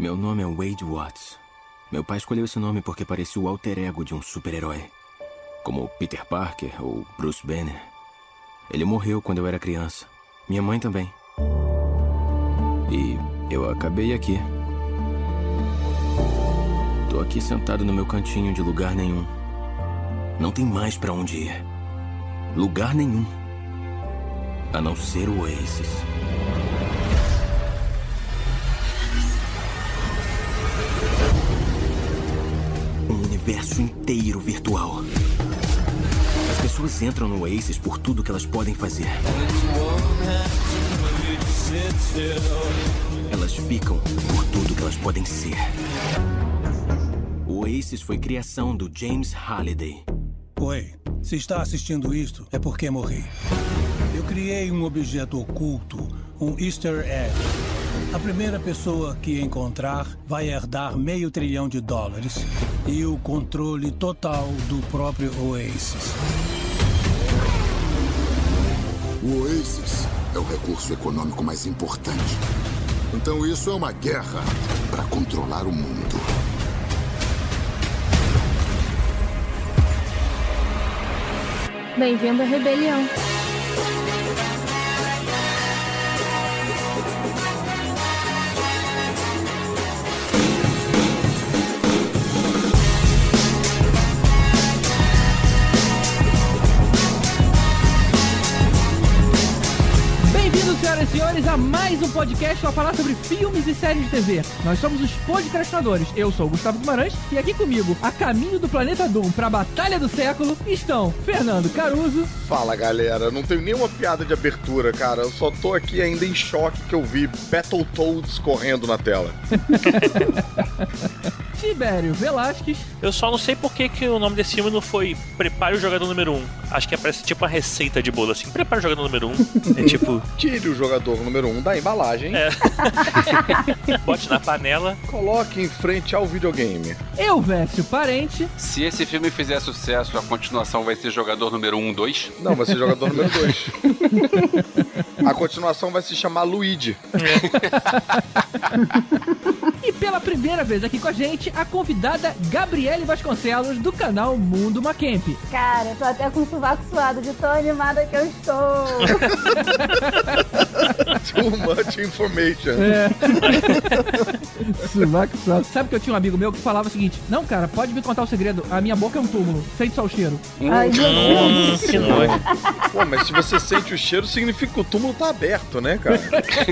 Meu nome é Wade Watts. Meu pai escolheu esse nome porque parecia o alter ego de um super-herói, como Peter Parker ou Bruce Banner. Ele morreu quando eu era criança. Minha mãe também. E eu acabei aqui. Tô aqui sentado no meu cantinho de lugar nenhum. Não tem mais para onde ir. Lugar nenhum. A não ser o Oasis. Um universo inteiro virtual. As pessoas entram no Oasis por tudo que elas podem fazer. Elas ficam por tudo que elas podem ser. O Oasis foi criação do James Halliday. Oi, se está assistindo isto, é porque morri. Eu criei um objeto oculto, um easter egg. A primeira pessoa que encontrar vai herdar meio trilhão de dólares e o controle total do próprio Oasis. O Oasis é o recurso econômico mais importante. Então isso é uma guerra para controlar o mundo. Bem-vindo à rebelião. Um podcast para falar sobre filmes e séries de TV. Nós somos os podcastinadores. Eu sou o Gustavo Guimarães e aqui comigo, a caminho do planeta Doom para a Batalha do Século, estão Fernando Caruso. Fala galera, não tenho nenhuma piada de abertura, cara. Eu só tô aqui ainda em choque que eu vi Battletoads correndo na tela. Tibério Velasquez. Eu só não sei por que, que o nome desse filme não foi Prepare o Jogador Número 1. Um. Acho que parece tipo uma receita de bolo, assim. Prepare o Jogador Número 1. Um. É tipo... Tire o jogador número 1 um da embalagem. É. Bote na panela. Coloque em frente ao videogame. Eu, Vécio Parente. Se esse filme fizer sucesso, a continuação vai ser Jogador Número 1, 2? Não, vai ser Jogador Número 2. a continuação vai se chamar Luigi. E pela primeira vez aqui com a gente, a convidada Gabriele Vasconcelos, do canal Mundo Macamp. Cara, eu tô até com o sovaco suado de tão animada que eu estou. Too much information. É. Sovaco suado. Sabe que eu tinha um amigo meu que falava o seguinte: Não, cara, pode me contar o segredo. A minha boca é um túmulo. Sente só o cheiro. Ai, nojo. Pô, mas se você sente o cheiro, significa que o túmulo tá aberto, né, cara?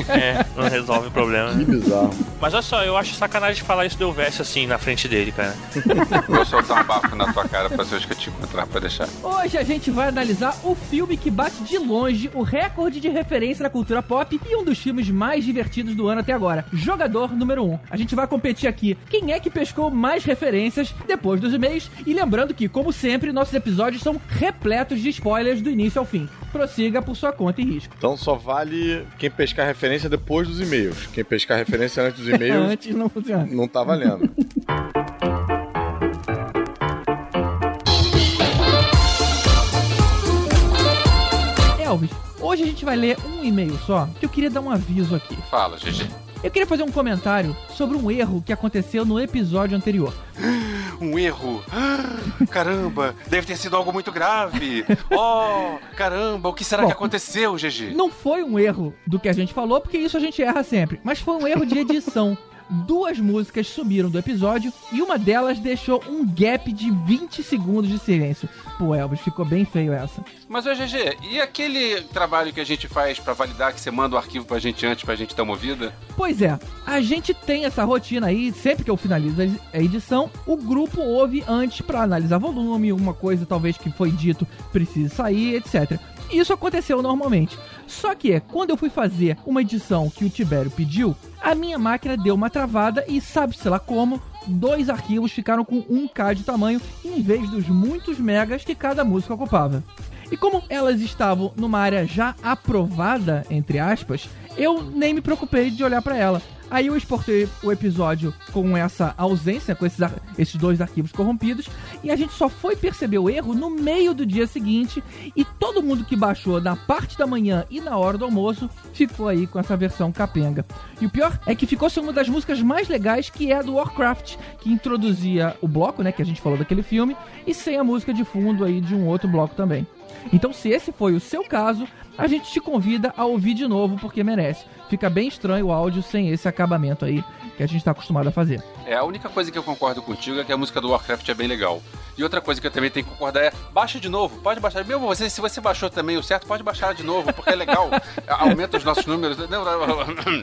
É, não resolve o problema. Que bizarro. Mas olha só, eu acho sacanagem falar isso do Elvésio assim na frente dele, cara. Vou soltar um bafo na tua cara pra ver que eu te encontrar pra deixar. Hoje a gente vai analisar o filme que bate de longe o recorde de referência na cultura pop e um dos filmes mais divertidos do ano até agora, Jogador número 1. A gente vai competir aqui quem é que pescou mais referências depois dos e-mails e lembrando que, como sempre, nossos episódios são repletos de spoilers do início ao fim. Prossiga por sua conta e risco. Então só vale quem pescar referência depois dos e-mails. Quem pescar referência antes dos e-mails Antes não funciona. não tá valendo. Elvis, hoje a gente vai ler um e-mail só, que eu queria dar um aviso aqui. Fala, GG. Eu queria fazer um comentário sobre um erro que aconteceu no episódio anterior. Um erro. Caramba, deve ter sido algo muito grave. Oh, caramba, o que será Bom, que aconteceu, GG? Não foi um erro do que a gente falou, porque isso a gente erra sempre, mas foi um erro de edição. Duas músicas subiram do episódio e uma delas deixou um gap de 20 segundos de silêncio. Pô, Elvis, ficou bem feio essa. Mas, ô GG, e aquele trabalho que a gente faz pra validar que você manda o arquivo pra gente antes pra gente dar uma ouvida? Pois é, a gente tem essa rotina aí, sempre que eu finalizo a edição, o grupo ouve antes pra analisar volume, uma coisa talvez que foi dito precise sair, etc. Isso aconteceu normalmente. Só que, quando eu fui fazer uma edição que o Tibério pediu, a minha máquina deu uma travada e, sabe-se lá como, dois arquivos ficaram com 1K de tamanho em vez dos muitos megas que cada música ocupava. E como elas estavam numa área já aprovada, entre aspas, eu nem me preocupei de olhar para ela. Aí eu exportei o episódio com essa ausência, com esses, esses dois arquivos corrompidos, e a gente só foi perceber o erro no meio do dia seguinte, e todo mundo que baixou na parte da manhã e na hora do almoço ficou aí com essa versão capenga. E o pior é que ficou sem uma das músicas mais legais, que é a do Warcraft, que introduzia o bloco, né, que a gente falou daquele filme, e sem a música de fundo aí de um outro bloco também. Então, se esse foi o seu caso, a gente te convida a ouvir de novo porque merece. Fica bem estranho o áudio sem esse acabamento aí que a gente tá acostumado a fazer. É, a única coisa que eu concordo contigo é que a música do Warcraft é bem legal. E outra coisa que eu também tenho que concordar é, baixa de novo, pode baixar. Mesmo você, se você baixou também o certo, pode baixar de novo, porque é legal. Aumenta os nossos números. Não, não, não.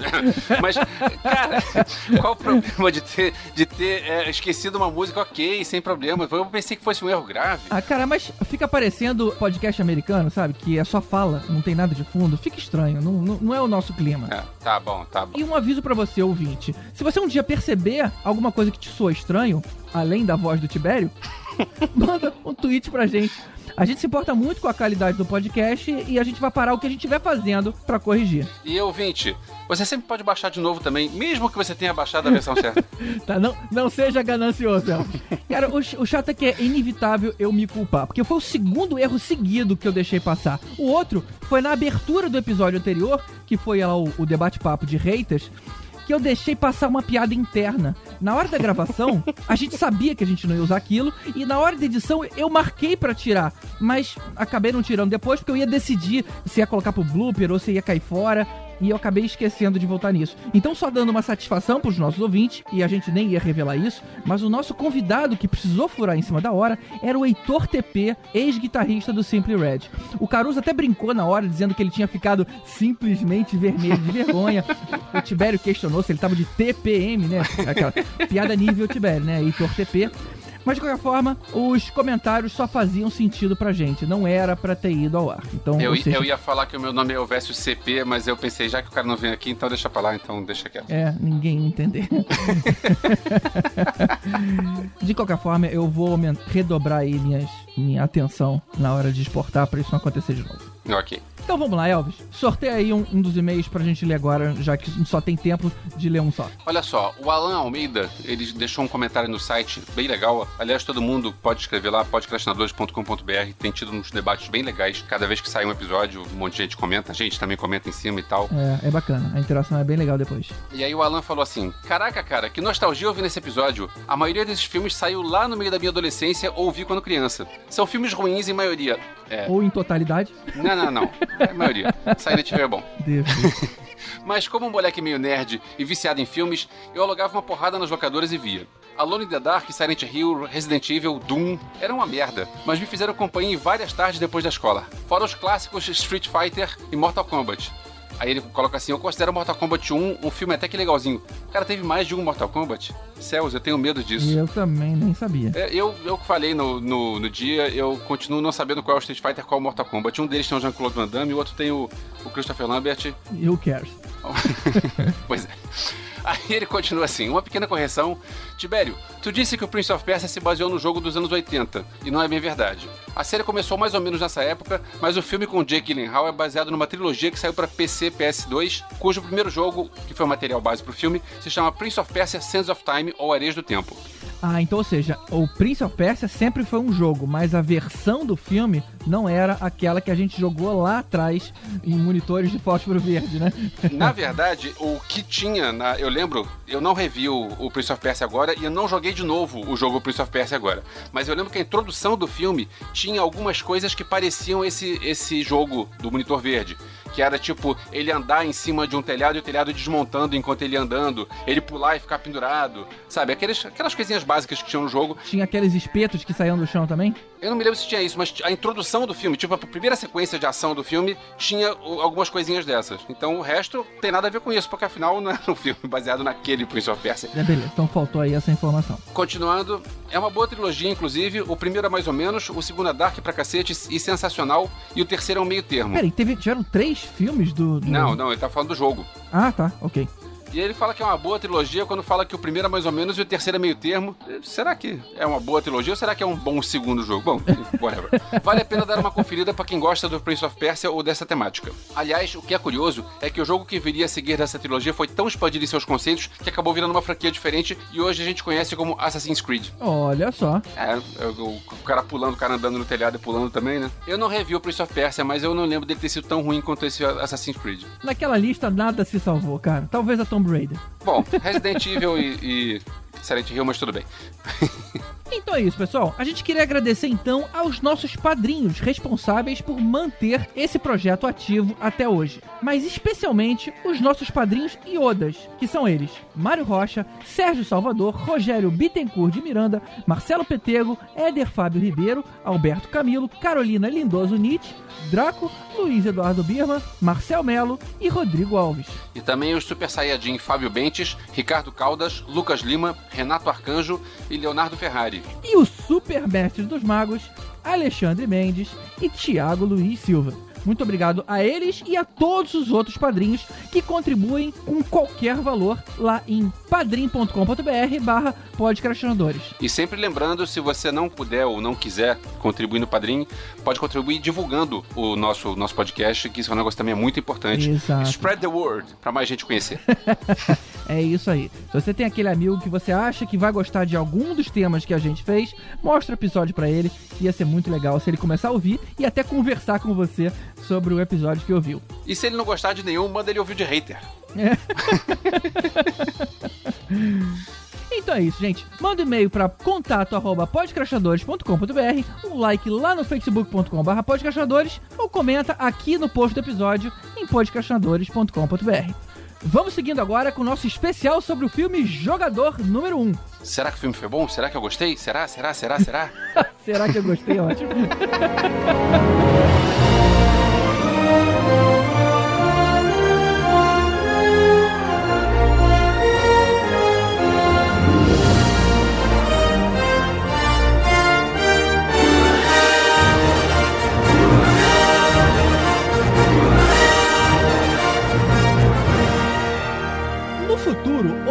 Mas, cara, qual o problema de ter, de ter é, esquecido uma música ok, sem problema? Eu pensei que fosse um erro grave. Ah, cara, mas fica parecendo podcast americano, sabe? Que é só fala, não tem nada de fundo. Fica estranho, não, não, não é o nosso clima. É, tá bom, tá bom. E um aviso pra você, ouvinte. Se você um dia perceber alguma coisa que te soa estranho, além da voz do Tibério, manda um tweet pra gente. A gente se importa muito com a qualidade do podcast e a gente vai parar o que a gente estiver fazendo pra corrigir. E ouvinte, você sempre pode baixar de novo também, mesmo que você tenha baixado a versão certa. Tá? Não, não seja ganancioso, Elvis. Cara, o, o chato é que é inevitável eu me culpar, porque foi o segundo erro seguido que eu deixei passar. O outro foi na abertura do episódio anterior, que foi lá o, o debate-papo de haters, que eu deixei passar uma piada interna. Na hora da gravação, a gente sabia que a gente não ia usar aquilo, e na hora da edição eu marquei pra tirar, mas acabei não tirando depois, porque eu ia decidir se ia colocar pro blooper ou se ia cair fora e eu acabei esquecendo de voltar nisso. Então, só dando uma satisfação pros nossos ouvintes, e a gente nem ia revelar isso, mas o nosso convidado que precisou furar em cima da hora era o Heitor TP, ex-guitarrista do Simply Red. O Caruso até brincou na hora, dizendo que ele tinha ficado simplesmente vermelho de vergonha. O Tibério questionou se ele tava de TPM, né? Aquela piada nível Tibério, né? Heitor TP. Mas de qualquer forma, os comentários só faziam sentido pra gente, não era pra ter ido ao ar. Então, Eu, seja, eu ia falar que o meu nome é Elvésio CP, mas eu pensei, já que o cara não vem aqui, então deixa pra lá, então deixa quieto. É, ninguém entender. de qualquer forma, eu vou redobrar aí minhas, minha atenção na hora de exportar pra isso não acontecer de novo. Ok. Então vamos lá, Elvis. Sorteia aí um, um dos e-mails pra gente ler agora, já que só tem tempo de ler um só. Olha só, o Alan Almeida, ele deixou um comentário no site bem legal. Aliás, todo mundo pode escrever lá, podcastinadores.com.br. Tem tido uns debates bem legais. Cada vez que sai um episódio, um monte de gente comenta. A gente também comenta em cima e tal. É, é bacana, a interação é bem legal depois. E aí o Alan falou assim: Caraca, cara, que nostalgia eu vi nesse episódio. A maioria desses filmes saiu lá no meio da minha adolescência ou vi quando criança. São filmes ruins em maioria. É. Ou em totalidade. Não, não, não. É a maioria. Silent Hill é bom. Devo. Mas como um moleque meio nerd e viciado em filmes, eu alugava uma porrada nas locadoras e via. Alone in the Dark, Silent Hill, Resident Evil, Doom eram uma merda, mas me fizeram companhia em várias tardes depois da escola. Fora os clássicos Street Fighter e Mortal Kombat. Aí ele coloca assim: Eu considero Mortal Kombat 1 um filme até que legalzinho. Cara, teve mais de um Mortal Kombat? Céus, eu tenho medo disso. E eu também nem sabia. É, eu, eu falei no, no, no dia, eu continuo não sabendo qual é o Street Fighter qual é o Mortal Kombat. Um deles tem o Jean-Claude Van Damme, o outro tem o, o Christopher Lambert. Who cares? pois é. Aí ele continua assim, uma pequena correção. Tibério, tu disse que o Prince of Persia se baseou no jogo dos anos 80, e não é bem verdade. A série começou mais ou menos nessa época, mas o filme com Jake Gyllenhaal é baseado numa trilogia que saiu para PC PS2, cujo primeiro jogo, que foi o material base pro filme, se chama Prince of Persia Sands of Time, ou Areias do Tempo. Ah, então, ou seja, o Prince of Persia sempre foi um jogo, mas a versão do filme não era aquela que a gente jogou lá atrás em monitores de fósforo verde, né? Na verdade, o que tinha, na, eu lembro, eu não revi o, o Prince of Persia agora e eu não joguei de novo o jogo Prince of Persia agora. Mas eu lembro que a introdução do filme tinha algumas coisas que pareciam esse, esse jogo do monitor verde. Que era tipo, ele andar em cima de um telhado e o telhado desmontando enquanto ele ia andando, ele pular e ficar pendurado, sabe? Aqueles, aquelas coisinhas básicas que tinham no jogo. Tinha aqueles espetos que saíam do chão também? Eu não me lembro se tinha isso, mas a introdução do filme, tipo, a primeira sequência de ação do filme, tinha algumas coisinhas dessas. Então o resto tem nada a ver com isso, porque afinal não era um filme baseado naquele Prince of Persia. É, beleza, então faltou aí essa informação. Continuando, é uma boa trilogia, inclusive. O primeiro é mais ou menos, o segundo é dark pra cacete e sensacional, e o terceiro é um meio termo. Peraí, teve, tiveram três filmes do, do- Não, não, ele tá falando do jogo. Ah, tá, ok. E ele fala que é uma boa trilogia quando fala que o primeiro é mais ou menos e o terceiro é meio termo. Será que é uma boa trilogia ou será que é um bom segundo jogo? Bom, whatever. Vale a pena dar uma conferida para quem gosta do Prince of Persia ou dessa temática. Aliás, o que é curioso é que o jogo que viria a seguir dessa trilogia foi tão expandido em seus conceitos que acabou virando uma franquia diferente e hoje a gente conhece como Assassin's Creed. Olha só. É, o, o cara pulando, o cara andando no telhado e pulando também, né? Eu não revi o Prince of Persia, mas eu não lembro dele ter sido tão ruim quanto esse Assassin's Creed. Naquela lista nada se salvou, cara. Talvez a Tomb Raider. Bom, Resident Evil e, e Silent Hill, mas tudo bem. Então é isso, pessoal. A gente queria agradecer então aos nossos padrinhos responsáveis por manter esse projeto ativo até hoje. Mas especialmente os nossos padrinhos iodas, que são eles: Mário Rocha, Sérgio Salvador, Rogério Bittencourt de Miranda, Marcelo Petego, Éder Fábio Ribeiro, Alberto Camilo, Carolina Lindoso Nietzsche, Draco, Luiz Eduardo Birman, Marcel Melo e Rodrigo Alves. E também os Super Saiyajin Fábio Ricardo Caldas, Lucas Lima, Renato Arcanjo e Leonardo Ferrari. E o Super Mestre dos Magos, Alexandre Mendes e Tiago Luiz Silva. Muito obrigado a eles e a todos os outros padrinhos que contribuem com qualquer valor lá em padrim.com.br barra podcastinadores. E sempre lembrando, se você não puder ou não quiser contribuir no Padrim, pode contribuir divulgando o nosso, nosso podcast, que isso é um negócio também muito importante. Exato. Spread the word, para mais gente conhecer. é isso aí. Se você tem aquele amigo que você acha que vai gostar de algum dos temas que a gente fez, mostra o episódio para ele. Ia ser muito legal se ele começar a ouvir e até conversar com você sobre o episódio que ouviu. E se ele não gostar de nenhum, manda ele ouvir de hater. É. Então é isso, gente. Manda um e-mail para contato@podcrachadores.com.br, um like lá no facebook.com.br podcrachadores ou comenta aqui no post do episódio em podcrachadores.com.br. Vamos seguindo agora com o nosso especial sobre o filme Jogador número 1. Será que o filme foi bom? Será que eu gostei? Será? Será? Será? Será? Será que eu gostei? Ótimo. No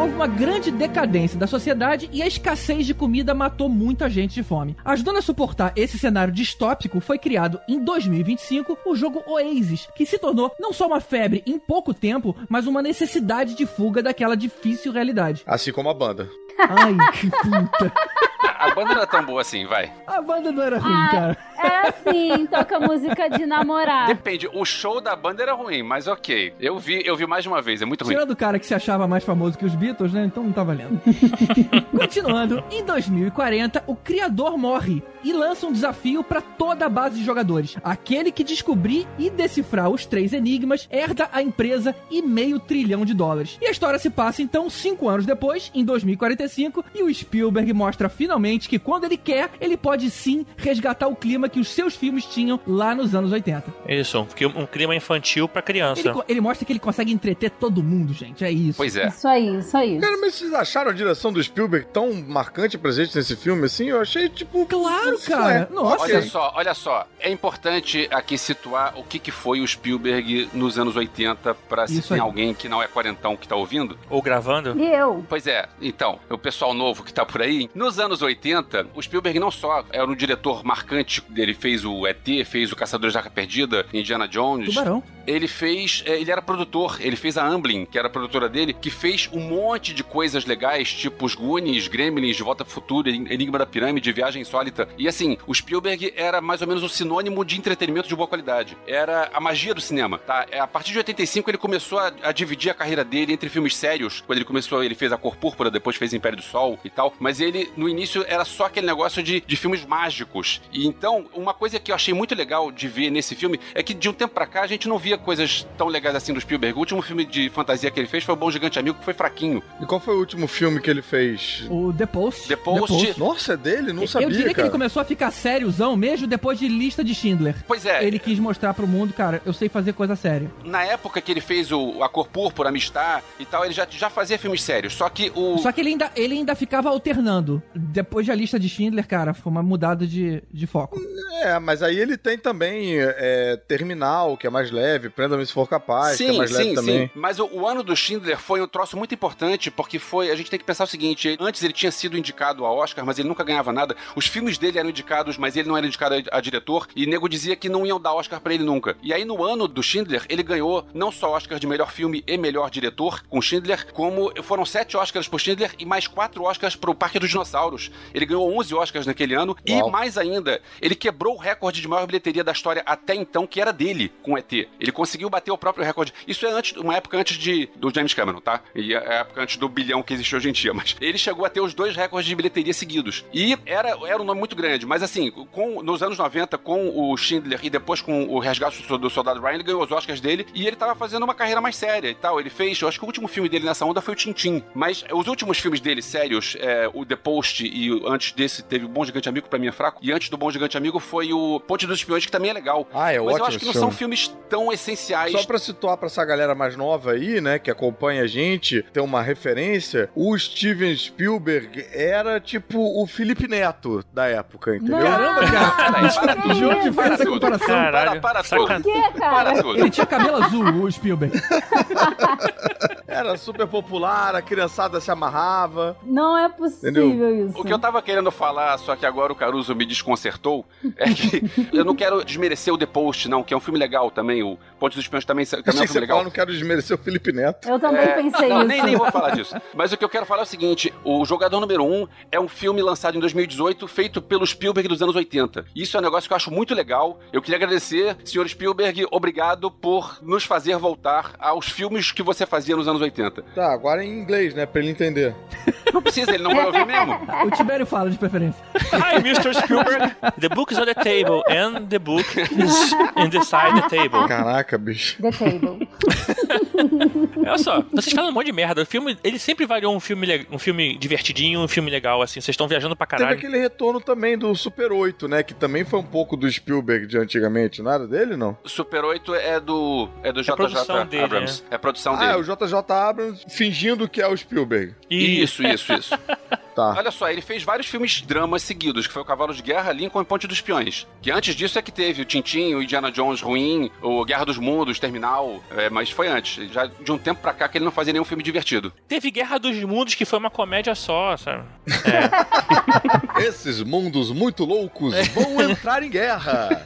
houve uma grande decadência da sociedade e a escassez de comida matou muita gente de fome. Ajudando a suportar esse cenário distópico, foi criado em 2025 o jogo Oasis, que se tornou não só uma febre em pouco tempo, mas uma necessidade de fuga daquela difícil realidade. Assim como a banda. Ai, que puta. A banda não é tão boa assim, vai. A banda não era ruim, Ah, cara. é assim, toca música de namorar. Depende, o show da banda era ruim, mas ok. Eu vi, eu vi mais de uma vez, é muito ruim. Tirando o cara que se achava mais famoso que os Beatles, né? Então não tá valendo. Continuando, em 2040, o criador morre e lança um desafio para toda a base de jogadores. Aquele que descobrir e decifrar os três enigmas herda a empresa e meio trilhão de dólares. E a história se passa então cinco anos depois, em 2045, e o Spielberg mostra finalmente que quando ele quer, ele pode sim resgatar o clima que os seus filmes tinham lá nos anos 80. Isso, um, um clima infantil pra criança. Ele, ele mostra que ele consegue entreter todo mundo, gente. É isso. Pois é. Isso aí, isso aí. Cara, mas vocês acharam a direção do Spielberg tão marcante e presente nesse filme assim? Eu achei, tipo. Claro, ué, cara. Nossa. Olha só, olha só. É importante aqui situar o que, que foi o Spielberg nos anos 80 pra se tem aí. alguém que não é quarentão que tá ouvindo. Ou gravando. E eu? Pois é, então, o pessoal novo que tá por aí, nos anos 80, o Spielberg não só era um diretor marcante, ele fez o ET, fez o Caçadores da Arca Perdida, Indiana Jones, Tubarão. ele fez, é, ele era produtor, ele fez a Amblin, que era a produtora dele, que fez um monte de coisas legais, tipo os Goonies, Gremlins, De Volta ao Futuro, Enigma da Pirâmide, Viagem Insólita. E assim, o Spielberg era mais ou menos o sinônimo de entretenimento de boa qualidade. Era a magia do cinema, tá? É, A partir de 85 ele começou a, a dividir a carreira dele entre filmes sérios. Quando ele começou, ele fez A Cor Púrpura, depois fez Império do Sol e tal. Mas ele, no início, era só aquele negócio de, de filmes mágicos. E então, uma coisa que eu achei muito legal de ver nesse filme é que de um tempo pra cá a gente não via coisas tão legais assim do Spielberg. O último filme de fantasia que ele fez foi O Bom Gigante Amigo, que foi fraquinho. E qual foi o último filme que ele fez? O The Post. The Post. Nossa, é dele? Não Eu sabia, diria que cara. ele começou a ficar sériozão mesmo depois de Lista de Schindler. Pois é, Ele quis mostrar pro mundo, cara, eu sei fazer coisa séria. na época que ele fez o A Cor Púrpura, Amistad e tal, ele já, já fazia filmes sérios. Só que o. Só que ele ainda, ele ainda ficava alternando. Depois da Lista de Schindler, cara, foi uma mudada de, de foco. É, mas aí ele tem também é, Terminal, que é mais leve, Prenda-me se for capaz, que é Sim, mais leve sim, também. sim. Mas o, o ano do Schindler foi um troço muito importante, porque foi. A gente tem que pensar o seguinte: antes ele tinha sido indicado a Oscar, mas ele nunca ganhava nada. Os filmes dele eram indicados, mas ele não era indicado a, a diretor. E nego dizia que não iam dar Oscar pra ele nunca. E aí, no ano do Schindler, ele ganhou não só Oscar de melhor filme e melhor diretor com Schindler, como foram sete Oscars pro Schindler e mais quatro Oscars pro Parque dos Dinossauros. Ele ganhou 11 Oscars naquele ano. E Uau. mais ainda, ele quebrou o recorde de maior bilheteria da história até então, que era dele, com ET. Ele conseguiu bater o próprio recorde. Isso é antes, uma época antes de, do James Cameron, tá? E é a época antes do bilhão que existe hoje em dia. Mas ele chegou a ter os dois recordes de bilheteria seguidos. E era, era um nome muito grande. Mas assim, com, nos anos 90, com o Schindler e depois com o Resgate do do Soldado Ryan, ele ganhou os Oscars dele e ele tava fazendo uma carreira mais séria e tal. Ele fez, eu acho que o último filme dele nessa onda foi o Tintim. Mas os últimos filmes dele, sérios, é, o The Post e antes desse teve o Bom Gigante Amigo, pra mim é fraco. E antes do Bom Gigante Amigo foi o Ponte dos Espiões, que também é legal. Ah, é Mas ótimo eu acho que não são filme. filmes tão essenciais. Só pra situar pra essa galera mais nova aí, né, que acompanha a gente, ter uma referência, o Steven Spielberg era tipo o Felipe Neto da época, entendeu? Caramba, cara. Peraí, para Que De onde faz essa tudo. comparação? Caralho, para, para tudo. sacan- Que, Para cara? tudo. Ele tinha cabelo azul, o Spielberg. Era super popular, a criançada se amarrava. Não é possível isso. O que eu tava querendo falar, só que agora o Caruso me desconcertou, é que eu não quero desmerecer o The Post, não, que é um filme legal também. O Ponte dos Espiões também, também é um filme você legal. não quero desmerecer o Felipe Neto. Eu também É, pensei não, isso. nem, nem vou falar disso. Mas o que eu quero falar é o seguinte: O Jogador Número 1 é um filme lançado em 2018, feito pelo Spielberg dos anos 80. Isso é um negócio que eu acho muito legal. Eu queria agradecer, senhor Spielberg, obrigado por nos fazer voltar aos filmes que você fazia nos anos 80. Tá, agora em inglês, né, pra ele entender. Não precisa, ele não vai ouvir mesmo. O Tibério fala de preferência. Hi, Mr. Spielberg. The book is on the table, and the book is inside the table. Caraca, bicho. The Table. Olha só, vocês falam um monte de merda. O filme, ele sempre variou um filme, um filme divertidinho, um filme legal, assim. Vocês estão viajando pra Teve caralho. aquele retorno também do Super 8, né, que também foi um pouco do Spielberg de antigamente, era dele, não? Super 8 é do, é do JJ produção dele, Abrams. É a produção Ah, é dele. o JJ Abrams fingindo que é o Spielberg. E Isso, isso, isso. Tá. Olha só, ele fez vários filmes dramas seguidos, que foi o Cavalo de Guerra, Lincoln e Ponte dos Espiões. Que antes disso é que teve o Tintin, o Indiana Jones ruim, o Guerra dos Mundos, Terminal, é, mas foi antes. Já de um tempo pra cá que ele não fazia nenhum filme divertido. teve Guerra dos Mundos, que foi uma comédia só, sabe? Esses mundos muito loucos vão entrar em guerra.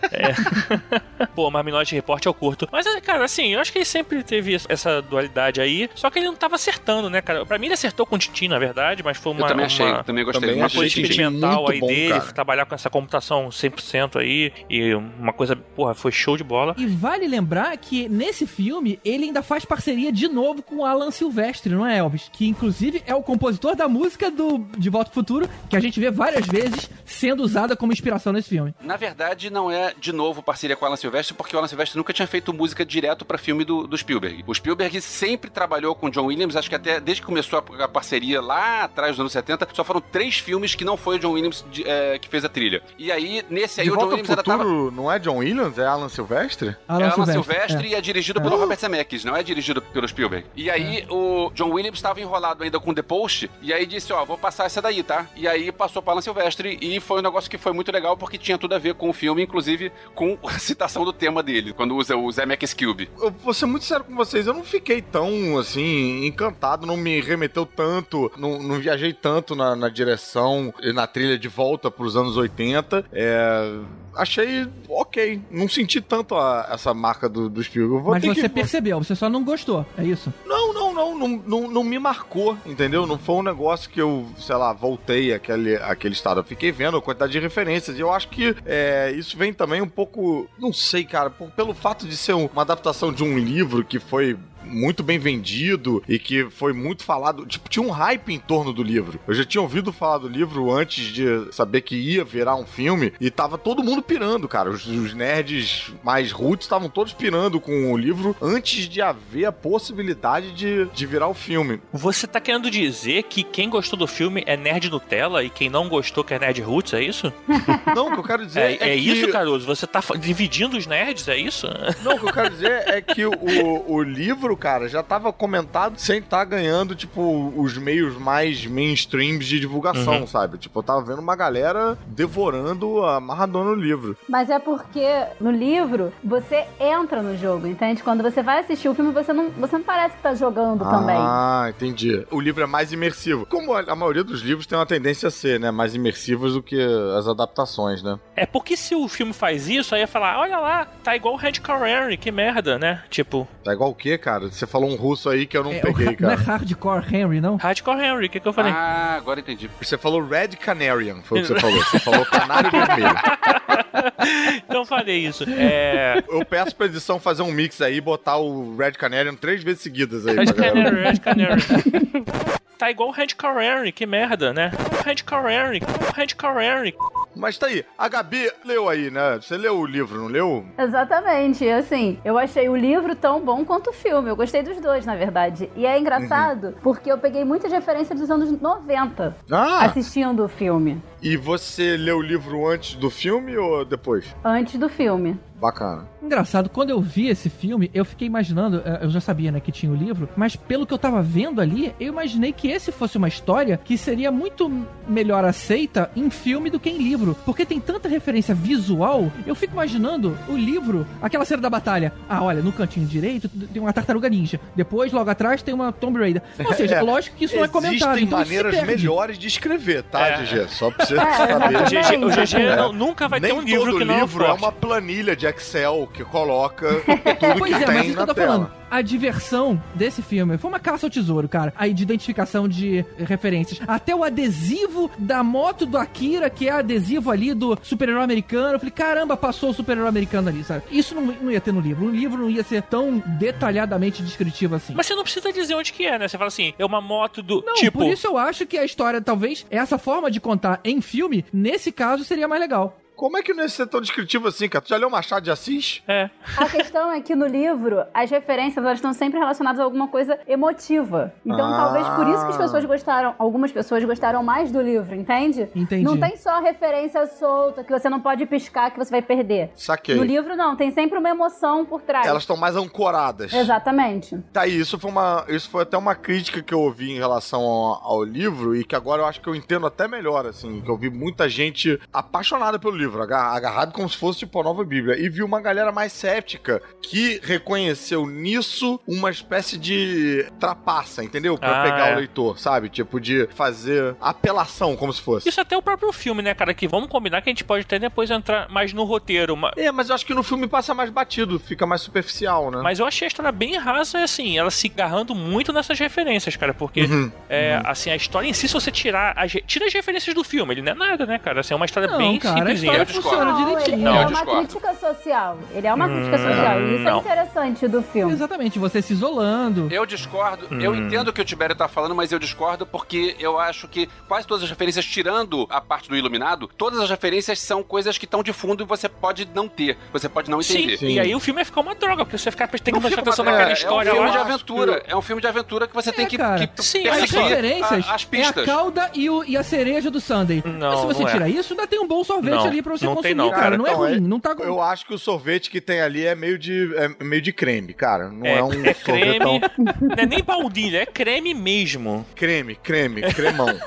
Pô, mas Minority Report eu curto. Mas, é, cara, assim, eu acho que ele sempre teve essa dualidade aí. Só que ele não tava acertando, né, cara? Pra mim ele acertou com o Tintin, na verdade, mas foi uma. Achei, uma... também gostei. Também Uma coisa experimental aí bom, dele, cara. trabalhar com essa computação 100% aí, e uma coisa, porra, foi show de bola. E vale lembrar que nesse filme ele ainda faz parceria de novo com o Alan Silvestre, não é, Elvis? Que inclusive é o compositor da música do De Volta ao Futuro, que a gente vê várias vezes sendo usada como inspiração nesse filme. Na verdade, não é de novo parceria com o Alan Silvestre, porque o Alan Silvestre nunca tinha feito música direto pra filme do, do Spielberg. O Spielberg sempre trabalhou com o John Williams, acho que até desde que começou a, a parceria lá atrás dos anos 70, só foram três filmes que não foi o John Williams de- é, que fez a trilha. E aí, nesse aí, De o John Williams ainda tava. futuro, não é John Williams? É Alan Silvestre? Alan é Alan Silvestre. Silvestre e é dirigido pelo Robert Zemeckis, não é dirigido pelo Spielberg. E aí o John Williams estava enrolado ainda com The Post, e aí disse, ó, vou passar essa daí, tá? E aí passou para Alan Silvestre, e foi um negócio que foi muito legal, porque tinha tudo a ver com o filme, inclusive com a citação do tema dele, quando usa o Zemeckis Cube. Eu vou ser muito sério com vocês, eu não fiquei tão, assim, encantado, não me remeteu tanto, não, não viajei tanto na, na direção e na trilha de volta pros anos 80. É, achei ok, não senti tanto a- essa marca do, do Spielberg. Eu vou Mas você que... percebeu, você só não gostou, é isso? Não, não, não, não, não, não me marcou, entendeu? Não foi um negócio que eu, sei lá, voltei àquele, àquele estado. Eu fiquei vendo a quantidade de referências e eu acho que é, isso vem também um pouco, não sei, cara, por- pelo fato de ser um- uma adaptação de um livro que foi muito bem vendido e que foi muito falado. Tipo, tinha um hype em torno do livro. Eu já tinha ouvido falar do livro antes de saber que ia virar um filme e tava todo mundo pirando, cara. Os, os nerds mais roots estavam todos pirando com o livro antes de haver a possibilidade de, de virar o filme. Você tá querendo dizer que quem gostou do filme é nerd Nutella e quem não gostou que é nerd Roots, é isso? Não, o que eu quero dizer É, é, é que... isso, Caruso? Você tá dividindo os nerds, é isso? Não, o que eu quero dizer é que o, o livro cara, já tava comentado sem estar ganhando, tipo, os meios mais mainstreams de divulgação, Uhum. sabe? Tipo, eu tava vendo uma galera devorando a amarradona no livro. Mas é porque no livro você entra no jogo, entende? Quando você vai assistir o filme, você não, você não parece que tá jogando também. Ah, entendi. O livro é mais imersivo. Como a, maioria dos livros tem uma tendência a ser, né? Mais imersivos do que as adaptações, né? É porque se o filme faz isso, aí ia falar, olha lá, tá igual o Red Henry, que merda, né? Tipo, Tá igual o quê, cara? Você falou um russo aí que eu não É, peguei, ra- não é cara. hardcore Henry, não? Hardcore Henry, o que, que eu falei? Ah, agora entendi. Você falou Red Canarian, foi o que você falou. Você falou canário vermelho. Então falei isso. É. Eu peço pra edição fazer um mix aí e botar o Red Canarian três vezes seguidas aí. Red pra galera. Canary, Red Canary. Tá igual o Red Henry, que merda, né? Red Henry, Red Henry. Mas tá aí. A Gabi leu aí, né? Você leu o livro, não leu? Exatamente, assim, eu achei o livro tão bom quanto o filme. Eu gostei dos dois, na verdade. E é engraçado porque eu peguei muitas referências dos anos 90 Ah! assistindo o filme. E você leu o livro antes do filme ou depois? Antes do filme. Bacana. Engraçado, quando eu vi esse filme, eu fiquei imaginando, eh, eu já sabia, né, que tinha o livro, mas pelo que eu tava vendo ali, eu imaginei que esse fosse uma história que seria muito melhor aceita em filme do que em livro. Porque tem tanta referência visual, eu fico imaginando o livro, aquela cena da batalha. Ah, olha, no cantinho direito tem uma tartaruga ninja. Depois, logo atrás, tem uma Tomb Raider. Ou seja, É, lógico que isso não é comentado. Existem então maneiras melhores de escrever, tá, É. GG? Só pra você É, saber. O GG, É. nunca vai Nem ter um livro todo que não livro é uma planilha de Excel que coloca tudo Pois que é, mas tem isso que na eu tô tela. falando. A diversão desse filme foi uma caça ao tesouro, cara. Aí de identificação de referências. Até o adesivo da moto do Akira, que é adesivo ali do super-herói americano. Eu falei, caramba, passou o super-herói americano ali, sabe? Isso não, não ia ter no livro. O livro não ia ser tão detalhadamente descritivo assim. Mas você não precisa dizer onde que é, né? Você fala assim, é uma moto do. Não, tipo. por isso eu acho que a história, talvez, essa forma de contar em filme, nesse caso, seria mais legal. Como é que não ia ser tão descritivo assim, cara? Tu já leu Machado de Assis? É. A questão é que no livro, as referências elas estão sempre relacionadas a alguma coisa emotiva. Então, Ah. talvez por isso que as pessoas gostaram, algumas pessoas gostaram mais do livro, entende? Entendi. Não tem só referência solta que você não pode piscar que você vai perder. Saquei. No livro, não, tem sempre uma emoção por trás. Elas estão mais ancoradas. Exatamente. Tá aí, isso foi, uma, isso foi até uma crítica que eu ouvi em relação ao, ao livro e que agora eu acho que eu entendo até melhor, assim, que eu vi muita gente apaixonada pelo livro, aga- agarrado como se fosse tipo a nova Bíblia, e vi uma galera mais cética que reconheceu nisso uma espécie de trapaça, entendeu? Pra Ah, pegar é. o leitor, sabe? Tipo, de fazer apelação, como se fosse. Isso até o próprio filme, né, cara? Que vamos combinar que a gente pode até depois entrar mais no roteiro. ma- É, mas eu acho que no filme passa mais batido, fica mais superficial, né? Mas eu achei a história bem rasa, assim, ela se agarrando muito nessas referências, cara, porque, Uhum. é, assim, a história em si, se você tirar as, tira as referências do filme, ele não é nada, né, cara? Assim, é uma história Não, bem cara, a simplesinha. Eu discordo. funciona Não, ele, direitinho. ele Não, é eu uma discordo. crítica social. Ele é uma Hum, crítica social. E isso não. é interessante do filme. Exatamente, você se isolando. Eu discordo. Eu Hum. entendo o que o Tibério tá falando, mas eu discordo porque eu acho que quase todas as referências, tirando a parte do iluminado, todas as referências são coisas que estão de fundo e você pode não ter. Você pode não Sim, entender. e aí o filme vai ficar uma droga, porque você fica tem que prestar atenção naquela é, história é um filme de aventura. que- É um filme de aventura que você tem que, cara. que Sim, As perseguir referências a- as é a pistas. cauda e, o- e a cereja do Sunday. Não, Mas se você não é. tirar isso, ainda tem um bom sorvete Não, ali pra você não tem consumir, não. cara. Não é Então, ruim, não tá Eu acho que o sorvete que tem ali é meio de, é meio de creme, cara. Não é, É, um é creme, sorvetão. não é nem baunilha, é creme mesmo. Creme, creme, cremão.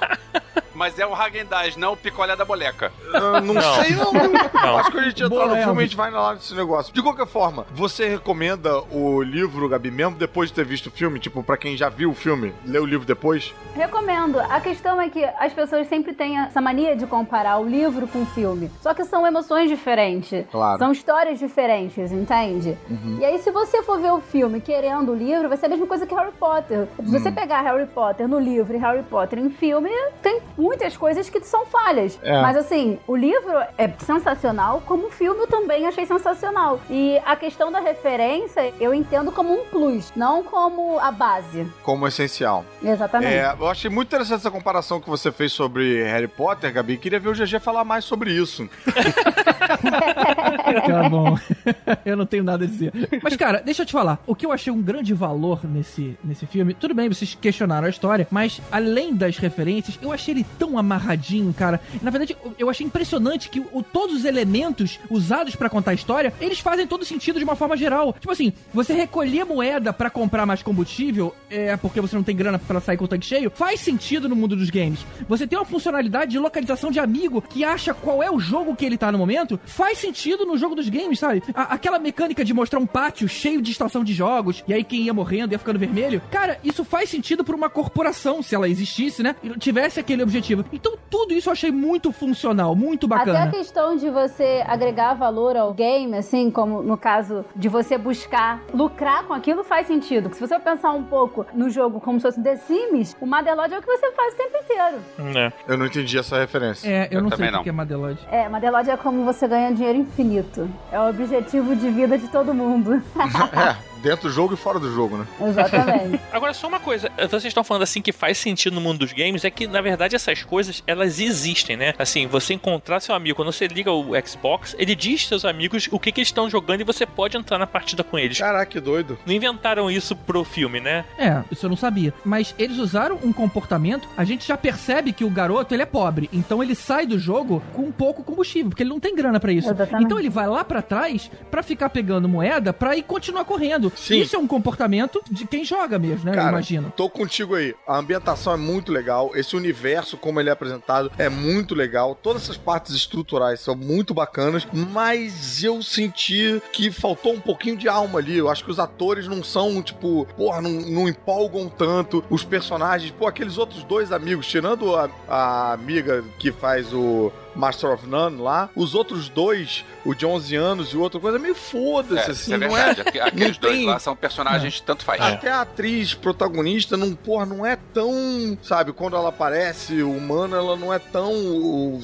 Mas é o Hagendaz, não o picolé da boleca. Eu não, Não. sei, não. Não. Acho que a gente entrar Boa, no filme Elvis. a gente vai lá nesse negócio. De qualquer forma, você recomenda o livro, Gabi, mesmo depois de ter visto o filme? Tipo, pra quem já viu o filme, lê o livro depois? Recomendo. A questão é que as pessoas sempre têm essa mania de comparar o livro com o filme. Só que são emoções diferentes. Claro. São histórias diferentes, entende? E aí, se você for ver o filme querendo o livro, vai ser a mesma coisa que Harry Potter. Se você pegar Harry Potter no livro e Harry Potter em filme, tem muitas coisas que são falhas. É. Mas assim, o livro é sensacional, como o filme eu também achei sensacional. E a questão da referência, eu entendo como um plus, não como a base. Como essencial. Exatamente. É, eu achei muito interessante essa comparação que você fez sobre Harry Potter, Gabi. Queria ver o GG falar mais sobre isso. Tá bom. eu não tenho nada a dizer. Mas, cara, deixa eu te falar. O que eu achei um grande valor nesse, nesse filme, tudo bem, vocês questionaram a história, mas além das referências, eu achei ele tão amarradinho, cara. Na verdade, eu achei impressionante que o, todos os elementos usados para contar a história, eles fazem todo sentido de uma forma geral. Tipo assim, você recolher moeda para comprar mais combustível, é porque você não tem grana para sair com o tanque cheio, faz sentido no mundo dos games. Você tem uma funcionalidade de localização de amigo que acha qual é o jogo que ele tá no momento, faz sentido no jogo dos games, sabe? A, aquela mecânica de mostrar um pátio cheio de estação de jogos, e aí quem ia morrendo ia ficando vermelho. Cara, isso faz sentido pra uma corporação, se ela existisse, né? E tivesse aquele objetivo. Então tudo isso eu achei muito funcional, muito bacana. Até a questão de você agregar valor ao game, assim, como no caso de você buscar lucrar com aquilo, faz sentido. Porque se você pensar um pouco no jogo como se fosse The Sims, o Madelode é o que você faz o tempo inteiro. É. Eu não entendi essa referência. É, eu, eu não sei o que é Madelode. É, Madelode é como você ganha dinheiro infinito. É o objetivo de vida de todo mundo. é. Dentro do jogo e fora do jogo, né? Exatamente. Agora, só uma coisa. Vocês estão falando assim que faz sentido no mundo dos games, é que, na verdade, essas coisas, elas existem, né? Assim, você encontrar seu amigo, quando você liga o Xbox, ele diz seus amigos o que, que eles estão jogando e você pode entrar na partida com eles. Caraca, que doido. Não inventaram isso pro filme, né? É, isso eu não sabia. Mas eles usaram um comportamento, a gente já percebe que o garoto, ele é pobre. Então ele sai do jogo com pouco combustível, porque ele não tem grana para isso. Exatamente. Então ele vai lá para trás para ficar pegando moeda para ir continuar correndo. Sim. Isso é um comportamento de quem joga mesmo, né? Cara, eu imagino. Tô contigo aí. A ambientação é muito legal. Esse universo, como ele é apresentado, é muito legal. Todas essas partes estruturais são muito bacanas, mas eu senti que faltou um pouquinho de alma ali. Eu acho que os atores não são, tipo, porra, não, não empolgam tanto. Os personagens, pô, aqueles outros dois amigos, tirando a, a amiga que faz o Master of None lá. Os outros dois, o de 11 anos e o outro coisa, meio foda-se, é, assim, é não é? Aqueles dois tem... lá são personagens, é. tanto faz. Até a atriz protagonista, não, porra, não é tão, sabe, quando ela aparece humana, ela não é tão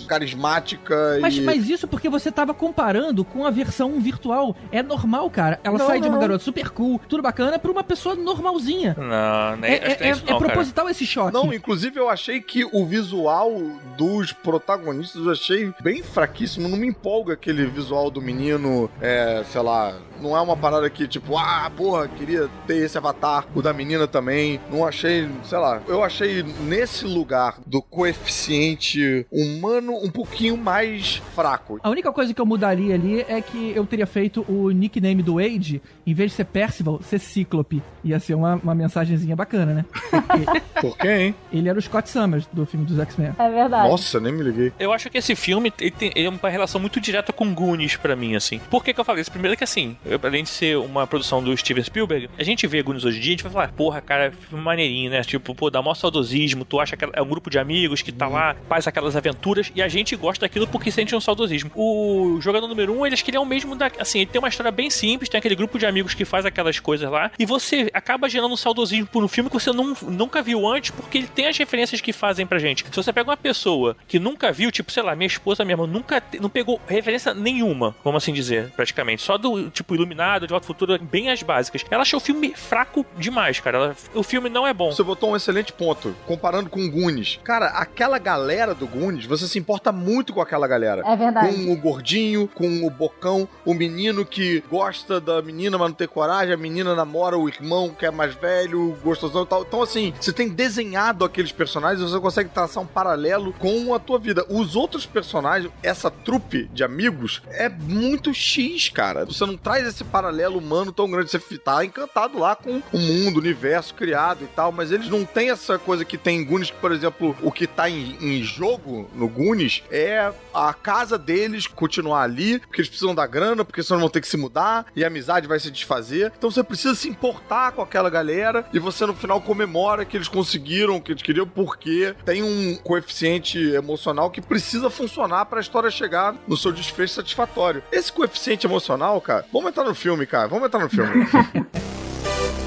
carismática mas, e... Mas isso porque você tava comparando com a versão virtual. É normal, cara. Ela não, sai não. de uma garota super cool, tudo bacana, pra uma pessoa normalzinha. Não, nem é, é, é, é, proposital cara. esse choque. Não, inclusive eu achei que o visual dos protagonistas, achei bem fraquíssimo. Não me empolga aquele visual do menino, é, sei lá, não é uma parada que, tipo, ah, porra, queria ter esse avatar. O da menina também. Não achei, sei lá. Eu achei nesse lugar do coeficiente humano um pouquinho mais fraco. A única coisa que eu mudaria ali é que eu teria feito o nickname do Wade, em vez de ser Percival, ser Cíclope. Ia ser uma, uma mensagenzinha bacana, né? Porque Por quê, hein? Ele era o Scott Summers do filme dos X-Men. É verdade. Nossa, nem me liguei. Eu acho que esse filme ele tem, ele é uma relação muito direta com Goonies para mim, assim. Por que, que eu falei isso? Primeiro que assim, eu, além de ser uma produção do Steven Spielberg, a gente vê Goonies hoje em dia, a gente vai falar, porra, cara, é filme maneirinho, né? Tipo, pô, dá maior saudosismo, tu acha que é um grupo de amigos que tá uhum. lá, faz aquelas aventuras, e a gente gosta daquilo porque sente um saudosismo. O jogador número um, ele acho que ele é o mesmo da. Assim, ele tem uma história bem simples, tem aquele grupo de amigos que faz aquelas coisas lá, e você acaba gerando um saudosismo por um filme que você não, nunca viu antes, porque ele tem as referências que fazem pra gente. Se você pega uma pessoa que nunca viu, tipo, sei lá, minha esposa mesmo, nunca não pegou referência nenhuma, vamos assim dizer, praticamente. Só do tipo Iluminado, de Volta Futuro, bem as básicas. Ela achou o filme fraco demais, cara. Ela, o filme não é bom. Você botou um excelente ponto, comparando com o Goonies. Cara, aquela galera do Goonies, você se importa muito com aquela galera. É verdade. Com o gordinho, com o bocão, o menino que gosta da menina, mas não tem coragem, a menina namora o irmão que é mais velho, gostosão e tal. Então, assim, você tem desenhado aqueles personagens, você consegue traçar um paralelo com a tua vida. Os outros personagens, essa trupe de amigos, é muito X, cara. Você não traz esse paralelo humano tão grande. Você tá encantado lá com o mundo, o universo criado e tal, mas eles não têm essa coisa que tem em Goonies, que, por exemplo, o que tá em, em jogo no Goonies é a casa deles continuar ali, porque eles precisam da grana, porque senão vão ter que se mudar e a amizade vai se desfazer. Então você precisa se importar com aquela galera e você no final comemora que eles conseguiram o que eles queriam, porque tem um coeficiente emocional que precisa funcionar para a história chegar no seu desfecho satisfatório. Esse coeficiente emocional, cara, vamos entrar no filme, cara, vamos entrar no filme.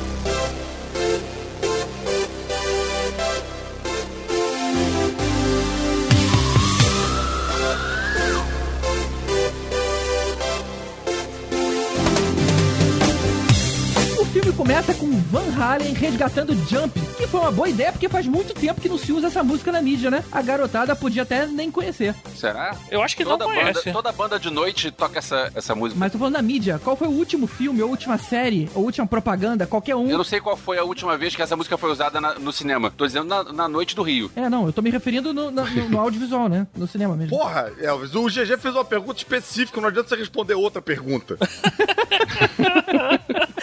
começa com Van Halen resgatando Jump, que foi uma boa ideia porque faz muito tempo que não se usa essa música na mídia, né? A garotada podia até nem conhecer. Será? Eu acho que toda não banda, conhece. Toda banda de noite toca essa, essa música. Mas tô falando da mídia. Qual foi o último filme, ou última série, ou última propaganda, qualquer um? Eu não sei qual foi a última vez que essa música foi usada na- no cinema. Tô dizendo na, na noite do Rio. É, não, eu tô me referindo no, na- no- no audiovisual, né? No cinema mesmo. Porra, Elvis, o GG fez uma pergunta específica, não adianta você responder outra pergunta.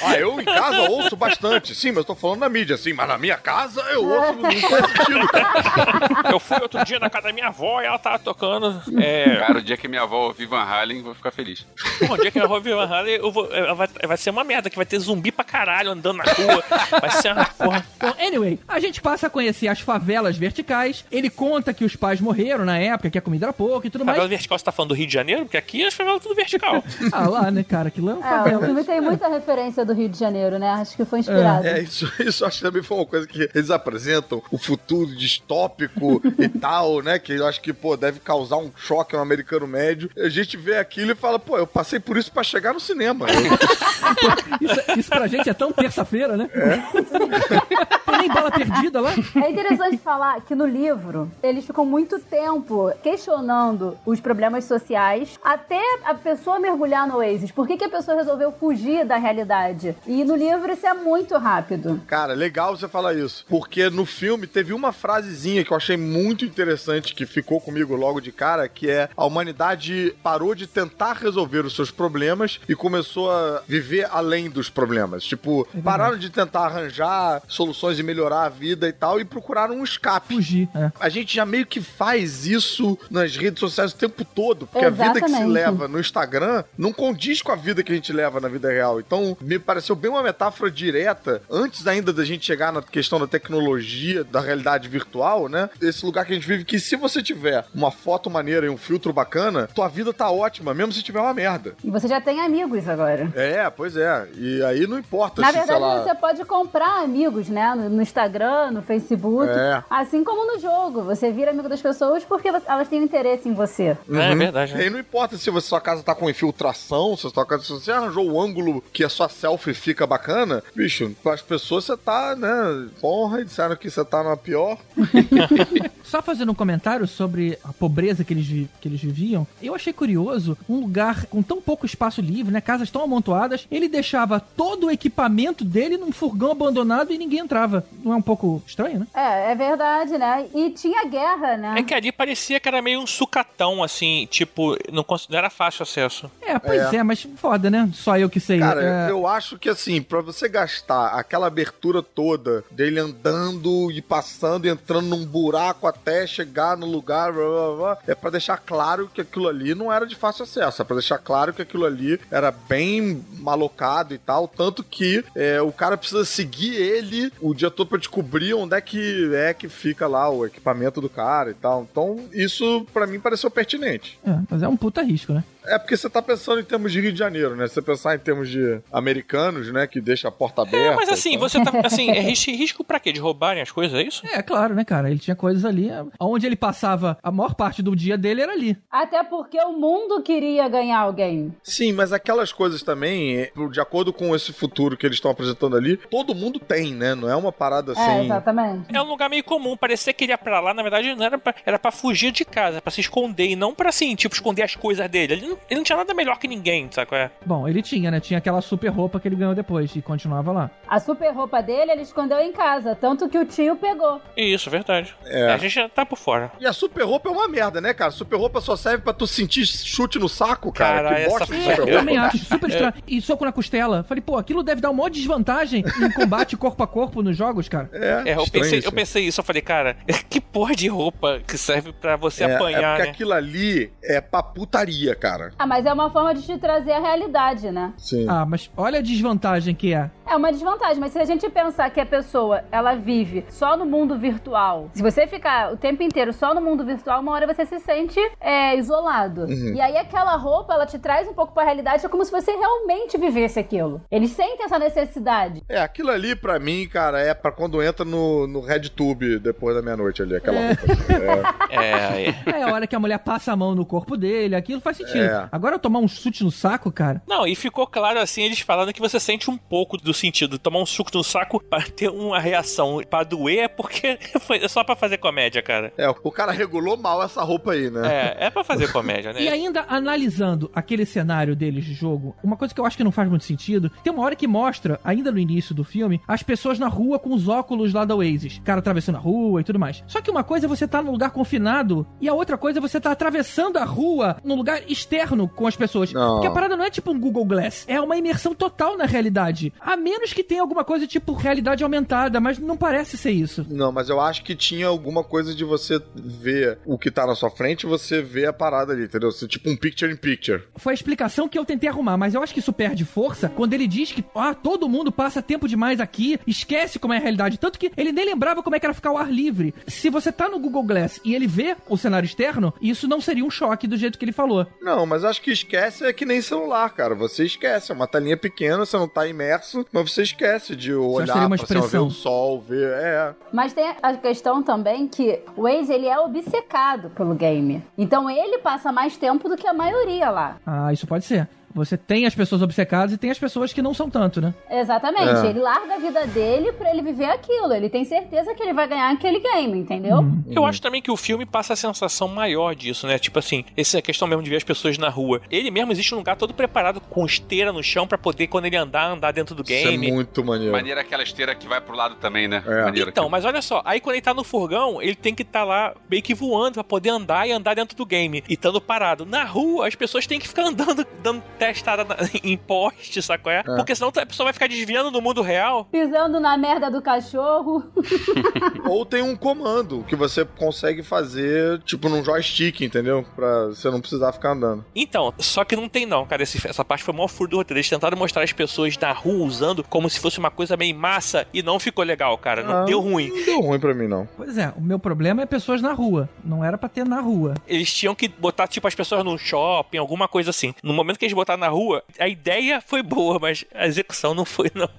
ah, eu em casa ouço bastante. Sim, mas eu tô falando na mídia, sim, mas na minha casa eu ouço, não faz sentido, cara. Eu fui outro dia na casa da minha avó e ela tava tocando. É. Cara, o dia que minha avó ouvir Van Halen, eu vou ficar feliz. Pô, um dia que eu vou ver Van Halen, eu vou, vai, vai ser uma merda, que vai ter zumbi pra caralho andando na rua. Vai ser uma porra. Bom, anyway, a gente passa a conhecer as favelas verticais. Ele conta que os pais morreram na época, que a comida era pouca e tudo Favela mais. vertical, você tá falando do Rio de Janeiro? Porque aqui as favelas tudo vertical. Ah, lá, né, cara? Aquilo é uma É, o favela. filme tem muita referência do Rio de Janeiro, né? Acho que foi inspirado. É, isso, isso acho que também foi uma coisa que eles apresentam, o futuro distópico e tal, né? Que eu acho que, pô, deve causar um choque no americano médio. A gente vê aquilo e fala, pô, eu passei por isso pra chegar no cinema. Isso, isso pra gente é tão terça-feira, né? Tem nem bala perdida lá. É interessante falar que no livro eles ficam muito tempo questionando os problemas sociais até a pessoa mergulhar no Oasis. Por que, que a pessoa resolveu fugir da realidade? E no livro isso é muito rápido. Cara, legal você falar isso. Porque no filme teve uma frasezinha que eu achei muito interessante, que ficou comigo logo de cara, que é a humanidade parou de tentar resolver os seus problemas e começou a viver além dos problemas. Tipo, pararam de tentar arranjar soluções e melhorar a vida e tal, e procuraram um escape. Fugir, é. A gente já meio que faz isso nas redes sociais o tempo todo, porque a vida que se Exatamente. leva no Instagram não condiz com a vida que a gente leva na vida real. Então, me pareceu bem uma metáfora direta, antes ainda da gente chegar na questão da tecnologia, da realidade virtual, né? Esse lugar que a gente vive, que se você tiver uma foto maneira e um filtro bacana, tua vida tá ótima, mesmo se tiver uma merda. E você já tem amigos agora. É, pois é. E aí não importa Na se, verdade, sei lá... você pode comprar amigos, né? No, Instagram, no Facebook. É. Assim como no jogo. Você vira amigo das pessoas porque elas têm interesse em você. É, verdade. E Né? aí não importa se você- sua casa tá com infiltração, se, sua casa, se você arranjou o ângulo que a sua selfie fica bacana, bicho, com as pessoas você tá, né? Porra, e disseram que você tá na pior. Só fazendo um comentário sobre a pobreza que eles, que eles viviam, eu achei curioso um lugar com tão pouco espaço livre, né? Casas tão amontoadas, ele deixava todo o equipamento dele num furgão abandonado e ninguém entrava. Não é um pouco estranho, né? É, é verdade, né? E tinha guerra, né? É que ali parecia que era meio um sucatão, assim, tipo, não, não era fácil acesso. É, pois é, mas foda, né? Só eu que sei. Cara, É, eu acho que assim, pra você gastar aquela abertura toda dele andando e passando e entrando num buraco até chegar no lugar, blá, blá, blá, é pra deixar claro que aquilo ali não era de fácil acesso, é pra deixar claro que aquilo ali era bem malocado e tal, tanto que é, o cara precisa seguir ele o dia todo pra descobrir onde é que é que fica lá o equipamento do cara e tal. Então, isso pra mim pareceu pertinente. é, mas é um puta risco, né? É porque você tá pensando em termos de Rio de Janeiro, né? Se você pensar em termos de americanos, né? Que deixa a porta aberta. É, mas assim, então- você tá. Assim, é risco, risco pra quê? De roubarem as coisas, é isso? É, claro, né, cara? Ele tinha coisas ali. Onde ele passava a maior parte do dia dele era ali. Até porque o mundo queria ganhar alguém. Sim, mas aquelas coisas também, é, de acordo com esse futuro que eles estão apresentando ali, todo mundo tem, né? Não é uma parada É, assim. exatamente. É um lugar meio comum, parecia que ele ia pra lá, na verdade não era pra, era pra fugir de casa, pra se esconder, e não pra assim, tipo, esconder as coisas dele. Ele não, ele não tinha nada melhor que ninguém, sabe qual é? Bom, ele tinha, né? Tinha aquela super roupa que ele ganhou depois e continuava lá. A super roupa dele ele escondeu em casa, tanto que o tio pegou. Isso, verdade. É. A gente já tá por fora. E a super roupa é uma merda, né, cara? Super roupa só serve pra tu sentir chute no saco, cara. Cara, que essa bosta de É, super eu também acho super estranho. E soco na costela. Falei, pô, aquilo deve dar uma maior desvantagem em combate corpo a corpo nos jogos, cara. É, É, eu pensei, isso. eu pensei isso, eu falei, cara, que porra de roupa que serve pra você É, é apanhar, porque né? aquilo ali é pra putaria, cara. Ah, mas é uma forma de te trazer a realidade, né? Sim. Ah, mas olha a desvantagem que é. É uma desvantagem, mas se a gente pensar que a pessoa, ela vive só no mundo virtual, se você ficar o tempo inteiro só no mundo virtual, uma hora você se sente é, isolado. Uhum. E aí aquela roupa, ela te traz um pouco pra realidade, é como se você realmente vivesse aquilo. Eles sentem essa necessidade. É, aquilo ali pra mim, cara, é pra quando entra no, no RedTube depois da meia-noite ali, aquela roupa. assim. É. É, aí. É a hora que a mulher passa a mão no corpo dele, aquilo faz sentido. É. Agora tomar um chute no saco, cara. Não, e ficou claro assim, eles falando que você sente um pouco do sentido. Tomar um suco no saco pra ter uma reação pra doer é porque foi só pra fazer comédia, cara. É, o cara regulou mal essa roupa aí, né? É, é pra fazer comédia, né? E ainda analisando aquele cenário deles de jogo, uma coisa que eu acho que não faz muito sentido, tem uma hora que mostra, ainda no início do filme, as pessoas na rua com os óculos lá da Oasis. Cara atravessando a rua e tudo mais. Só que uma coisa é você tá num lugar confinado e a outra coisa é você tá atravessando a rua num lugar externo com as pessoas. Não. Porque a parada não é tipo um Google Glass, é uma imersão total na realidade. A menos que tenha alguma coisa tipo realidade aumentada, mas não parece ser isso. Não, mas eu acho que tinha alguma coisa de você ver o que tá na sua frente e você ver a parada ali, entendeu? Você, tipo um picture in picture. Foi a explicação que eu tentei arrumar, mas eu acho que isso perde força quando ele diz que ah, todo mundo passa tempo demais aqui, esquece como é a realidade. Tanto que ele nem lembrava como é que era ficar ao ar livre. Se você tá no Google Glass e ele vê o cenário externo, isso não seria um choque do jeito que ele falou. Não, mas acho que esquece é que nem celular, cara. Você esquece. É uma telinha pequena, você não tá imerso, mas você esquece de olhar uma pra cima, ver o sol, ver. É. Mas tem a questão também que o Waze ele é obcecado pelo game. Então ele passa mais tempo do que a maioria lá. Ah, isso pode ser. Você tem as pessoas obcecadas e tem as pessoas que não são tanto, né? Exatamente. É. Ele larga a vida dele pra ele viver aquilo. Ele tem certeza que ele vai ganhar aquele game, entendeu? Uhum. Eu acho também que o filme passa a sensação maior disso, né? Tipo assim, essa questão mesmo de ver as pessoas na rua. Ele mesmo existe um lugar todo preparado com esteira no chão pra poder, quando ele andar, andar dentro do Isso é game. muito maneiro. Maneira aquela esteira que vai pro lado também, né? É. Maneiro Então, aquilo. mas olha só, aí quando ele tá no furgão, ele tem que estar lá meio que voando pra poder andar e andar dentro do game. E estando parado. Na rua, as pessoas têm que ficar andando, dando testada na- em poste, sacou? É? Porque senão a pessoa vai ficar desviando no mundo real. Pisando na merda do cachorro. Ou tem um comando que você consegue fazer, tipo, num joystick, entendeu? Pra você não precisar ficar andando. Então, só que não tem não, cara. Esse- essa parte foi o maior furo do roteiro. Eles tentaram mostrar as pessoas na rua usando como se fosse uma coisa meio massa e não ficou legal, cara. Não Ah, deu ruim. Não deu ruim pra mim, não. Pois é, o meu problema é pessoas na rua. Não era pra ter na rua. Eles tinham que botar, tipo, as pessoas num shopping, alguma coisa assim. No momento que eles botaram na rua, a ideia foi boa, mas a execução não foi, não.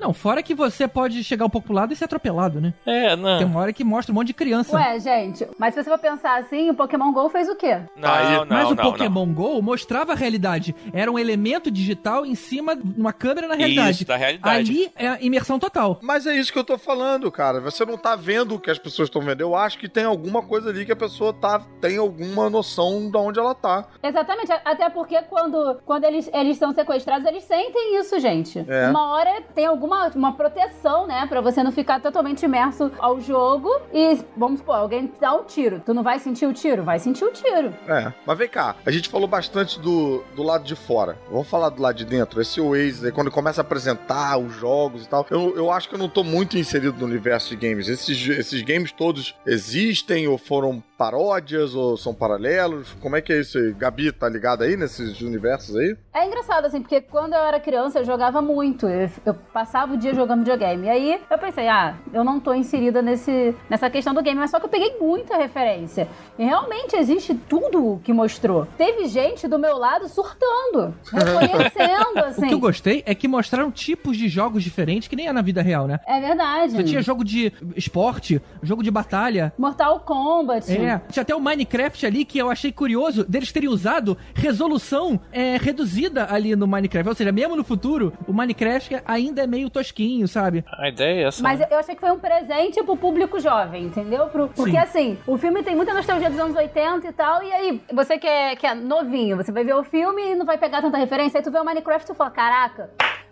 Não, fora que você pode chegar um pouco pro lado e ser atropelado, né? É, não. Tem uma hora que mostra um monte de criança. Ué, gente, mas se você for pensar assim, o Pokémon GO fez o quê? Não, Aí- não, Mas o não, não. Pokémon GO mostrava a realidade. Era um elemento digital em cima de uma câmera na realidade. Isso, da realidade. Ali é a imersão total. Mas é isso que eu tô falando, cara. Você não tá vendo o que as pessoas estão vendo. Eu acho que tem alguma coisa ali que a pessoa tá, tem alguma noção de onde ela tá. Exatamente, até porque quando, quando eles, eles são sequestrados, eles sentem isso, gente. É. Uma hora tem alguma uma proteção, né? Pra você não ficar totalmente imerso ao jogo. E, vamos supor, alguém dá um tiro. Tu não vai sentir o tiro? Vai sentir o tiro. É. Mas vem cá, a gente falou bastante do, do lado de fora. Vamos falar do lado de dentro. Esse Oasis aí, quando começa a apresentar os jogos e tal. Eu, eu acho que eu não tô muito inserido no universo de games. Esses, esses games todos existem ou foram paródias ou são paralelos? Como é que é isso aí? Gabi, tá ligado aí nesses universos aí? É engraçado, assim, porque quando eu era criança eu jogava muito. Eu, eu passava o dia jogando videogame. E aí eu pensei, ah, eu não tô inserida nesse, nessa questão do game, mas só que eu peguei muita referência. E realmente existe tudo o que mostrou. Teve gente do meu lado surtando, reconhecendo, O que eu assim. gostei é que mostraram tipos de jogos diferentes que nem é na vida real, né? É verdade. Você tinha jogo de esporte, jogo de batalha. Mortal Kombat. É, tinha até o Minecraft ali que eu achei curioso deles terem usado resolução é, reduzida ali no Minecraft. Ou seja, mesmo no futuro, o Minecraft ainda é meio tosquinho, sabe? A ideia é essa. Mas né? eu achei que foi um presente pro público jovem, entendeu? Pro- porque Sim. assim, o filme tem muita nostalgia dos anos 80 e tal, e aí você que é, que é novinho, você vai ver o filme e não vai pegar tanta referência, aí tu vê o Minecraft e tu fala, caraca,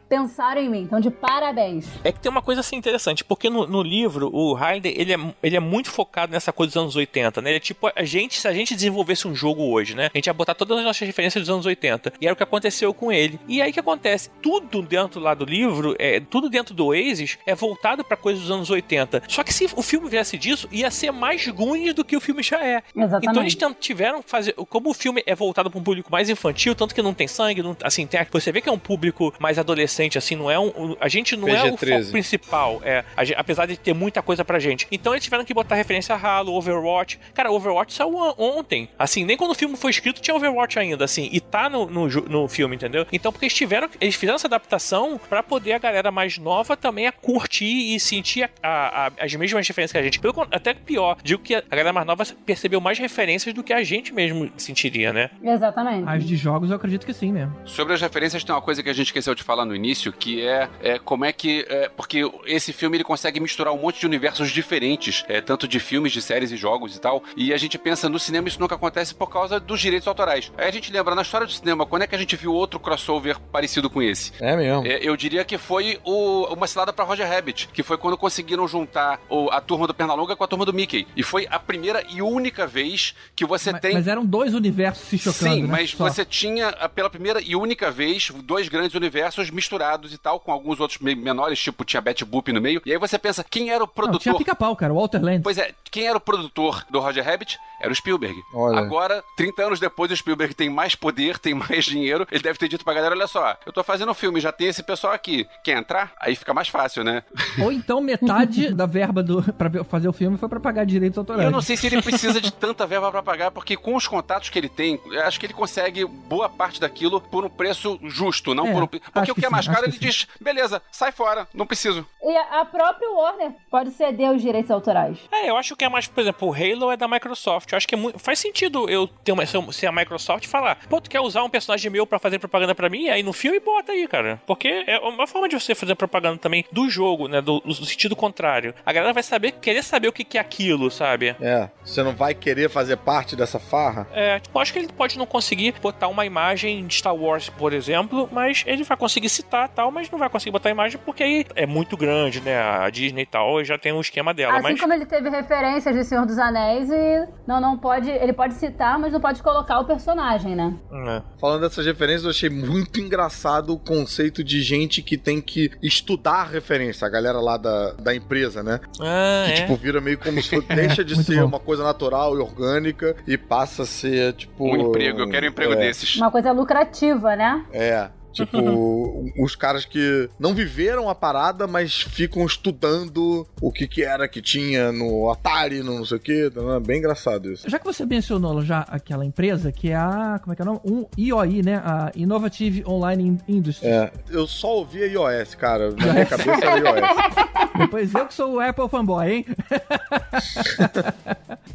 pensaram em mim, então de parabéns. É que tem uma coisa assim interessante, porque no, no livro, o Ryder, ele é, ele é muito focado nessa coisa dos anos 80, né? Ele é tipo, a gente, se a gente desenvolvesse um jogo hoje, né? A gente ia botar todas as nossas referências dos anos 80. E era o que aconteceu com ele. E aí o que acontece? Tudo dentro lá do livro, é, tudo dentro do Oasis, é voltado pra coisas dos anos 80. Só que se o filme viesse disso, ia ser mais Goonies do que o filme já é. Exatamente. Então eles tiveram que fazer. Como o filme é voltado para um público mais infantil, tanto que não tem sangue, não- assim, tem, você vê que é um público mais adolescente adolescente, assim, não é um. A gente não é o PG-13. foco principal, é. apesar de ter muita coisa pra gente. Então eles tiveram que botar referência a Halo, Overwatch. Cara, Overwatch saiu ontem. Assim, nem quando o filme foi escrito tinha Overwatch ainda, assim. E tá no, no, no filme, entendeu? Então, porque eles tiveram. Eles fizeram essa adaptação pra poder a galera mais nova também a curtir e sentir a- a- a- as mesmas referências que a gente. Pelo até pior, digo que a galera mais nova percebeu mais referências do que a gente mesmo sentiria, né? Exatamente. As de jogos eu acredito que sim mesmo. Sobre as referências, tem uma coisa que a gente esqueceu de falar no início, que é, é como é que. é, porque esse filme ele consegue misturar um monte de universos diferentes, é, tanto de filmes, de séries e jogos e tal. E a gente pensa no cinema, isso nunca acontece por causa dos direitos autorais. Aí a gente lembra, na história do cinema, quando é que a gente viu outro crossover parecido com esse? É mesmo. É, eu diria que foi o- uma cilada pra Roger Rabbit, que foi quando conseguiram juntar o- a turma do Pernalonga com a turma do Mickey. E foi a primeira e única vez que você mas, tem. mas eram dois universos se chocando, Sim, né? mas Só. você tinha pela primeira e única vez dois grandes universos misturados e tal, com alguns outros menores, tipo tinha Betty Boop no meio. E aí você pensa, quem era o Não, produtor? tinha pica-pau, cara, o Walter Land. Pois é, quem era o produtor do Roger Rabbit? Era o Spielberg. Olha. Agora, 30 anos depois, o Spielberg tem mais poder, tem mais dinheiro. Ele deve ter dito pra galera: olha só, eu tô fazendo um filme, já tem esse pessoal aqui. Quer entrar? Aí fica mais fácil, né? Ou então metade da verba do, pra fazer o filme foi pra pagar direitos autorais. eu não sei se ele precisa de tanta verba pra pagar, porque com os contatos que ele tem, eu acho que ele consegue boa parte daquilo por um preço justo, não É, por um. Porque o que que é mais caro, acho ele diz: beleza, sai fora, não preciso. E a própria Warner pode ceder os direitos autorais. É, eu acho que é mais, por exemplo, o Halo é da Microsoft. Eu acho que é muito, faz sentido eu ter uma, ser- a Microsoft e falar, pô, tu quer usar um personagem meu pra fazer propaganda pra mim? Aí no filme bota aí, cara. Porque é uma forma de você fazer propaganda também do jogo, né? Do, do sentido contrário. A galera vai saber, querer saber o que, que é aquilo, sabe? É, você não vai querer fazer parte dessa farra? É, tipo, eu acho que ele pode não conseguir botar uma imagem de Star Wars, por exemplo, mas ele vai conseguir citar tal, mas não vai conseguir botar a imagem porque aí é muito grande, né? A Disney e tal já tem um esquema dela, Assim mas. como ele teve referências de Senhor dos Anéis e não, não pode. Ele pode citar, mas não pode colocar o personagem, né? É. Falando dessas referências, eu achei muito engraçado o conceito de gente que tem que estudar a referência, a galera lá da, da empresa, né? Ah, Que, é. tipo, vira meio como se deixa de ser bom. uma coisa natural e orgânica e passa a ser, tipo... Um emprego, eu quero um emprego é, desses. Uma coisa lucrativa, né? É. Tipo, os caras que não viveram a parada, mas ficam estudando o que que era que tinha no Atari, no não sei o que. É bem engraçado isso. Já que você mencionou já aquela empresa, que é a. Como é que é o nome? Um IOI, né? A Innovative Online In- Industry. É, eu só ouvia iOS, cara. Na minha cabeça era iOS. Depois eu que sou o Apple fanboy, hein?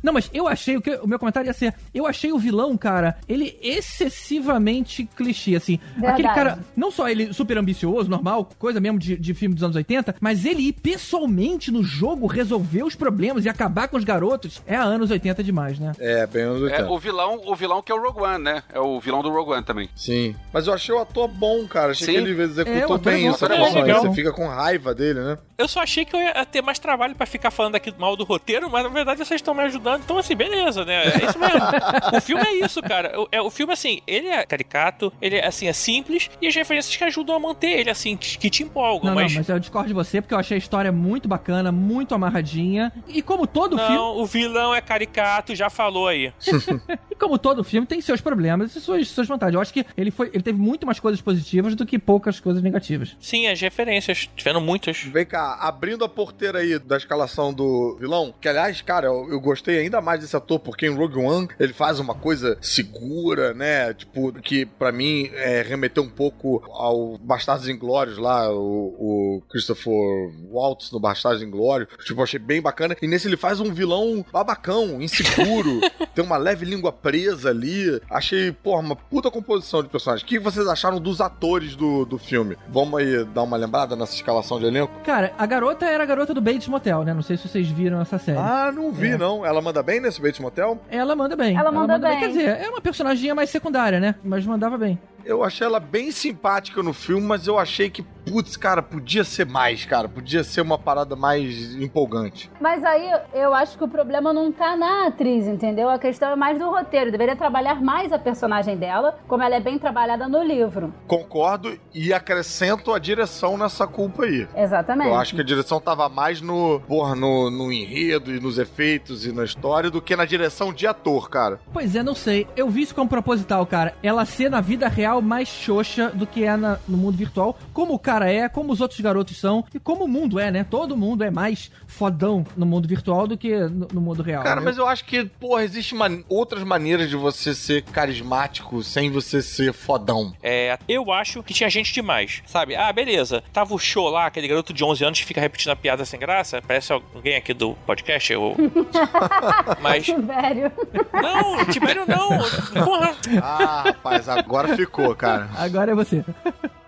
Não, mas eu achei, o, que, o meu comentário ia ser, eu achei o vilão, cara, ele excessivamente clichê, assim. Verdade. Aquele cara, não só ele super ambicioso, normal, coisa mesmo de, de filme dos anos 80, mas ele ir pessoalmente no jogo resolver os problemas e acabar com os garotos, é a anos 80 demais, né? É, bem anos É, 80. o vilão, o vilão que é o Rogue One, né? É o vilão do Rogue One também. Sim. Mas eu achei o ator bom, cara. Achei Sim. que ele É, executou é bem essa é função. aí. legal. Você fica com raiva dele, né? Eu só achei que eu ia ter mais trabalho pra ficar falando aqui mal do roteiro, mas na verdade vocês estão me ajudando. Então, assim, beleza, né? É isso mesmo. o filme é isso, cara. O, é, o filme, assim, ele é caricato, ele é, assim, é simples, e as referências que ajudam a manter ele, assim, que te empolgam. Não, mas, não, mas eu discordo de você porque eu achei a história muito bacana, muito amarradinha. E como todo não, filme, o vilão é caricato, já falou aí. e como todo filme tem seus problemas e suas, suas vantagens. Eu acho que ele foi, ele teve muito mais coisas positivas do que poucas coisas negativas. Sim, as referências. Tiveram muitas. Vem cá, abrindo a porteira aí da escalação do vilão, que aliás, cara, eu, eu gostei ainda mais desse ator, porque em Rogue One ele faz uma coisa segura, né? Tipo, que pra mim é, remeteu um pouco ao Bastardos Inglórios lá, o, o Christopher Waltz no Bastardos Inglórios. Tipo, achei bem bacana. E nesse ele faz um vilão babacão, inseguro, tem uma leve língua presa ali. Achei, porra, uma puta composição de personagens. O que vocês acharam dos atores do, do filme? Vamos aí dar uma lembrada nessa escalação de elenco? Cara, a garota era a garota do Bates Motel, né? Não sei se vocês viram essa série. Ah, não vi, É. não. Ela manda bem nesse Bates Motel? Ela manda bem. Ela manda bem. Quer dizer, é uma personagem mais secundária, né? Mas mandava bem. Eu achei ela bem simpática no filme, mas eu achei que, putz, cara, podia ser mais, cara. Podia ser uma parada mais empolgante. Mas aí eu acho que o problema não tá na atriz, entendeu? A questão é mais do roteiro. Deveria trabalhar mais a personagem dela, como ela é bem trabalhada no livro. Concordo e acrescento a direção nessa culpa aí. Exatamente. Eu acho que a direção tava mais no, porra, no, no enredo e nos efeitos e na história do que na direção de ator, cara. Pois é, não sei. Eu vi isso como proposital, cara. Ela ser na vida real real mais xoxa do que é na- no mundo virtual, como o cara é, como os outros garotos são e como o mundo é, né? Todo mundo é mais fodão no mundo virtual do que no, no mundo real. Cara, né? mas eu acho que, porra, existem man- outras maneiras de você ser carismático sem você ser fodão. É, eu acho que tinha gente demais, sabe? Ah, beleza. Tava o show lá, aquele garoto de 11 anos que fica repetindo a piada sem graça. Parece alguém aqui do podcast. Eu... Mas. Tibério. Não, Tibério não. Porra. Ah, rapaz, agora ficou, cara. Agora é você.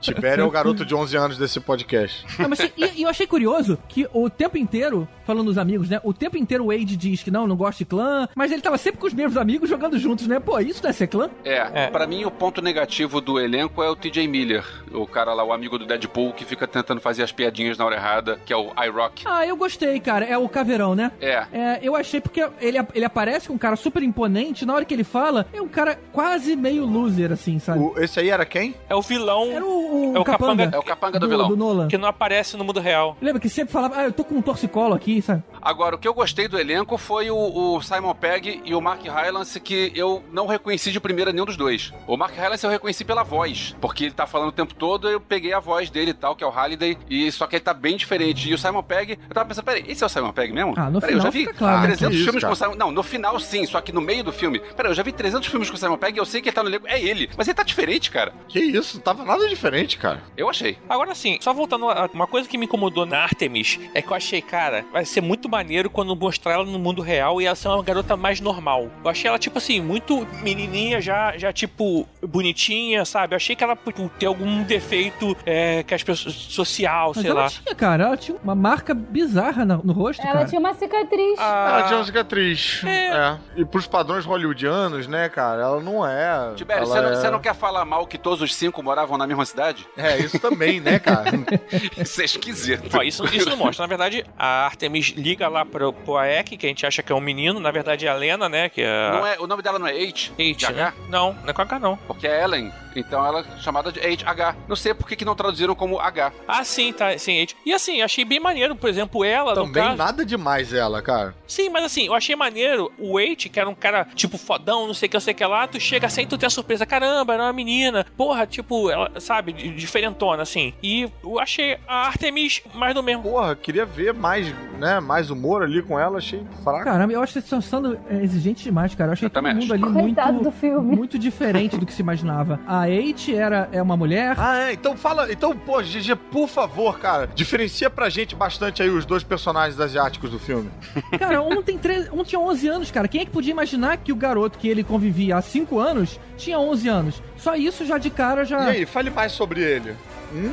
Tibério é o garoto de 11 anos desse podcast. Não, mas e, e eu achei curioso que o tempo inteiro, falando dos amigos, né? O tempo inteiro o Wade diz que não, não gosta de clã, mas ele tava sempre com os mesmos amigos jogando juntos, né? Pô, isso não é ser clã? É, É. pra mim o ponto negativo do elenco é o TJ Miller, o cara lá, o amigo do Deadpool que fica tentando fazer as piadinhas na hora errada, que é o iRock. Ah, eu gostei, cara. É o caveirão, né? É. É, eu achei porque ele, ele aparece com um cara super imponente, na hora que ele fala, é um cara quase meio loser, assim, sabe? O- esse aí era quem? É o vilão Era o, o É o capanga- É o capanga do, vilão. do Nolan. que não aparece no mundo real. Lembra que sempre falava, ah, eu tô com um torcicolo aqui, sabe? Agora, o que eu gostei do elenco foi o, o Simon Pegg e o Mark Rylance, que eu não reconheci de primeira nenhum dos dois. O Mark Rylance eu reconheci pela voz, porque ele tá falando o tempo todo, eu peguei a voz dele e tal, que é o Halliday, e só que ele tá bem diferente. E o Simon Pegg, eu tava pensando, peraí, esse é o Simon Pegg mesmo? Ah, no peraí, eu final já vi claro. 300 Ah, que isso, filmes cara. com o Simon... Não, no final sim, só que no meio do filme. Peraí, eu já vi 300 filmes com o Simon Pegg e eu sei que ele tá no elenco, é ele. Mas ele tá diferente, cara. Que isso? Não tava nada diferente, cara. Eu achei. Agora sim, só voltando a uma coisa que me incomodou na Artemis é que eu achei, cara, vai ser muito maneiro quando mostrar ela no mundo real e ela ser uma garota mais normal. Eu achei ela, tipo assim, muito menininha, já, já tipo, bonitinha, sabe? Eu achei que ela podia ter algum defeito é, que as pessoas. social, Mas sei ela lá. tinha, cara, ela tinha uma marca bizarra no, no rosto, Ela cara. tinha uma cicatriz. Ah, Ela tinha uma cicatriz. É. É. E pros padrões hollywoodianos, né, cara, ela não é. Tibério, ela você, não, é... você não quer falar mal que todos os cinco moravam na mesma cidade? É, isso também, né, cara? Isso é esquisito. Ó, isso, isso não mostra. Na verdade, a Artemis liga lá pro, pro Aek, que a gente acha que é um menino. Na verdade, é a Lena, né? Que é. Não é, o nome dela não é H? H, né? H? Não, não é com H, não. Porque é Ellen. Então ela é chamada de HH. Não sei por que, que não traduziram como H. Ah, sim, tá, sim, H. E assim, achei bem maneiro, por exemplo, ela, também caso. nada demais ela, cara. Sim, mas assim, eu achei maneiro o Wade, que era um cara, tipo, fodão, não sei o que, não sei o que lá, tu chega assim e tu tem a surpresa, caramba, era uma menina, porra, tipo, ela, sabe, diferentona, assim. E eu achei a Artemis mais do mesmo. Porra, queria ver mais, né, mais humor ali com ela, achei fraco. Caramba, eu acho que vocês estão sendo é, exigentes demais, cara. Eu achei Eu todo mundo ali acho. Coitado muito, do filme. muito diferente do que se imaginava. A Eight era é uma mulher. Ah, é, então fala, então, pô, GG, por favor, cara, diferencia pra gente bastante aí os dois personagens asiáticos do filme. Cara, um, tem tre... um tinha 11 anos, cara. Quem é que podia imaginar que o garoto que ele convivia há 5 anos tinha 11 anos? Só isso já de cara já. E aí, fale mais sobre ele.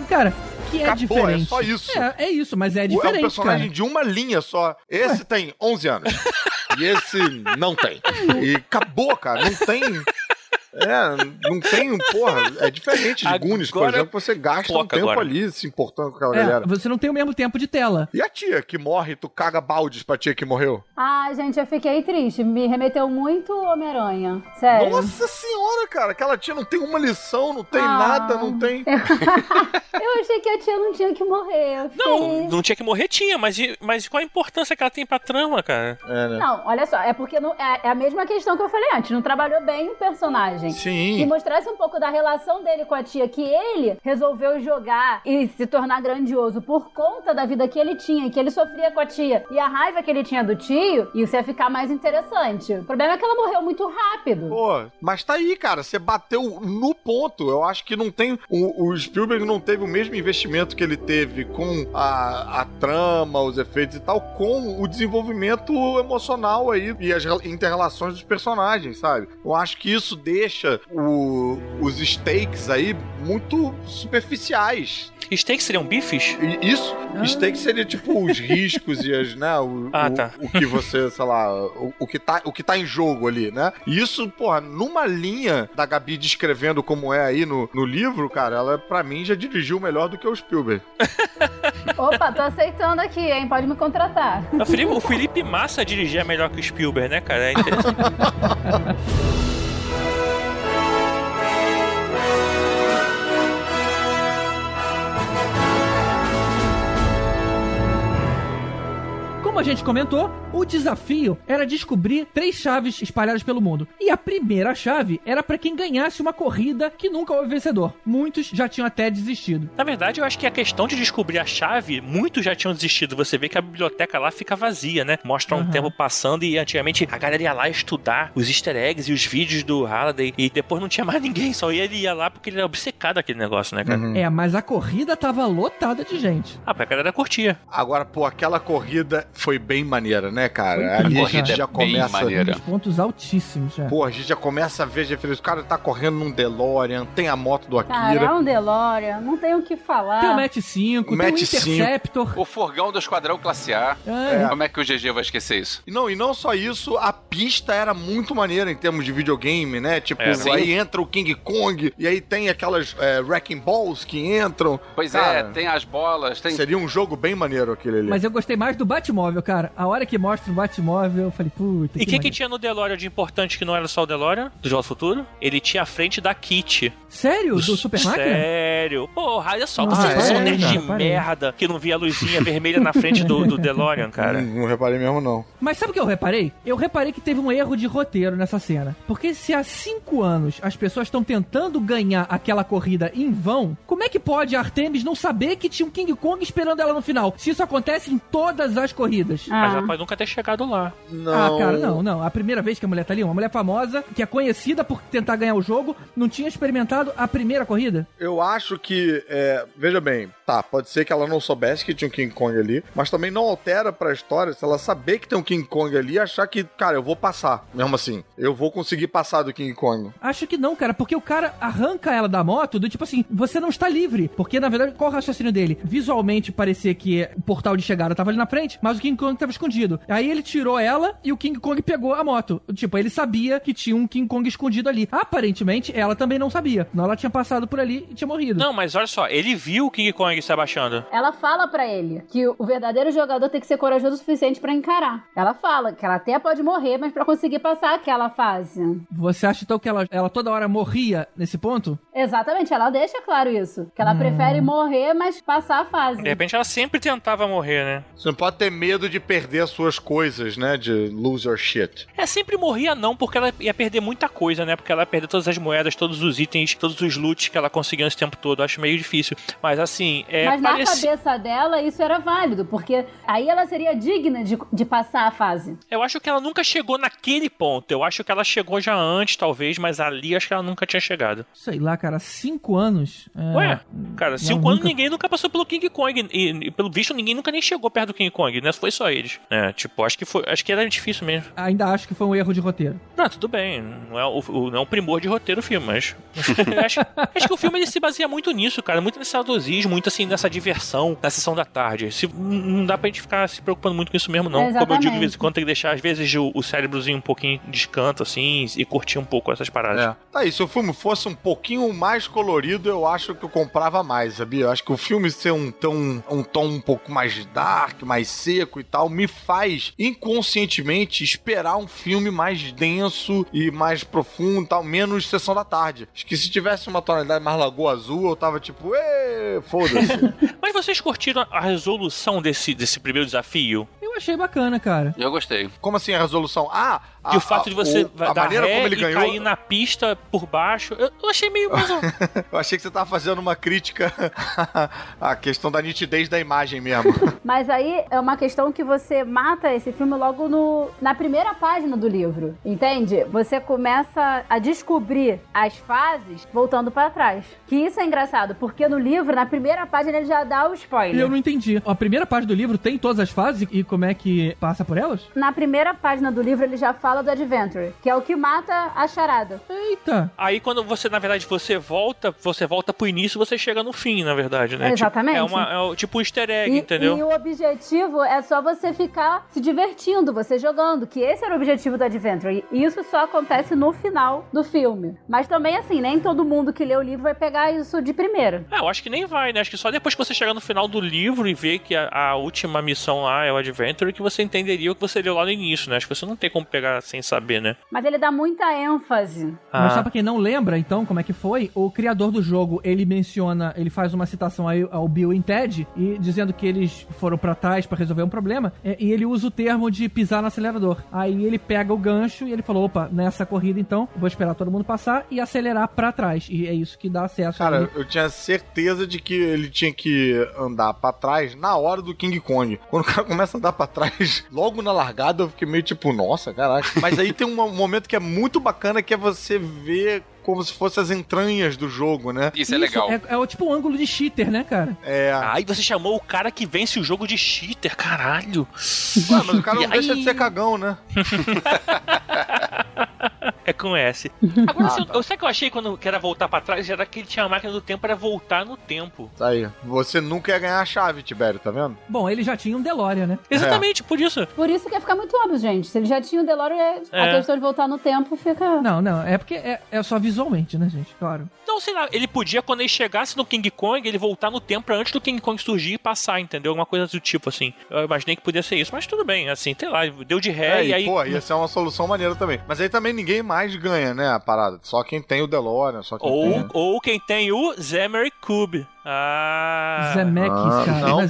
Cara, que é Acabou, diferente. é só isso. É, é isso, mas é O- é diferente, um personagem cara. de uma linha só. Esse tem 11 anos. e esse não tem. E acabou, cara. Não tem. É, não tem, porra, é diferente de Goonies, por exemplo, você gasta um tempo agora. ali se importando com aquela É, galera. você não tem o mesmo tempo de tela. E a tia que morre, tu caga baldes pra tia que morreu? Ah, gente, eu fiquei triste. Me remeteu muito Homem-Aranha. Sério. Nossa senhora, cara, aquela tia não tem uma lição, não tem Ah. nada, não tem. Eu achei que a tia não tinha que morrer. Eu fiquei... Não, não tinha que morrer, tinha, mas, mas qual a importância que ela tem pra trama, cara? É, né? Não, olha só, é porque não, é, é a mesma questão que eu falei antes, não trabalhou bem o personagem. Se Sim. mostrasse um pouco da relação dele com a tia, que ele resolveu jogar e se tornar grandioso por conta da vida que ele tinha, que ele sofria com a tia, e a raiva que ele tinha do tio, isso ia ficar mais interessante. O problema é que ela morreu muito rápido. Pô, mas tá aí, cara. Você bateu no ponto. Eu acho que não tem. O, o Spielberg não teve o mesmo investimento que ele teve com a, a trama, os efeitos e tal, com o desenvolvimento emocional aí e as rel- interrelações dos personagens, sabe? Eu acho que isso deixa o- os stakes aí muito superficiais. Steaks seriam bifes? E isso, Ah. stake seria tipo os riscos e as, né, o, Ah, o- tá. o que você, sei lá, o, o que tá, o que tá em jogo ali, né? E isso, porra, numa linha da Gabi descrevendo como é aí no, no livro, cara, ela pra mim já dirigiu melhor do que o Spielberg. Opa, tô aceitando aqui, hein? Pode me contratar. O Felipe, o Felipe Massa dirigir é melhor que o Spielberg, né, cara? É interessante. Como a gente comentou, o desafio era descobrir três chaves espalhadas pelo mundo. E a primeira chave era pra quem ganhasse uma corrida que nunca houve vencedor. Muitos já tinham até desistido. Na verdade, eu acho que a questão de descobrir a chave, muitos já tinham desistido. Você vê que a biblioteca lá fica vazia, né? Mostra um Aham. tempo passando e antigamente a galera ia lá estudar os easter eggs e os vídeos do Halliday e depois não tinha mais ninguém, só ele ia lá porque ele era obcecado aquele negócio, né, cara? É, mas a corrida tava lotada de gente. Ah, pra galera curtia. Agora, pô, aquela corrida foi bem maneira, né, cara? Ali a gente já É começa. maneira. Uns pontos altíssimos, já. Pô, a gente já começa a ver as referências. O cara tá correndo num DeLorean, tem a moto do Cara, é Akira. um DeLorean, não tem o que falar. Tem o Match 5, tem o Match 5. Interceptor. O forgão do Esquadrão Classe A. É. Como é que o GG vai esquecer isso? E não, e não só isso, a pista era muito maneira em termos de videogame, né? Tipo, É, sim. aí entra o King Kong, e aí tem aquelas é, Wrecking Balls que entram. Pois Cara, é, tem as bolas, tem. Seria um jogo bem maneiro aquele ali. Mas eu gostei mais do Batmóvel, cara. A hora que mostra o Batmóvel, eu falei, puta, E o que, que maneiro. tinha no DeLorean de importante que não era só o DeLorean do Jogo do Futuro? Ele tinha a frente da Kit. Sério? Do Super Máquina? Sério? Porra, olha só, Nossa, vocês é? são nerds de merda que não via a luzinha vermelha na frente do, do DeLorean, cara. Não, não reparei mesmo, não. Mas sabe o que eu reparei? Eu reparei que teve um erro de roteiro nessa cena. Porque se há cinco anos as pessoas estão tentando ganhar aquela corrida em vão, como é que pode a Artemis não saber que tinha um King Kong esperando ela no final? Se isso acontece em todas as corridas. Mas Ah. ela pode nunca ter chegado lá. Não. Ah, cara, não, não. A primeira vez que a mulher tá ali, uma mulher famosa, que é conhecida por tentar ganhar o jogo, não tinha experimentado a primeira corrida? Eu acho que, é, veja bem, tá, pode ser que ela não soubesse que tinha um King Kong ali, mas também não altera pra história se ela saber que tem um King Kong ali e achar que, cara, eu vou passar, mesmo assim. Eu vou conseguir passar do King Kong. Acho que não, cara, porque o cara arranca ela da moto do tipo assim, você não está livre. Porque, na verdade, qual o raciocínio dele? Visualmente parecia que o portal de chegada tava ali na frente, mas o King Kong tava escondido. Aí ele tirou ela e o King Kong pegou a moto. Tipo, ele sabia que tinha um King Kong escondido ali. Aparentemente, ela também não sabia. Não, ela tinha passado por ali e tinha morrido. Não, mas olha só, ele viu o King Kong se abaixando. Ela fala pra ele que o verdadeiro jogador tem que ser corajoso o suficiente pra encarar. Ela fala que ela até pode morrer, mas pra conseguir passar aquela fase. Você acha então que ela, ela toda hora morria nesse ponto? Exatamente, ela deixa claro isso. Que ela prefere morrer, mas passar a fase. De repente ela sempre tentava morrer, né? Você não pode ter medo de perder as suas coisas, né? De lose your shit. É, sempre morria não, porque ela ia perder muita coisa, né? Porque ela ia perder todas as moedas, todos os itens, todos os loots que ela conseguiu esse tempo todo. Eu acho meio difícil. Mas assim, é. Mas na cabeça dela isso era válido, porque aí ela seria digna de, de passar a fase. Eu acho que ela nunca chegou naquele ponto. Eu acho que ela chegou já antes, talvez, mas ali acho que ela nunca tinha chegado. Sei lá, cara, cinco anos. É, Ué, cara, cinco anos nunca- ninguém nunca passou pelo King Kong. E, e, pelo visto, ninguém nunca nem chegou perto do King Kong, né? Foi só eles. É, tipo, acho que foi. Acho que era difícil mesmo. Ainda acho que foi um erro de roteiro. Não, tudo bem. Não é o, o- não é o primor de roteiro o filme, mas. acho, acho que o filme ele se baseia muito nisso, cara. Muito nesse saudosismo, muito assim, nessa diversão na sessão da tarde. Se, não dá pra gente ficar se preocupando muito com isso mesmo, não. Como eu digo, de Exatamente. vez em quando tem que deixar, às vezes, o, o cérebrozinho um pouquinho descanto, assim, e curtir um pouco essas paradas. É. Tá aí, se o filme fosse um pouquinho mais colorido, eu acho que eu comprava mais, sabia? Eu acho que o filme ser um, tão, um tom um pouco mais dark, mais seco e tal, me faz inconscientemente esperar um filme mais denso e mais profundo e tal, menos sessão da tarde. Acho que se tivesse uma tonalidade mais lagoa azul, eu tava tipo, ê, foda-se. Mas vocês curtiram a resolução desse, desse primeiro desafio? Eu achei bacana, cara. Eu gostei. Como assim a resolução? Ah, a, E o fato de você o- a dar maneira ré como ele e ganhou. cair na pista por baixo, eu, eu achei meio Eu achei que você tava fazendo uma crítica à questão da nitidez da imagem mesmo. Mas aí é uma questão que você mata esse filme logo no, na primeira página do livro, entende? Você começa a descobrir as fases voltando pra trás. Que isso é engraçado, porque no livro, na primeira página, ele já dá o E spoiler. eu não entendi. A primeira parte do livro tem todas as fases e como é que passa por elas? Na primeira página do livro, ele já fala do Adventure, que é o que mata a charada. Eita! Aí quando você, na verdade, você volta, você volta pro início, você chega no fim, na verdade, né? Exatamente. Tipo, é, uma, é tipo um easter egg, E, entendeu? e o objetivo é só você ficar se divertindo, você jogando, que esse era o objetivo do Adventure. E isso só acontece no final do filme. Mas também, assim, nem todo mundo que lê o livro vai pegar isso de primeira. É, eu acho que nem vai, né? Acho que só depois que você chegar no final do livro e ver que a, a última missão lá é o Adventure, que você entenderia o que você leu lá no início, né? Acho que você não tem como pegar sem saber, né? Mas ele dá muita ênfase. Mas Ah. só pra quem não lembra, então, como é que foi, o criador do jogo, ele menciona, ele faz uma citação aí ao Bill e Ted, e dizendo que eles foram pra trás pra resolver um problema, é, e ele usa o termo de pisar no acelerador. Aí ele pega o gancho e ele falou, opa, nessa corrida então, vou esperar todo mundo passar e acelerar pra trás. E é isso que dá acesso Cara, eu tinha certeza de que ele tinha que andar pra trás na hora do King Kong. Quando o cara começa a andar pra trás, logo na largada, eu fiquei meio tipo, nossa, caraca. Mas aí tem um momento que é muito bacana, que é você ver como se fossem as entranhas do jogo, né? Isso, é legal. É, é o tipo um ângulo de cheater, né, cara? É. Ai, você chamou o cara que vence o jogo de cheater, caralho. Ué, mas o cara não E deixa aí? de ser cagão, né? É com S. Agora, assim, eu, sabe o que eu achei quando que era voltar pra trás? Era que ele tinha a máquina do tempo para voltar no tempo. Tá aí. Você nunca ia ganhar a chave, Tibério, tá vendo? Bom, ele já tinha um DeLorean, né? Exatamente, por isso. Por isso que ia ficar muito óbvio, gente. Se ele já tinha o DeLorean, a É. questão de voltar no tempo fica... Não, não, é porque é, é só visualmente, né, gente? Claro. Não, sei lá, ele podia, quando ele chegasse no King Kong, ele voltar no tempo antes do King Kong surgir e passar, entendeu? Alguma coisa do tipo, assim. Eu imaginei que podia ser isso, mas tudo bem, assim, sei lá, deu de ré É, e e, aí. pô, ia ser uma solução maneira também. Mas aí também ninguém mais ganha, né, a parada. Só quem tem o DeLorean, só quem Ou, tem... ou quem tem o Zemery Cube. Ah. Zemeckis, Ah, cara. não, não é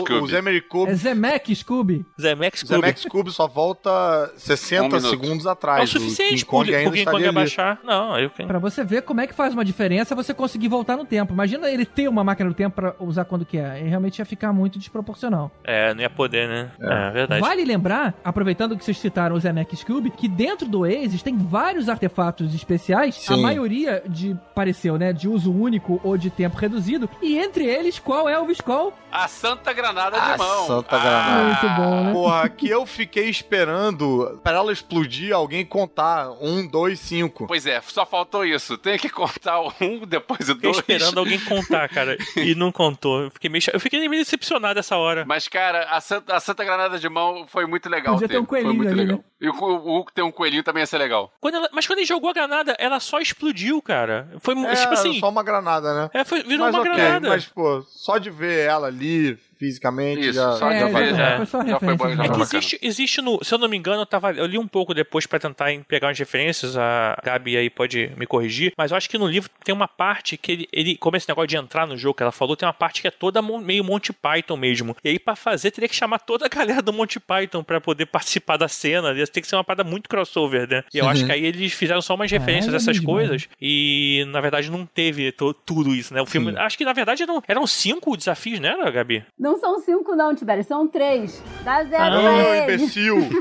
o Cube. Zemery Cube É Zemeckis, Cube. Zemex Cube. Zemeckis Cube só volta 60 Um segundos É atrás. o suficiente pro King Kong abaixar. Não, eu Pra você ver como é que faz uma diferença você conseguir voltar no tempo. Imagina ele ter uma máquina do tempo pra usar quando quer. E realmente ia ficar muito desproporcional. É, não ia poder, né? É, verdade. Vale lembrar, aproveitando que vocês citaram o Zemeckis Cube, que dentro do Oasis tem vários artefatos especiais. A Sim. maioria de, pareceu, né, de uso único ou de tempo reduzido. E entre eles, qual é o Viscol? A Santa Granada A de mão. Santa Ah, Granada. Muito bom, né? Porra, que eu fiquei esperando pra ela explodir, alguém contar. Um, dois, cinco. Pois é, só faltou isso. Tem que contar o um, depois o Fiquei dois. esperando alguém contar, cara. E não contou. Eu fiquei meio, eu fiquei meio decepcionado essa hora. Mas, cara, a Santa, a Santa Granada de mão foi muito legal. Podia ter um Foi coelhinho muito ali, legal. né? E o, o Hulk ter um coelhinho também ia ser legal. Quando ela- mas quando ele jogou a granada, ela só explodiu, cara. Foi É, tipo assim. só uma granada, né? É, foi, virou mas uma ok, mas, pô, só de ver ela ali fisicamente Isso, já, só É, já vai. já é. foi Já foi referência. bom, já É foi que existe, existe no. Se eu não me engano, eu, tava, eu li um pouco depois pra tentar pegar umas referências, a Gabi aí pode me corrigir, mas eu acho que no livro tem uma parte que ele, ele como esse negócio de entrar no jogo que ela falou, tem uma parte que é toda meio Monty Python mesmo. E aí pra fazer teria que chamar toda a galera do Monty Python pra poder participar da cena. Ia ter que ser uma parada muito crossover, né? E eu acho que aí eles fizeram só umas referências é dessas coisas e na verdade não teve tudo isso, né? O filme, acho que na verdade eram, eram cinco desafios, né, Gabi? Não são cinco não, Tibério, são três. Dá zero Ah, imbecil!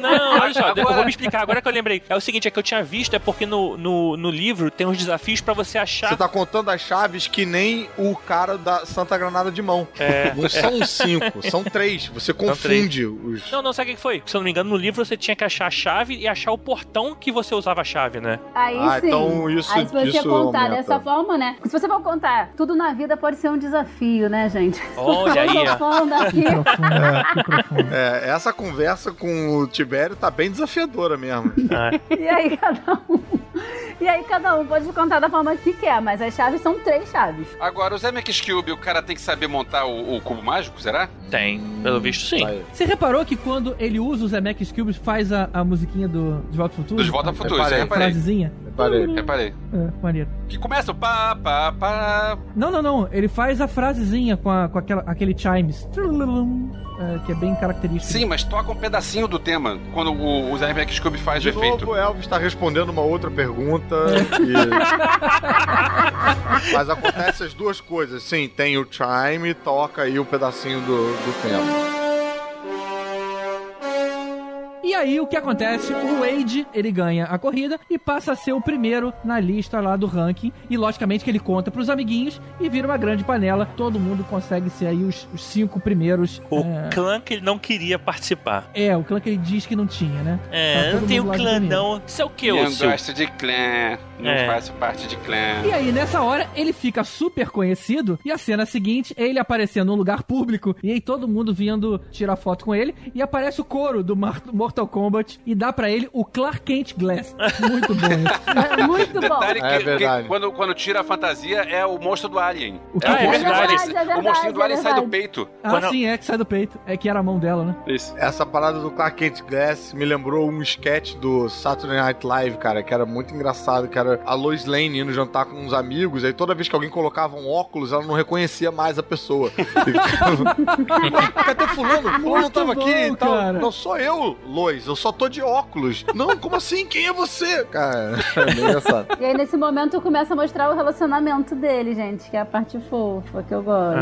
Não, olha só, Agora- eu vou me explicar. Agora que eu lembrei. É o seguinte, é que eu tinha visto, é porque no, no, no livro tem uns desafios pra você achar. Você tá contando as chaves que nem o cara da Santa Granada de mão. É, Não são cinco, são três. Você confunde os. Não, não, sabe o que foi? Se eu não me engano, no livro você tinha que achar a chave e achar o portão que você usava a chave, né? Aí Ah, sim. então isso- Aí se você isso contar aumenta. dessa forma, né? Se você for contar, tudo na vida pode ser um desafio, né, gente? Olha aí, ó. Que profundo, que profundo. É, essa conversa com o Tibério tá bem desafiadora mesmo. Ah, E aí cada um. E aí cada um pode contar da forma que quer, mas as chaves são três chaves. Agora, o Zemeckis Cube, o cara tem que saber montar o, o cubo mágico, será? tem. Pelo visto, sim. Você reparou que quando ele usa o Zemeckis Cube, faz a, a musiquinha do De Volta ao Futuro? Dos Volta ao Futuro, reparei. reparei. Frasezinha? Reparei. Reparei. É, maneiro. Que começa o pá, pá, pá. Não, não, não. Ele faz a frasezinha com, a, com aquela, aquele chimes. É, que é bem característico. Sim, mas toca um pedacinho do tema quando o, o Zemeckis Cube faz De o efeito. novo, o Elvis tá respondendo uma outra pergunta. e- Mas acontece as duas coisas. Sim, tem o chime, toca aí um pedacinho do, do tema. E aí o que acontece? O Wade, ele ganha a corrida e passa a ser o primeiro na lista lá do ranking. E logicamente que ele conta pros amiguinhos e vira uma grande panela. Todo mundo consegue ser aí os, os cinco primeiros. O é, clã que ele não queria participar. é, o clã que ele diz que não tinha, né? É, não tem o clã, não. Isso é o que, Eu não seu? gosto de clã, não É. faço parte de clã. E aí, nessa hora, ele fica super conhecido. E a cena seguinte é ele aparecendo num lugar público. E aí todo mundo vindo tirar foto com ele. E aparece o coro do Mortal Kombat e dá pra ele o Clark Kent Glass. Muito bom isso. É muito bom. Detalhe que, É que verdade. quando, quando tira a fantasia é o monstro do Alien. O que é, é o monstro do verdade, Alien. é verdade, o monstrinho do é Alien sai do peito. Ah, Quando- sim, é que sai do peito. É que era a mão dela, né? Isso. Essa parada do Clark Kent Glass me lembrou um sketch do Saturday Night Live, cara, que era muito engraçado, que era a Lois Lane indo jantar com uns amigos, aí toda vez que alguém colocava um óculos, ela não reconhecia mais a pessoa. E ficava, "Ué, cadê fulano? Fulano Muito tava aqui bom, e tal. cara. Não sou eu, Lois, eu só tô de óculos. Não, como assim? Quem é você? Cara, é engraçado. E aí, nesse momento, começa a mostrar o relacionamento dele, gente, que é a parte fofa que eu gosto.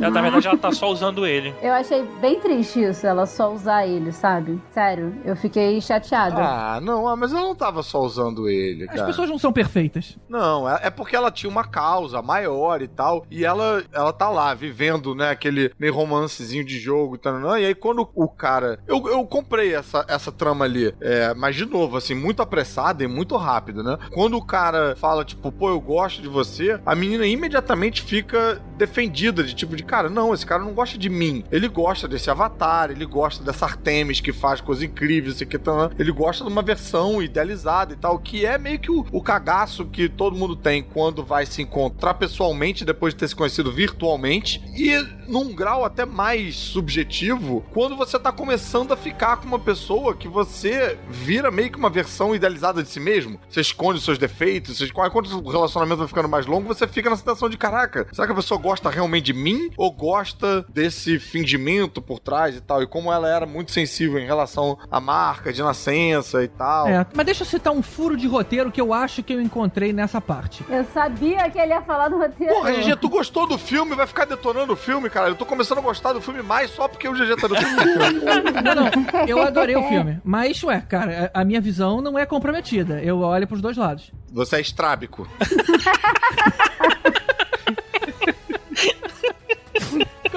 É, na verdade, ela tá só usando ele. Eu achei bem triste isso, ela só usar ele, sabe? Sério, eu fiquei chateada. Ah, não, ah, mas eu não tava só usando ele, As cara. Pessoas não são perfeitas. Não, é é porque ela tinha uma causa maior e tal. E ela, ela tá lá, vivendo, né, aquele meio romancezinho de jogo e tal. E aí, quando o cara. Eu, eu comprei essa, essa trama ali. É, mas, de novo, assim, muito apressada e muito rápido, né? Quando o cara fala, tipo, pô, eu gosto de você, a menina imediatamente fica defendida, de tipo, de cara, não, esse cara não gosta de mim. Ele gosta desse avatar, ele gosta dessa Artemis que faz coisas incríveis, aqui, tal, ele gosta de uma versão idealizada e tal, que é meio que o, o cagaço que todo mundo tem quando vai se encontrar pessoalmente depois de ter se conhecido virtualmente e num grau até mais subjetivo quando você tá começando a ficar com uma pessoa que você vira meio que uma versão idealizada de si mesmo. Você esconde os seus defeitos, você quando o relacionamento vai ficando mais longo, você fica na situação de caraca, será que a pessoa gosta realmente de mim ou gosta desse fingimento por trás e tal? E como ela era muito sensível em relação à marca de nascença e tal. É, mas deixa eu citar um furo de roteiro que eu acho que eu encontrei nessa parte. Eu sabia que ele ia falar do roteiro. Porra, GG, tu gostou do filme? Vai ficar detonando o filme, cara. Eu tô começando a gostar do filme mais só porque o GG tá no filme. Não, não, eu adorei o filme. Mas, ué, cara, a a minha visão não é comprometida. Eu olho pros dois lados. Você é estrábico.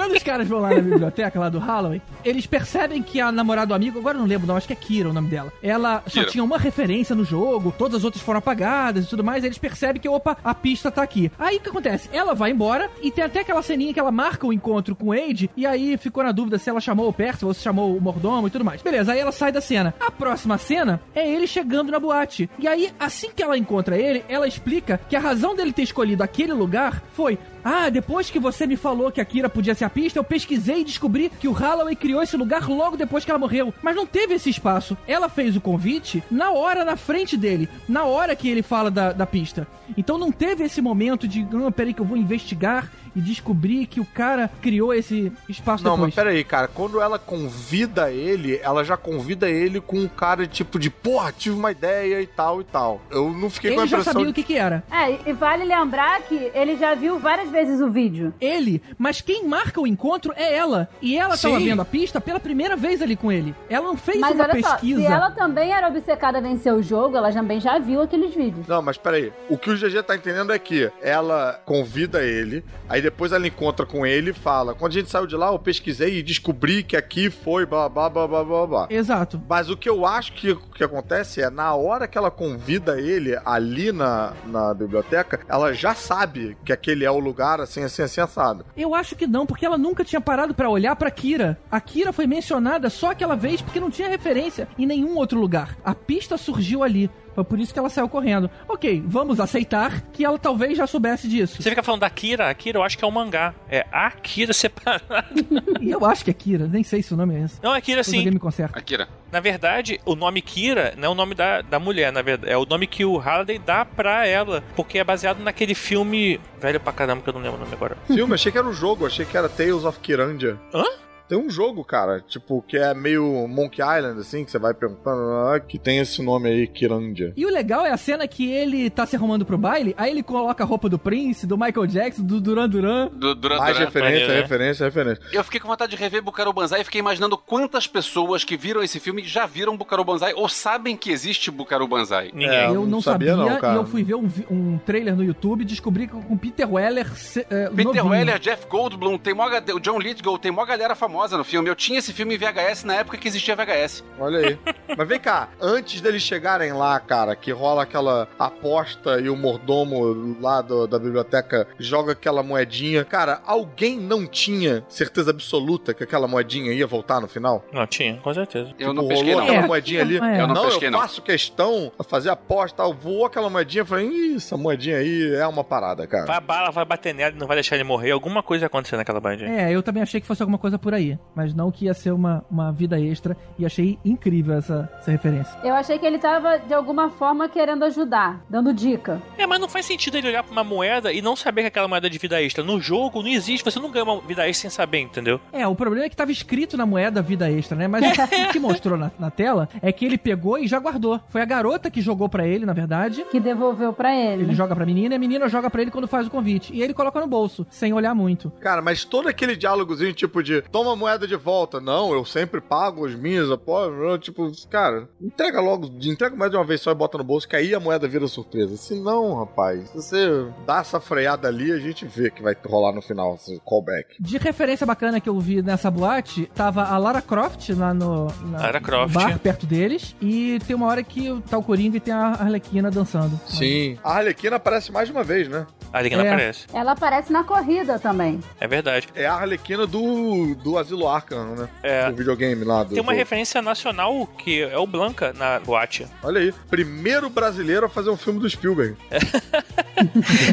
Quando os caras vão lá na biblioteca, lá do Halloween, eles percebem que a namorada do amigo, agora eu não lembro, não, acho que é Kira o nome dela. Ela só Kira. tinha uma referência no jogo, todas as outras foram apagadas e tudo mais. Eles percebem que, opa, a pista tá aqui. Aí o que acontece? Ela vai embora e tem até aquela ceninha que ela marca o encontro com o Age, e aí ficou na dúvida se ela chamou o Percival ou se chamou o mordomo e tudo mais. Beleza, aí ela sai da cena. A próxima cena é ele chegando na boate. E aí, assim que ela encontra ele, ela explica que a razão dele ter escolhido aquele lugar foi ah, depois que você me falou que a Kira podia ser a pista, eu pesquisei e descobri que o Holloway criou esse lugar logo depois que ela morreu. Mas não teve esse espaço. Ela fez o convite na hora, na frente dele. Na hora que ele fala da, da pista. Então não teve esse momento de, ah, peraí que eu vou investigar e descobrir que o cara criou esse espaço Não, depois. mas peraí, cara. Quando ela convida ele, ela já convida ele com um cara tipo de, porra, tive uma ideia e tal e tal. Eu não fiquei com a Ele já impressão sabia de... o que que era. É, e vale lembrar que ele já viu várias vezes o vídeo. Ele, mas quem marca o encontro é ela. E ela tava Sim. vendo a pista pela primeira vez ali com ele. Ela não fez Mas uma olha pesquisa. só, se ela também era obcecada a vencer o jogo, ela também já viu aqueles vídeos. Não, mas peraí. O que o GG tá entendendo é que ela convida ele, aí depois ela encontra com ele e fala: quando a gente saiu de lá, eu pesquisei e descobri que aqui foi blá blá blá blá blá blá. Exato. Mas o que eu acho que, que acontece é, na hora que ela convida ele ali na, na biblioteca, ela já sabe que aquele é o lugar, assim, assim, assim, assado. Eu acho que não, porque ela nunca tinha parado pra olhar pra Kira. A Kira foi mencionada só aquela vez porque não tinha referência em nenhum outro lugar. A pista surgiu ali. Foi por isso que ela saiu correndo. Ok, vamos aceitar que ela talvez já soubesse disso. Você fica falando da Kira, a Kira eu acho que é um mangá. É a Kira separada. E eu acho que é Kira, nem sei se o nome é esse. Não, é Kira Depois alguém sim. me conserta. Akira. Na verdade, o nome Kira não é o nome da, da mulher, na verdade. É o nome que o Halliday dá pra ela. Porque é baseado naquele filme velho pra caramba que eu não lembro o nome agora. Filme, achei que era um jogo, achei que era Tales of Kirandia. Hã? Tem um jogo, cara, tipo, que é meio Monkey Island, assim, que você vai perguntando, ah, que tem esse nome aí, Kirandia. E o legal é a cena que ele tá se arrumando pro baile, aí ele coloca a roupa do Prince, do Michael Jackson, do Duran Duran. Do, Duran Mais Duran. referência, maneiro, né? referência, referência. Eu fiquei com vontade de rever Bucaro Banzai e fiquei imaginando quantas pessoas que viram esse filme já viram Bucaro Banzai ou sabem que existe Bucaro Banzai. Ninguém. É, eu não não sabia, sabia não, cara. e eu fui ver um, um trailer no YouTube e descobri que com Peter Weller se- é, Peter novinho. Weller, Jeff Goldblum, tem mó, o John Lithgow, tem mó galera famosa famosa no filme. Eu tinha esse filme em VHS na época que existia VHS. Olha aí. Mas vem cá, antes deles chegarem lá, cara, que rola aquela aposta e o mordomo lá do- da biblioteca joga aquela moedinha. Cara, alguém não tinha certeza absoluta que aquela moedinha ia voltar no final? Não, tinha, com certeza. Eu não Tipo, pesquei, rolou não. aquela É. moedinha ali. É. Eu não não, pesquei, eu não. faço questão a fazer aposta, tal. voou aquela moedinha, eu falei, Ih, essa moedinha aí é uma parada, cara. Vai, a bala vai bater nela e não vai deixar ele morrer. Alguma coisa vai acontecer naquela bandinha. É, eu também achei que fosse alguma coisa por aí. Mas não que ia ser uma, uma vida extra. E achei incrível essa, essa referência. Eu achei que ele tava, de alguma forma, querendo ajudar, dando dica. É, mas não faz sentido ele olhar pra uma moeda e não saber que aquela moeda é de vida extra. No jogo não existe, você não ganha uma vida extra sem saber, entendeu? É, o problema é que tava escrito na moeda vida extra, né? Mas o que mostrou na, na tela é que ele pegou e já guardou. Foi a garota que jogou pra ele, na verdade. Que devolveu pra ele. Ele joga pra menina e a menina joga pra ele quando faz o convite. E ele coloca no bolso, sem olhar muito. Cara, mas todo aquele diálogozinho, tipo de toma a moeda de volta. Não, eu sempre pago as minhas apoios. Tipo, cara, entrega logo, entrega moeda de uma vez só e bota no bolso, que aí a moeda vira surpresa. Se não, rapaz, se você dá essa freada ali, a gente vê que vai rolar no final, esse callback. De referência bacana que eu vi nessa boate, tava a Lara Croft lá no, na- Lara Croft. no bar perto deles. E tem uma hora que tá o Coringa e tem a Arlequina dançando. Sim. A Arlequina aparece mais de uma vez, né? A não É. aparece. Ela aparece na corrida também. É verdade. É a Arlequina do, do Asilo Arkham, né? É. Do videogame lá. Do, Tem uma do- referência nacional que é o Blanca na boate. Olha aí, primeiro brasileiro a fazer um filme do Spielberg.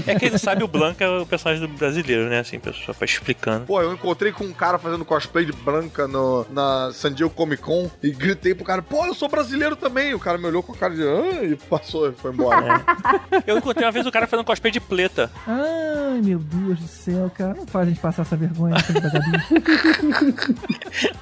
É que ele sabe o Blanca é o personagem do brasileiro, né? Assim, pessoa vai explicando. Pô, eu encontrei com um cara fazendo cosplay de branca no, na San Diego Comic Con e gritei pro cara, pô, eu sou brasileiro também. O cara me olhou com a cara de, ah, e passou e foi embora. Eu encontrei uma vez o cara fazendo cosplay de pleta. Ai, meu Deus do céu, cara. Não faz a gente passar essa vergonha.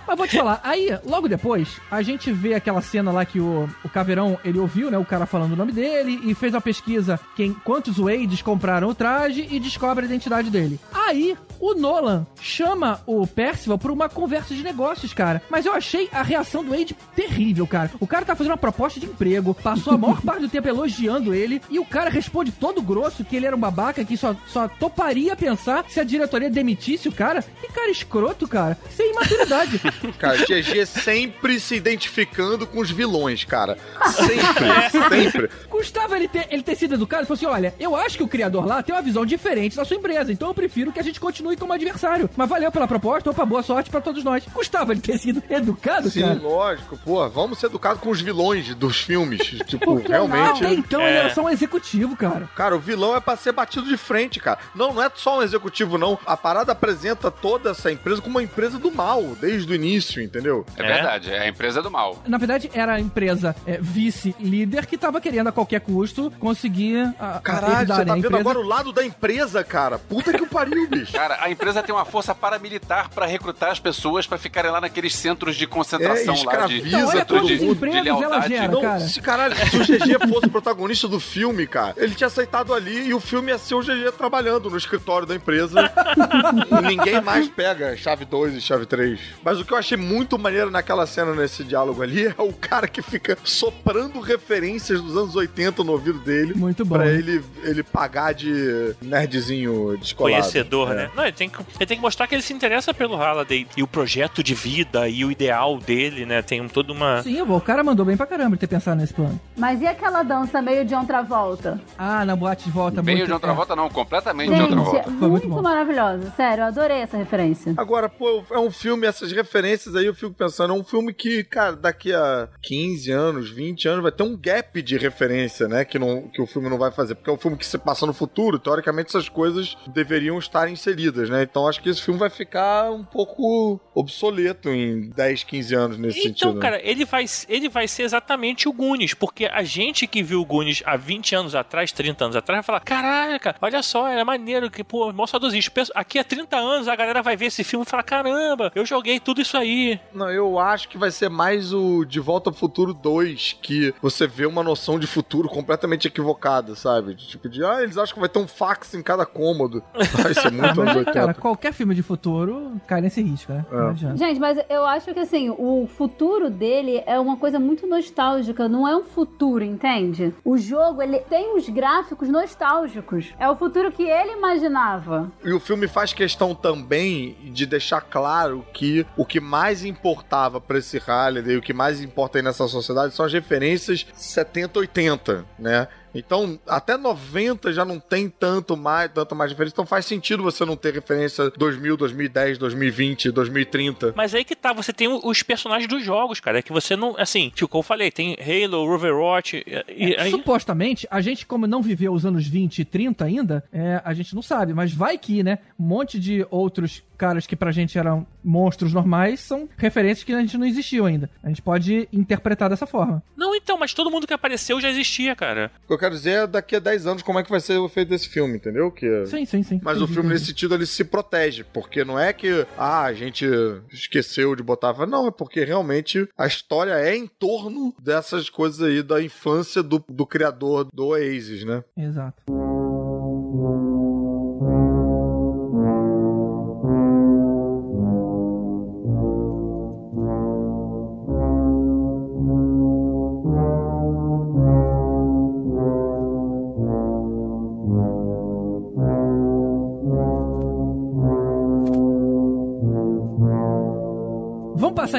Mas vou te falar, aí, logo depois, a gente vê aquela cena lá que o, o Caveirão, ele ouviu, né, o cara falando o nome dele e fez uma pesquisa quem, quantos Wades compraram o traje e descobre a identidade dele. Aí, o Nolan chama o Percival pra uma conversa de negócios, cara. Mas eu achei a reação do Wade terrível, cara. O cara tá fazendo uma proposta de emprego, passou a maior parte do tempo elogiando ele, e o cara responde todo grosso que ele era um babaca que só, só toparia pensar se a diretoria demitisse o cara. Que cara escroto, cara. Sem imaturidade. cara, GG sempre se identificando com os vilões, cara. Sempre, sempre. Custava ele ter, ele ter sido educado e falou assim: olha, eu acho que o criador lá tem uma visão diferente da sua empresa, então eu prefiro que a gente continue como adversário. Mas valeu pela proposta, opa, boa sorte pra todos nós. Custava ele ter sido educado, Sim, cara. lógico, pô, vamos ser educados com os vilões dos filmes. Tipo, Porque realmente. Até então ele É. era só um executivo, cara. Cara, o vilão é pra ser batido de frente, cara. Não, não é só um executivo, não. A parada apresenta toda essa empresa como uma empresa do mal, desde o início, entendeu? É, É? verdade, é a empresa do mal. Na verdade, era a empresa é, vice-líder que tava querendo a qualquer custo conseguir a, Caralho, você tá né, vendo empresa. agora o lado da empresa, cara. Puta que o pariu, bicho. Cara, a empresa tem uma força paramilitar pra recrutar as pessoas pra ficarem lá naqueles centros de É, concentração lá de, Então, todo de, mundo. de lealdade. gera. Não, cara. se caralho, se o GG fosse o protagonista do filme, cara, ele tinha aceitado ali e o filme ia ser o GG trabalhando no escritório da empresa. e ninguém mais pega chave 2 chave 3. Mas o que eu achei muito maneiro naquela cena, nesse diálogo ali, é o cara que fica soprando referências dos anos 80 no ouvido dele. Muito bom. Pra ele, ele pagar de nerdzinho descolado. Conhecedor, É. né? Não, ele tem, que, ele tem que mostrar que ele se interessa pelo Halliday e o projeto de vida e o ideal dele, né? Tem um, toda uma. Sim, o cara mandou bem pra caramba ter pensado nesse plano. Mas e aquela dança meio de outra volta? Ah, na boate de volta Meio muito... de outra é. volta, não, completamente de Gente, outra volta. Foi muito muito, maravilhosa. Sério, eu adorei essa referência. Agora, pô, é um filme, essas referências aí eu fico pensando, é um filme que, cara, daqui a 15 anos, 20 anos, vai ter um gap de referência, né? Que, não, que o filme não vai fazer. Porque é um filme que se passa no futuro, teoricamente essas coisas deveriam estar inseridas, né? Então acho que esse filme vai ficar um pouco obsoleto em 10, 15 anos nesse Então, sentido. né? cara, ele vai, ele vai ser exatamente o Goonies, porque a gente que viu o Goonies há 20 anos atrás, 30 anos atrás, vai falar: caraca, olha só, é maneiro, que, pô, saudosista. Penso- Aqui há 30 anos a galera vai ver esse filme e falar: caramba, eu joguei tudo isso aí. Não, eu acho que vai ser mais o De Volta ao Futuro 2, que você vê uma noção de futuro completamente equivocada, sabe? Tipo, De, ah, eles acham que vai ter um fax em cada cômodo. Vai ser muito anos Mas, 80. cara, qualquer filme de futuro cai nesse risco, né? Adianta. Gente, mas eu acho que assim, o futuro dele é uma coisa muito nostálgica, não é um futuro, entende? O jogo, ele tem os gráficos nostálgicos. É o futuro que ele imaginava. E o filme faz questão também de deixar claro que o que mais importava pra esse Halliday, o que mais importa aí nessa sociedade são as referências 70, 80, né? Então, até 90 já não tem tanto mais, tanto mais referência. Então faz sentido você não ter referência 2000, 2010, 2020, 2030. Mas aí que tá, você tem os personagens dos jogos, cara. É que você não. Assim, tipo, como eu falei, tem Halo, Overwatch. E, e aí, Supostamente, a gente, como não viveu os anos 20 e 30 ainda, é, a gente não sabe, mas vai que, né? Um monte de outros caras que pra gente eram monstros normais são referências que a gente não existiu ainda. A gente pode interpretar dessa forma. Não, então, mas todo mundo que apareceu já existia, cara. O que eu quero dizer é daqui a 10 anos como é que vai ser o efeito desse filme, entendeu? Que... Sim, sim, sim. Mas o filme, entendi. nesse sentido, ele se protege. Porque não é que, ah, a gente esqueceu de botar. Não, é porque realmente a história é em torno dessas coisas aí da infância do, do criador do Oasis, né? Exato.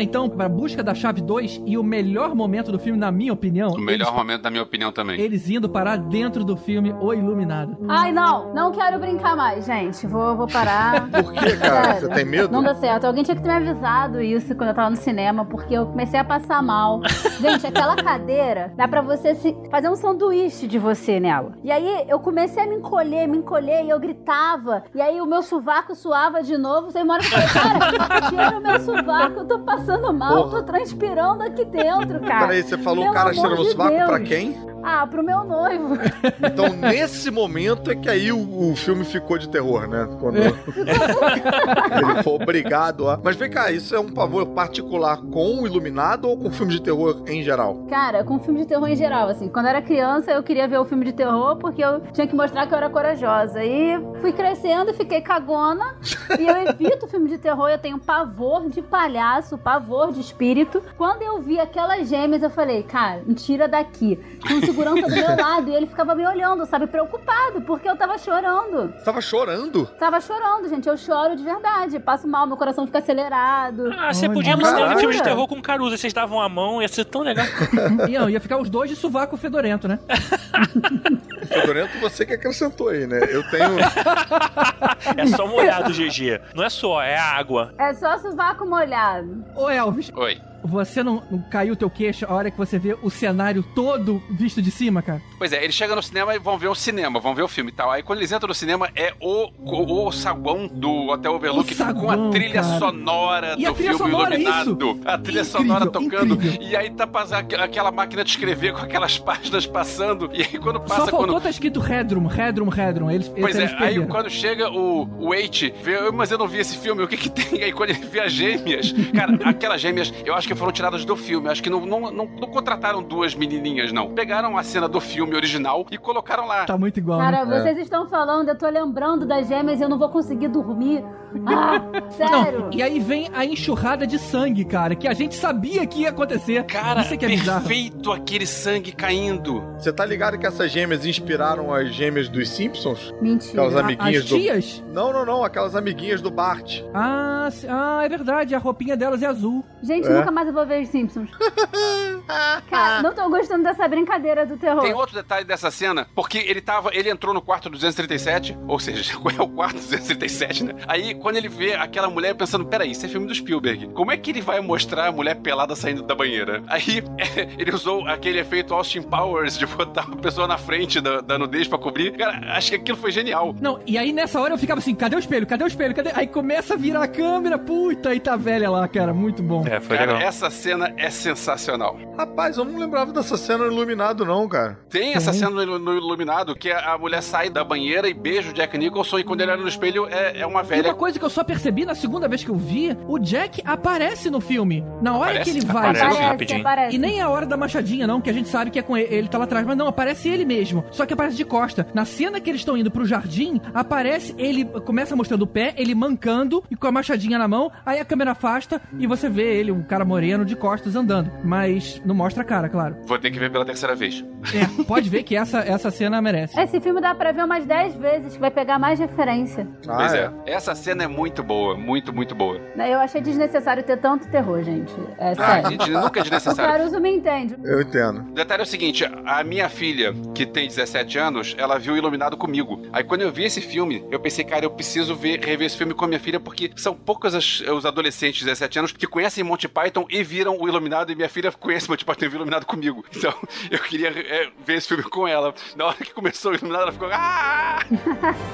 Então para a busca da chave 2 e o melhor momento do filme, na minha opinião. O melhor eles, momento, da minha opinião, também. eles indo parar dentro do filme O Iluminado. Ai, não, não quero brincar mais, gente. Vou, vou parar. Por que, cara? Sério. Você tem medo? Não dá certo. Alguém tinha que ter me avisado isso quando eu tava no cinema, porque eu comecei a passar mal. Gente, aquela cadeira dá pra você se fazer um sanduíche de você nela. E aí eu comecei a me encolher, me encolher, e eu gritava. E aí o meu sovaco suava de novo. Você uma hora que eu falei, cara, tira o meu sovaco, eu tô passando mal, Porra. tô transpirando aqui dentro, cara. Peraí, você falou o Pelo cara amor cheirando o de sovaco Deus. pra quem? Ah, pro meu noivo. Então, nesse momento é que aí o, o filme ficou de terror, né? Quando ele foi obrigado a. Mas vem cá, isso é um pavor particular com o Iluminado ou com filme de terror em geral? Cara, com filme de terror em geral, assim. Quando eu era criança, eu queria ver o filme de terror porque eu tinha que mostrar que eu era corajosa. E fui crescendo e fiquei cagona. e eu evito filme de terror, eu tenho pavor de palhaço, pavor de espírito. Quando eu vi aquelas gêmeas, eu falei, cara, me tira daqui. Um segurança do meu lado e ele ficava me olhando, sabe, preocupado, porque eu tava chorando. Tava chorando? Tava chorando, gente. Eu choro de verdade. Passo mal, meu coração fica acelerado. Ah, você podia cinema de filme de terror com Caruso. Vocês davam a mão, ia ser tão legal. Não, ia ficar os dois de sovaco fedorento, né? Fedorento, você que acrescentou aí, né? Eu tenho. É só molhado, GG. Não é só, é água. É só sovaco molhado. Ô Elvis, Oi. Você não, não caiu teu queixo a hora que você vê o cenário todo visto de cima, cara? Pois é, eles chegam no cinema e vão ver o cinema, vão ver o filme e tal. Aí quando eles entram no cinema, é o, o, o saguão do Hotel Overlook O saguão, com a trilha cara. sonora E do trilha filme sonora, iluminado. A trilha Incrível, sonora tocando. incrível. E aí tá passando aqu- aquela máquina de escrever com aquelas páginas passando. E aí quando Só passa, faltou quando. tá escrito Redrum, Redrum, Redrum. Eles, Pois eles é, aí perderam. quando chega o, o Eight, vê, mas eu não vi esse filme, o que que tem? Aí quando ele vê as gêmeas, cara, aquelas gêmeas, eu acho que foram tiradas do filme, acho que não, não, não, não contrataram duas menininhas, não. Pegaram a cena do filme original e colocaram lá. Tá muito igual, Cara, né? vocês estão falando, eu tô lembrando das gêmeas e eu não vou conseguir dormir. Ah, sério? Não, e aí vem a enxurrada de sangue, cara, que a gente sabia que ia acontecer. Cara, Isso é que é bizarro. perfeito aquele sangue caindo. Você tá ligado que essas gêmeas inspiraram as gêmeas dos Simpsons? Mentira. Aquelas amiguinhas As do. tias? Não, não, não, aquelas amiguinhas do Bart. Ah, se- ah, é verdade, a roupinha delas é azul. Gente, É. nunca mais eu vou ver os Simpsons. Cara, não tô gostando dessa brincadeira do terror. Tem outro detalhe dessa cena, porque ele tava, ele entrou no quarto 237, ou seja, qual é o quarto 237, né? Aí quando ele vê aquela mulher pensando, peraí, isso é filme do Spielberg. Como é que ele vai mostrar a mulher pelada saindo da banheira? Aí ele usou aquele efeito Austin Powers de botar a pessoa na frente da, da nudez pra cobrir. Cara, acho que aquilo foi genial. Não, e aí nessa hora eu ficava assim, cadê o espelho? Cadê o espelho? Cadê? Aí começa a virar a câmera, puta, aí tá velha lá, cara, muito bom. É, foi Cara, legal. essa cena é sensacional. Rapaz, eu não lembrava dessa cena no Iluminado, não, cara. Tem essa cena no, no Iluminado que a mulher sai da banheira e beija o Jack Nicholson e quando ele olha no espelho é, é uma E velha. Coisa que eu só percebi na segunda vez que eu vi, o Jack aparece no filme. Na hora Aparece? que ele vai. Aparece. Aparece, rapidinho. aparece. E nem é a hora da machadinha, não, que a gente sabe que é com ele, ele tá lá atrás. Mas não, aparece ele mesmo. Só que aparece de costa. Na cena que eles estão indo pro jardim, aparece ele, começa mostrando o pé, ele mancando e com a machadinha na mão. Aí a câmera afasta e você vê ele, um cara moreno de costas andando. Mas não mostra a cara, claro. Vou ter que ver pela terceira vez. É, pode ver que essa, essa cena merece. Esse filme dá pra ver umas 10 vezes, que vai pegar mais referência. Ah, pois é. Essa cena é muito boa, muito, muito boa. Eu achei desnecessário ter tanto terror, gente. É Ah, sério. gente, nunca é o desnecessário. Caruso me entende. Eu entendo. O detalhe é o seguinte, a minha filha, que tem 17 anos, ela viu Iluminado comigo. Aí quando eu vi esse filme, eu pensei, cara, eu preciso ver, rever esse filme com a minha filha, porque são poucos as- os adolescentes de 17 anos que conhecem Monty Python e viram o Iluminado, e minha filha conhece Monty Python e viu Iluminado comigo. Então, eu queria é, ver esse filme com ela. Na hora que começou o Iluminado, ela ficou, ah!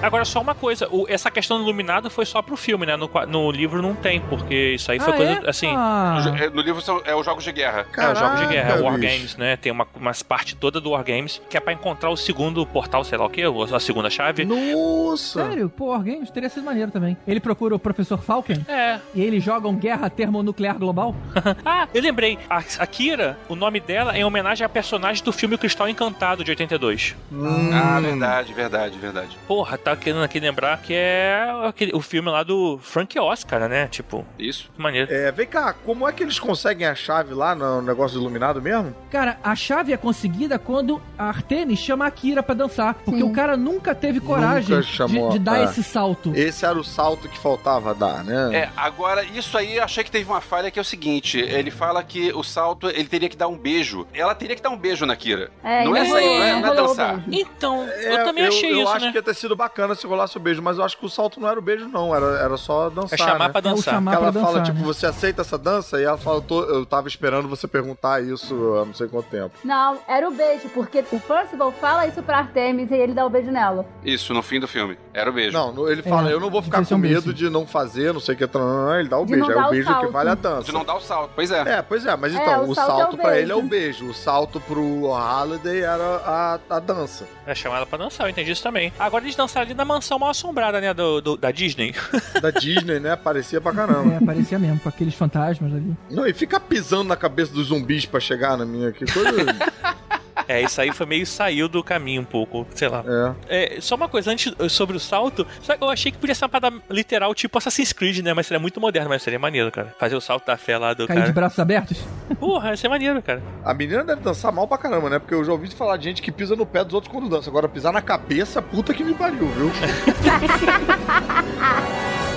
Agora, só uma coisa, o- essa questão do iluminado foi só pro filme, né? No, no livro não tem, porque isso aí foi Ah, coisa, é? assim... Ah. No é, No livro são, é os jogos de guerra. É, os jogos de guerra, Caraca, War bicho. Games, né? Tem uma, umas parte toda do War Games, que é pra encontrar o segundo portal, sei lá o quê, ou a segunda chave. Nossa! Sério, pô, Wargames teria sido maneiro também. Ele procura o professor Falken É. e eles jogam guerra termonuclear global. ah, eu lembrei. A, a Kira, o nome dela é em homenagem a personagem do filme Cristal Encantado, de 82. Hum. Ah, verdade, verdade, verdade. Porra, tá querendo aqui lembrar que é aquele, o filme lá do Frank Oscar, né? Tipo, Isso. que maneiro. É, vem cá, como é que eles conseguem a chave lá no negócio do iluminado mesmo? Cara, a chave é conseguida quando a Artemis chama a Kira pra dançar. Porque Sim. o cara nunca teve coragem Nunca chamou, de, de dar é. esse salto. Esse era o salto que faltava dar, né? É, agora, isso aí eu achei que teve uma falha que é o seguinte: ele fala que o salto ele teria que dar um beijo. Ela teria que dar um beijo na Kira. É, não é ainda sair, não é, não é dançar. Então, É, eu também achei eu isso, acho né? que ia ter sido bacana se rolasse o beijo, mas eu acho que o salto não era o beijo, não. Era, era só dançar. É chamar né? pra É dançar. chamar Que ela pra fala, dançar, tipo, né? você aceita essa dança? E ela fala, eu, tava esperando você perguntar isso há não sei quanto tempo. Não, era o beijo, porque o Percival fala isso pra Artemis e ele dá o beijo nela. Isso, no fim do filme. Era o beijo. Não, ele fala, É, eu não vou não ficar é com um medo beijo. de não fazer, não sei o que, ele dá o De beijo. não É o o beijo que salto. vale a dança. De não dar o salto. Pois é. É, pois é, mas É, então, o o salto salto, é o pra beijo. ele é o beijo. O salto pro Holiday era a, a dança. É chamar ela pra dançar, eu entendi isso também. Agora eles dançaram ali na mansão mal assombrada, né? Do, do- da Disney. Da Disney, né? Parecia pra caramba. É, parecia mesmo, com aqueles fantasmas ali. Não, e ficar pisando na cabeça dos zumbis pra chegar na minha, que coisa. É, isso aí foi meio saiu do caminho um pouco, sei lá. é. É, só uma coisa, antes sobre o salto, só que eu achei que podia ser uma parada literal, tipo Assassin's Creed, né? Mas seria muito moderno, mas seria maneiro, cara. Fazer o salto da fé lá do Cair de cara. braços abertos. Porra, ia ser maneiro, cara. A menina deve dançar mal pra caramba, né? Porque eu já ouvi falar de gente que pisa no pé dos outros quando dança. Agora, pisar na cabeça, puta que me pariu, viu?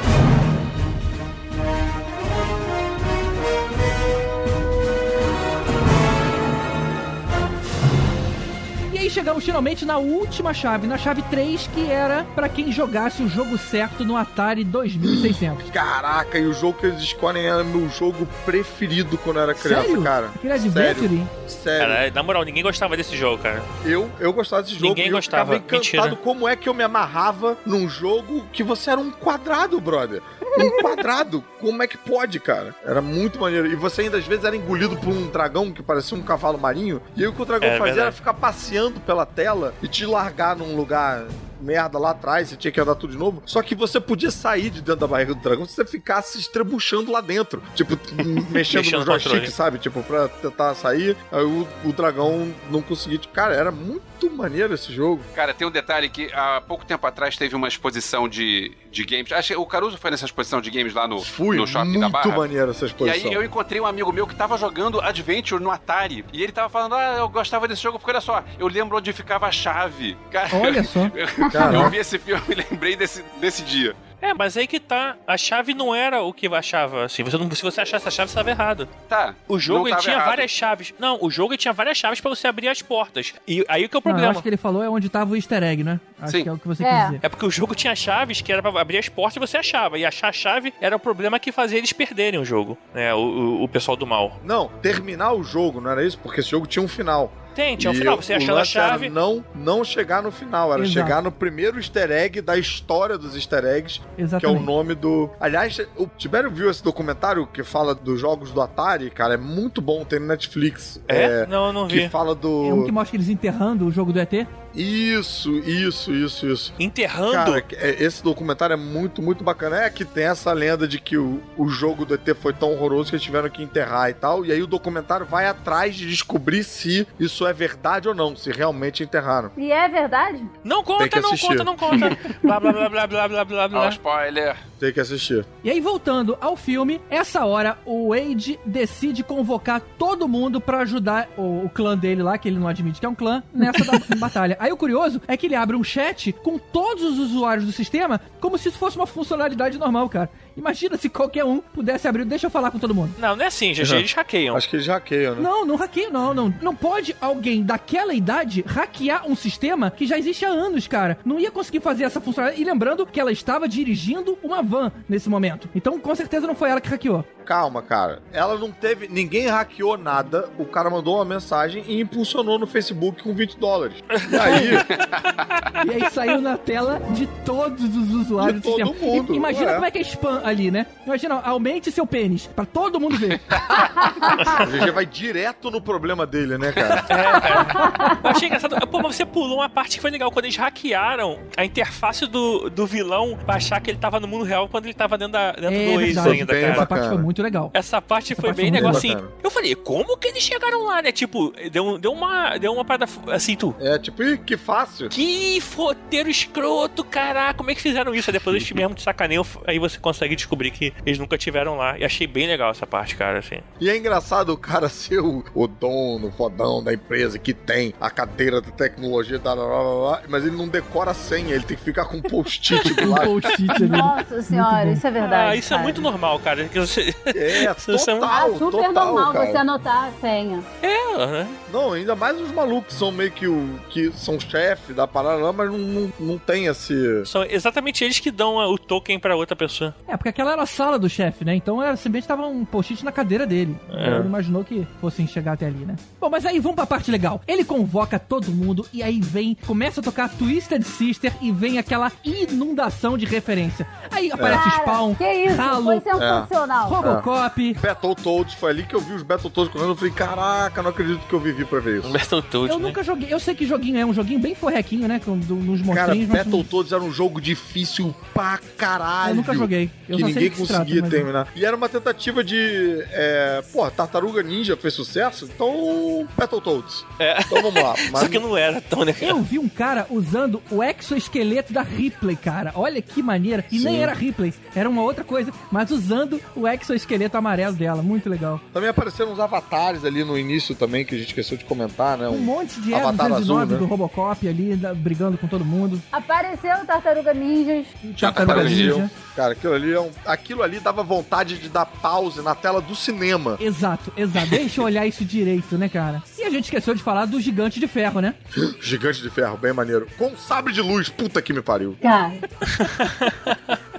chegamos finalmente na última chave, na chave 3, que era pra quem jogasse o jogo certo no Atari 2600. Caraca, e o jogo que eles escolhem era meu jogo preferido quando eu era criança, Sério? cara. Aquele Sério, Adventure? sério. Cara, na moral, ninguém gostava desse jogo, cara. Eu, eu gostava desse jogo Ninguém e eu gostava, ficava encantado mentira. como é que eu me amarrava num jogo que você era um quadrado, brother. Um quadrado. como é que pode, cara? Era muito maneiro. E você ainda às vezes era engolido por um dragão que parecia um cavalo marinho. E aí o que o dragão É, fazia verdade. era ficar passeando pela tela e te largar num lugar merda lá atrás, você tinha que andar tudo de novo. Só que você podia sair de dentro da barriga do dragão se você ficasse estrebuchando lá dentro. Tipo, mexendo Mexendo no joystick, sabe? Tipo, pra tentar sair. Aí o, o dragão não conseguia. Cara, era muito maneiro esse jogo. Cara, tem um detalhe que há pouco tempo atrás teve uma exposição de, de games. Acho que o Caruso foi nessa exposição de games lá no, Fui, no shopping da muito Barra. maneiro essa E exposição. aí eu encontrei um amigo meu que tava jogando Adventure no Atari. E ele tava falando, ah, eu gostava desse jogo, porque olha só, eu lembro onde ficava a chave. Cara, Olha só. Caraca. eu vi esse filme e lembrei desse, desse dia. É, mas aí que tá. A chave não era o que eu achava. Assim, você não, se você achasse a chave, você estava errado. Tá. O jogo ele tinha errado. várias chaves. Não, o jogo ele tinha várias chaves pra você abrir as portas. E aí que é o Não, eu problema. acho que ele falou é onde tava o easter egg, né? Acho Sim. que é o que você É. quis dizer. É porque o jogo tinha chaves que era pra abrir as portas e você achava. E achar a chave era o problema que fazia eles perderem o jogo, né? O, o, o pessoal do mal. Não, terminar o jogo, não era isso? Porque esse jogo tinha um final. Tem, tinha um E final. Você o achando a lance era chave. não, não chegar no final, era Exato. chegar no primeiro easter egg da história dos easter eggs, que é o Exatamente. nome do. Aliás, o Tibério viu esse documentário que fala dos jogos do Atari, cara, é muito bom, tem no Netflix. É? Não, eu não Que vi. fala do. É um que mostra eles enterrando o jogo do ET. Isso, isso, isso, isso. Enterrando. Cara, é- esse documentário é muito, muito bacana. É que tem essa lenda de que o, o jogo do ET foi tão horroroso que eles tiveram que enterrar e tal. E aí o documentário vai atrás de descobrir se isso é verdade ou não, se realmente enterraram. E é verdade? Não Tem conta, que não assistir. conta, não conta. blá, blá, blá, blá, blá, blá, blá, blá. spoiler. Tem que assistir. E aí, voltando ao filme, essa hora o Wade decide convocar todo mundo pra ajudar o, o clã dele lá, que ele não admite que é um clã, nessa da- batalha. Aí o curioso é que ele abre um chat com todos os usuários do sistema, como se isso fosse uma funcionalidade normal, cara. Imagina se qualquer um pudesse abrir, deixa eu falar com todo mundo. Não, não é assim, GG, Uhum. eles hackeiam. Acho que eles hackeiam, né? Não, não hackeia, não, não. Não pode alguém daquela idade hackear um sistema que já existe há anos, cara. Não ia conseguir fazer essa funcionalidade. E lembrando que ela estava dirigindo uma van nesse momento. Então, com certeza não foi ela que hackeou. Calma, cara. Ela não teve. Ninguém hackeou nada. O cara mandou uma mensagem e impulsionou no Facebook com 20 dólares. E aí, E aí saiu na tela de todos os usuários De todo do sistema. mundo, I- imagina é. como é que é spam ali, né? Imagina, aumente seu pênis pra todo mundo ver. a GG vai direto no problema dele, né, cara? Eu achei engraçado. Pô, mas você pulou uma parte que foi legal. Quando eles hackearam a interface do, do vilão pra achar que ele tava no mundo real quando ele tava dentro, da, dentro é do Waze verdade. ainda, cara. Essa parte foi muito legal. Essa parte Essa foi parte bem negocinho. bacana. Eu falei, como que eles chegaram lá, né? Tipo, deu, deu uma. Deu uma parada assim, tu. É tipo, ih, que fácil. Que roteiro escroto, caraca, como é que fizeram isso? Aí depois eles mesmo te sacaneiam, aí você consegue descobrir que eles nunca tiveram lá. E achei bem legal essa parte, cara, assim. E é engraçado o cara ser o, o dono, o fodão da empresa que tem a cadeira da tecnologia, tá, blá, blá, blá, blá, mas ele não decora a senha, ele tem que ficar com um post-it do lado. post-it. Nossa senhora, isso é verdade. ah, isso é cara. muito normal, cara. Que você... É, Isso é total, Ah, super total, normal cara. você anotar a senha. É, né? Não, ainda mais os malucos que são meio que o. que são chefe da parada lá, mas não, não, não tem esse. São exatamente eles que dão o token pra outra pessoa. É, porque aquela era a sala do chefe, né? Então era simplesmente tava um post-it na cadeira dele. É. Então ele imaginou que fossem chegar até ali, né? Bom, mas aí vamos pra parte legal. Ele convoca todo mundo e aí vem, começa a tocar Twisted Sister e vem aquela inundação de referência. Aí aparece Cara, Spawn, que isso, Halo, foi sensacional. Robocop. Battletoads, foi ali que eu vi os Battletoads correndo. Eu falei, caraca, não acredito que eu vivi pra ver isso. Battletoads, Eu né? nunca joguei. Eu sei que joguinho é um joguinho bem forrequinho, né? Com, do, nos Cara, monstrinhos. mas Battletoads era um jogo difícil pra caralho. Eu nunca joguei. Eu que ninguém que se trata, conseguia mas- terminar. E era uma tentativa de. É, pô, Tartaruga Ninja fez sucesso, então. Battletoads. É. Então vamos lá. Mas Só que não era tão legal. Eu vi um cara usando o exoesqueleto da Ripley, cara. Olha que maneira. E nem Sim. era Ripley, era uma outra coisa. Mas usando o exoesqueleto amarelo dela. Muito legal. também apareceram uns avatares ali no início também, que a gente esqueceu de comentar, né? Um monte de avatar azul, 209 né? do Robocop ali, brigando com todo mundo. Apareceu o Tartaruga Ninjas. Tartaruga Apareceu. Ninja. Cara, aquilo ali, é um- aquilo ali dava vontade de dar pause na tela do cinema. Exato, exato. Deixa eu olhar isso direito, né, cara? E a gente esqueceu de falar do gigante de ferro, né? Gigante de ferro, bem maneiro. Com sabre de luz, puta que me pariu. Cara,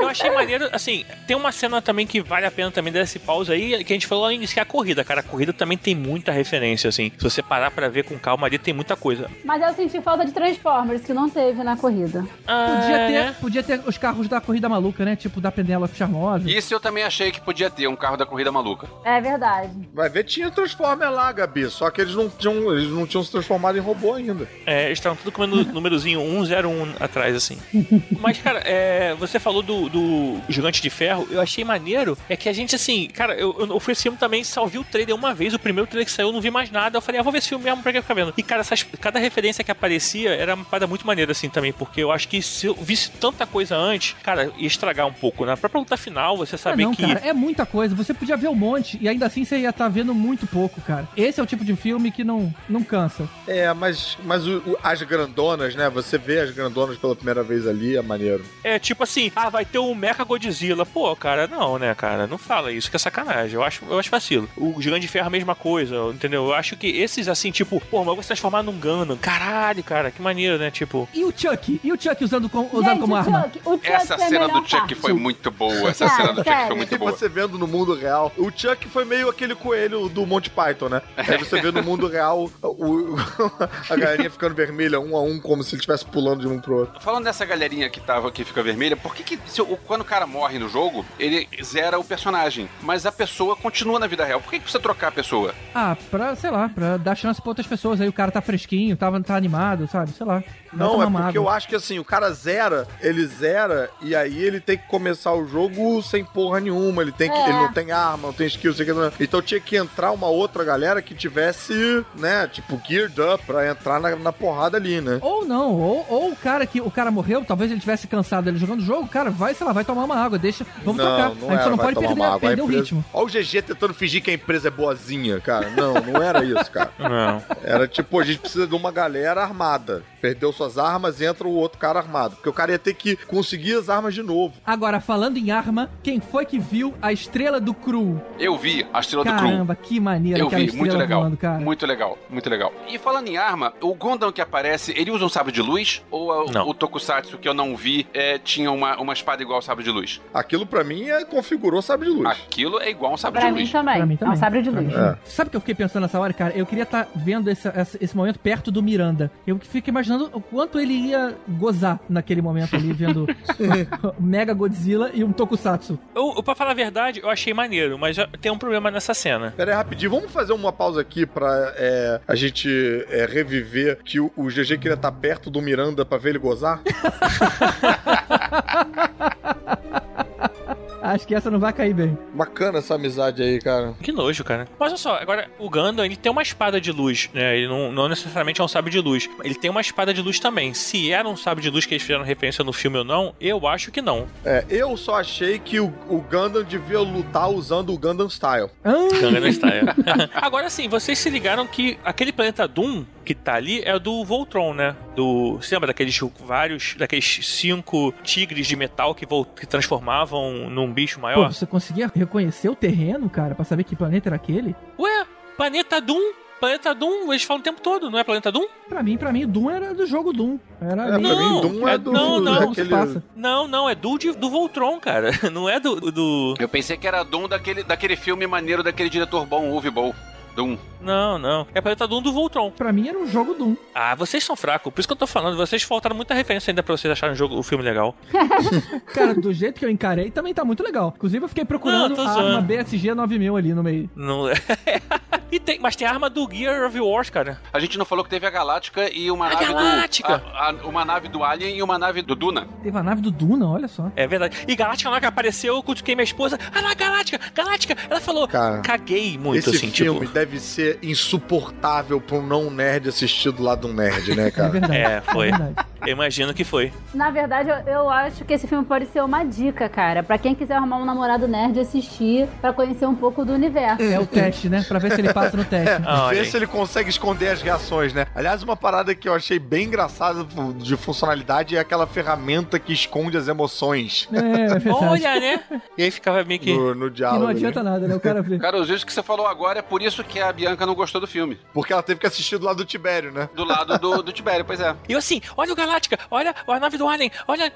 Eu achei maneiro, assim, tem uma cena também que vale a pena também dar esse pause aí, que a gente falou lá no início, que é a corrida, cara. A corrida também tem muita referência, assim. Se você parar pra ver com calma ali, tem muita coisa. mas eu senti falta de Transformers, que não teve na corrida. Podia Ah, ter, né? podia ter os carros da corrida maluca, né? Tipo da Penélope Charmosa. Isso eu também achei que podia ter, um carro da corrida maluca. É verdade. Vai ver, tinha Transformer lá, Gabi. Só que eles não tinham, eles não tinham se transformado em robô ainda. É, eles estavam tudo com o número- númerozinho 101 atrás, assim. Mas, cara, é, você falou do, do Gigante de Ferro, eu achei maneiro. É que a gente, assim, cara, eu, eu fui esse filme também, só vi o trailer uma vez, o primeiro trailer que saiu, eu não vi mais nada. Eu falei, ah, vou ver esse filme mesmo pra que ficar vendo. E, cara, essas- cada referência que aparecia era uma parada muito maneira, assim, também, porque eu acho que se eu visse tanta coisa antes, cara, ia estragar um pouco. Na própria luta final, você Ah, saber não, que. cara, é muita coisa. Você podia ver um monte e ainda assim você ia estar vendo muito pouco, cara. Esse é o tipo de filme que não, não cansa. É, mas, mas o- o- as grandonas, né? Você vê as grandonas pela primeira vez ali, é maneiro. É tipo assim, ah, vai ter o Mecha Godzilla. Pô, cara, não, né, cara? Não fala isso, que é sacanagem. Eu acho, eu acho vacilo. O Gigante de Ferro é a mesma coisa, entendeu? Eu acho que esses, assim, tipo, pô, mas eu vou se transformar num Gundam. Caralho, cara, que maneiro, né? Tipo. E o Chuck? E o Chuck usando, com, usando Gente, como o arma? Chuck, o Chuck Essa a cena do Chuck parte. foi muito boa. Essa Cara, cena do Chuck foi muito E boa. você vendo no mundo real, o Chuck foi meio aquele coelho do Monty Python, né? Aí você vê no mundo real o- a galerinha ficando vermelha um a um, como se ele estivesse pulando de um pro outro. Falando dessa galerinha que tava que fica vermelha, por que, que se o- quando o cara morre no jogo, ele zera o personagem, mas a pessoa continua na vida real? Por que, que precisa trocar a pessoa? Ah, pra, sei lá, pra dar chance pra outras pessoas. Aí o cara tá fresquinho, tava, tá animado, sabe? Sei lá. Não, é porque água. eu acho que assim, o cara zera, ele zera e aí ele tem que começar o jogo sem porra nenhuma. Ele tem que. É. Ele não tem arma, não tem skill, não sei o que. Então tinha que entrar uma outra galera que tivesse, né, tipo, geared up pra entrar na, na porrada ali, né? Ou não, ou, ou o cara que o cara morreu, talvez ele tivesse cansado ele jogando o jogo, cara, vai, sei lá, vai tomar uma água, deixa. Vamos trocar. a gente era, só não pode tomar perder, água. Perder o empresa- ritmo. Olha o GG tentando fingir que a empresa é boazinha, cara. Não, não era isso, cara. Não. Era tipo, a gente precisa de uma galera armada. Perdeu suas armas, entra o outro cara armado. Porque o cara ia ter que conseguir as armas de novo. Agora, falando em arma, quem foi que viu a estrela do Cru? Eu vi a estrela do Crew. Caramba, que maneira Eu vi, muito legal. voando, cara. Muito legal, muito legal. E falando em arma, o Gundam que aparece, ele usa um sabre de luz? Ou a- Não. o Tokusatsu que eu não vi é, tinha uma, uma espada igual ao sabre de luz? Aquilo pra mim é, configurou sabre de luz. Aquilo é igual a um sabre Pra de mim luz. também. Pra mim É também. um sabre de luz. também. Sabe o que eu fiquei pensando nessa hora, cara? Eu queria estar vendo esse, esse, esse momento perto do Miranda. Eu fico imaginando o quanto ele ia gozar naquele momento ali, vendo Mega Godzilla e um Tokusatsu. Eu, eu, pra falar a verdade, eu achei maneiro, mas tem um problema nessa cena. Pera aí, rapidinho, vamos fazer uma pausa aqui pra é, a gente é, reviver que o, o GG queria estar perto do Miranda pra ver ele gozar? Acho que essa não vai cair bem. Bacana essa amizade aí, cara. Que nojo, cara. Mas olha só, agora o Gundam, ele tem uma espada de luz, né? Ele não, não necessariamente é um sabre de luz. Ele tem uma espada de luz também. Se era um sabre de luz que eles fizeram referência no filme ou não, eu acho que não. É, eu só achei que o, o Gundam devia lutar usando o Gundam Style. Ah, Gangnam Style. Agora sim, vocês se ligaram que aquele planeta Doom que tá ali é do Voltron, né? Do. Você lembra daqueles vários. daqueles cinco tigres de metal que, vol- que transformavam num bicho pô, maior? você conseguia reconhecer o terreno, cara, pra saber que planeta era aquele? Ué, planeta Doom? Planeta Doom, eles falam o tempo todo, não é planeta Doom? Pra mim, pra mim, Doom era do jogo Doom. Era É, ali. pra Não, mim, Doom é, é- do, não, não. daquele... Passa. Não, não, é do, de- do Voltron, cara. Não é do. do... Eu pensei que era Doom daquele, daquele filme maneiro daquele diretor bom, Uwe Boll. Doom. Não, não. É planeta Doom do Voltron. Pra mim era um jogo Doom. Ah, vocês são fracos. Por isso que eu tô falando. Vocês faltaram muita referência ainda pra vocês acharem o, jogo, o filme legal. Cara, do jeito que eu encarei, também tá muito legal. Inclusive, eu fiquei procurando Não, a arma BSG 9000 ali no meio. Não é. e tem, mas tem a arma do Gear of Wars, cara. A gente não falou que teve a Galáctica e uma A nave Galáctica! do. a- a- uma nave do Alien e uma nave do Duna. Teve a nave do Duna, olha só. É verdade. E Galáctica na hora que apareceu, eu cutuquei minha esposa. Ah lá, Galáctica, Galáctica. Ela falou, Cara, caguei muito, Esse assim, filme tipo. deve ser insuportável pra um não nerd assistir do lado de um nerd, né, É cara? verdade. É, foi. verdade. Eu imagino que foi. Na verdade, eu, eu acho que esse filme pode ser uma dica, cara. Pra quem quiser arrumar um namorado nerd assistir, pra conhecer um pouco do universo. É o teste, né? Pra ver se ele passa no teste. Ah, olha Ver aí. se ele consegue esconder as reações, né? Aliás, uma parada que eu achei bem engraçada de funcionalidade é aquela ferramenta que esconde as emoções É, é. Olha, né? E aí ficava meio que. no, no Que diálogo. não adianta né? nada, né? O cara vê. Cara, os vídeos que você falou agora é por isso que a Bianca não gostou do filme. Porque ela teve que assistir do lado do Tibério, né? Do lado do, do Tibério, pois é. E eu assim, olha o Galáctica, olha a nave do Alien, olha.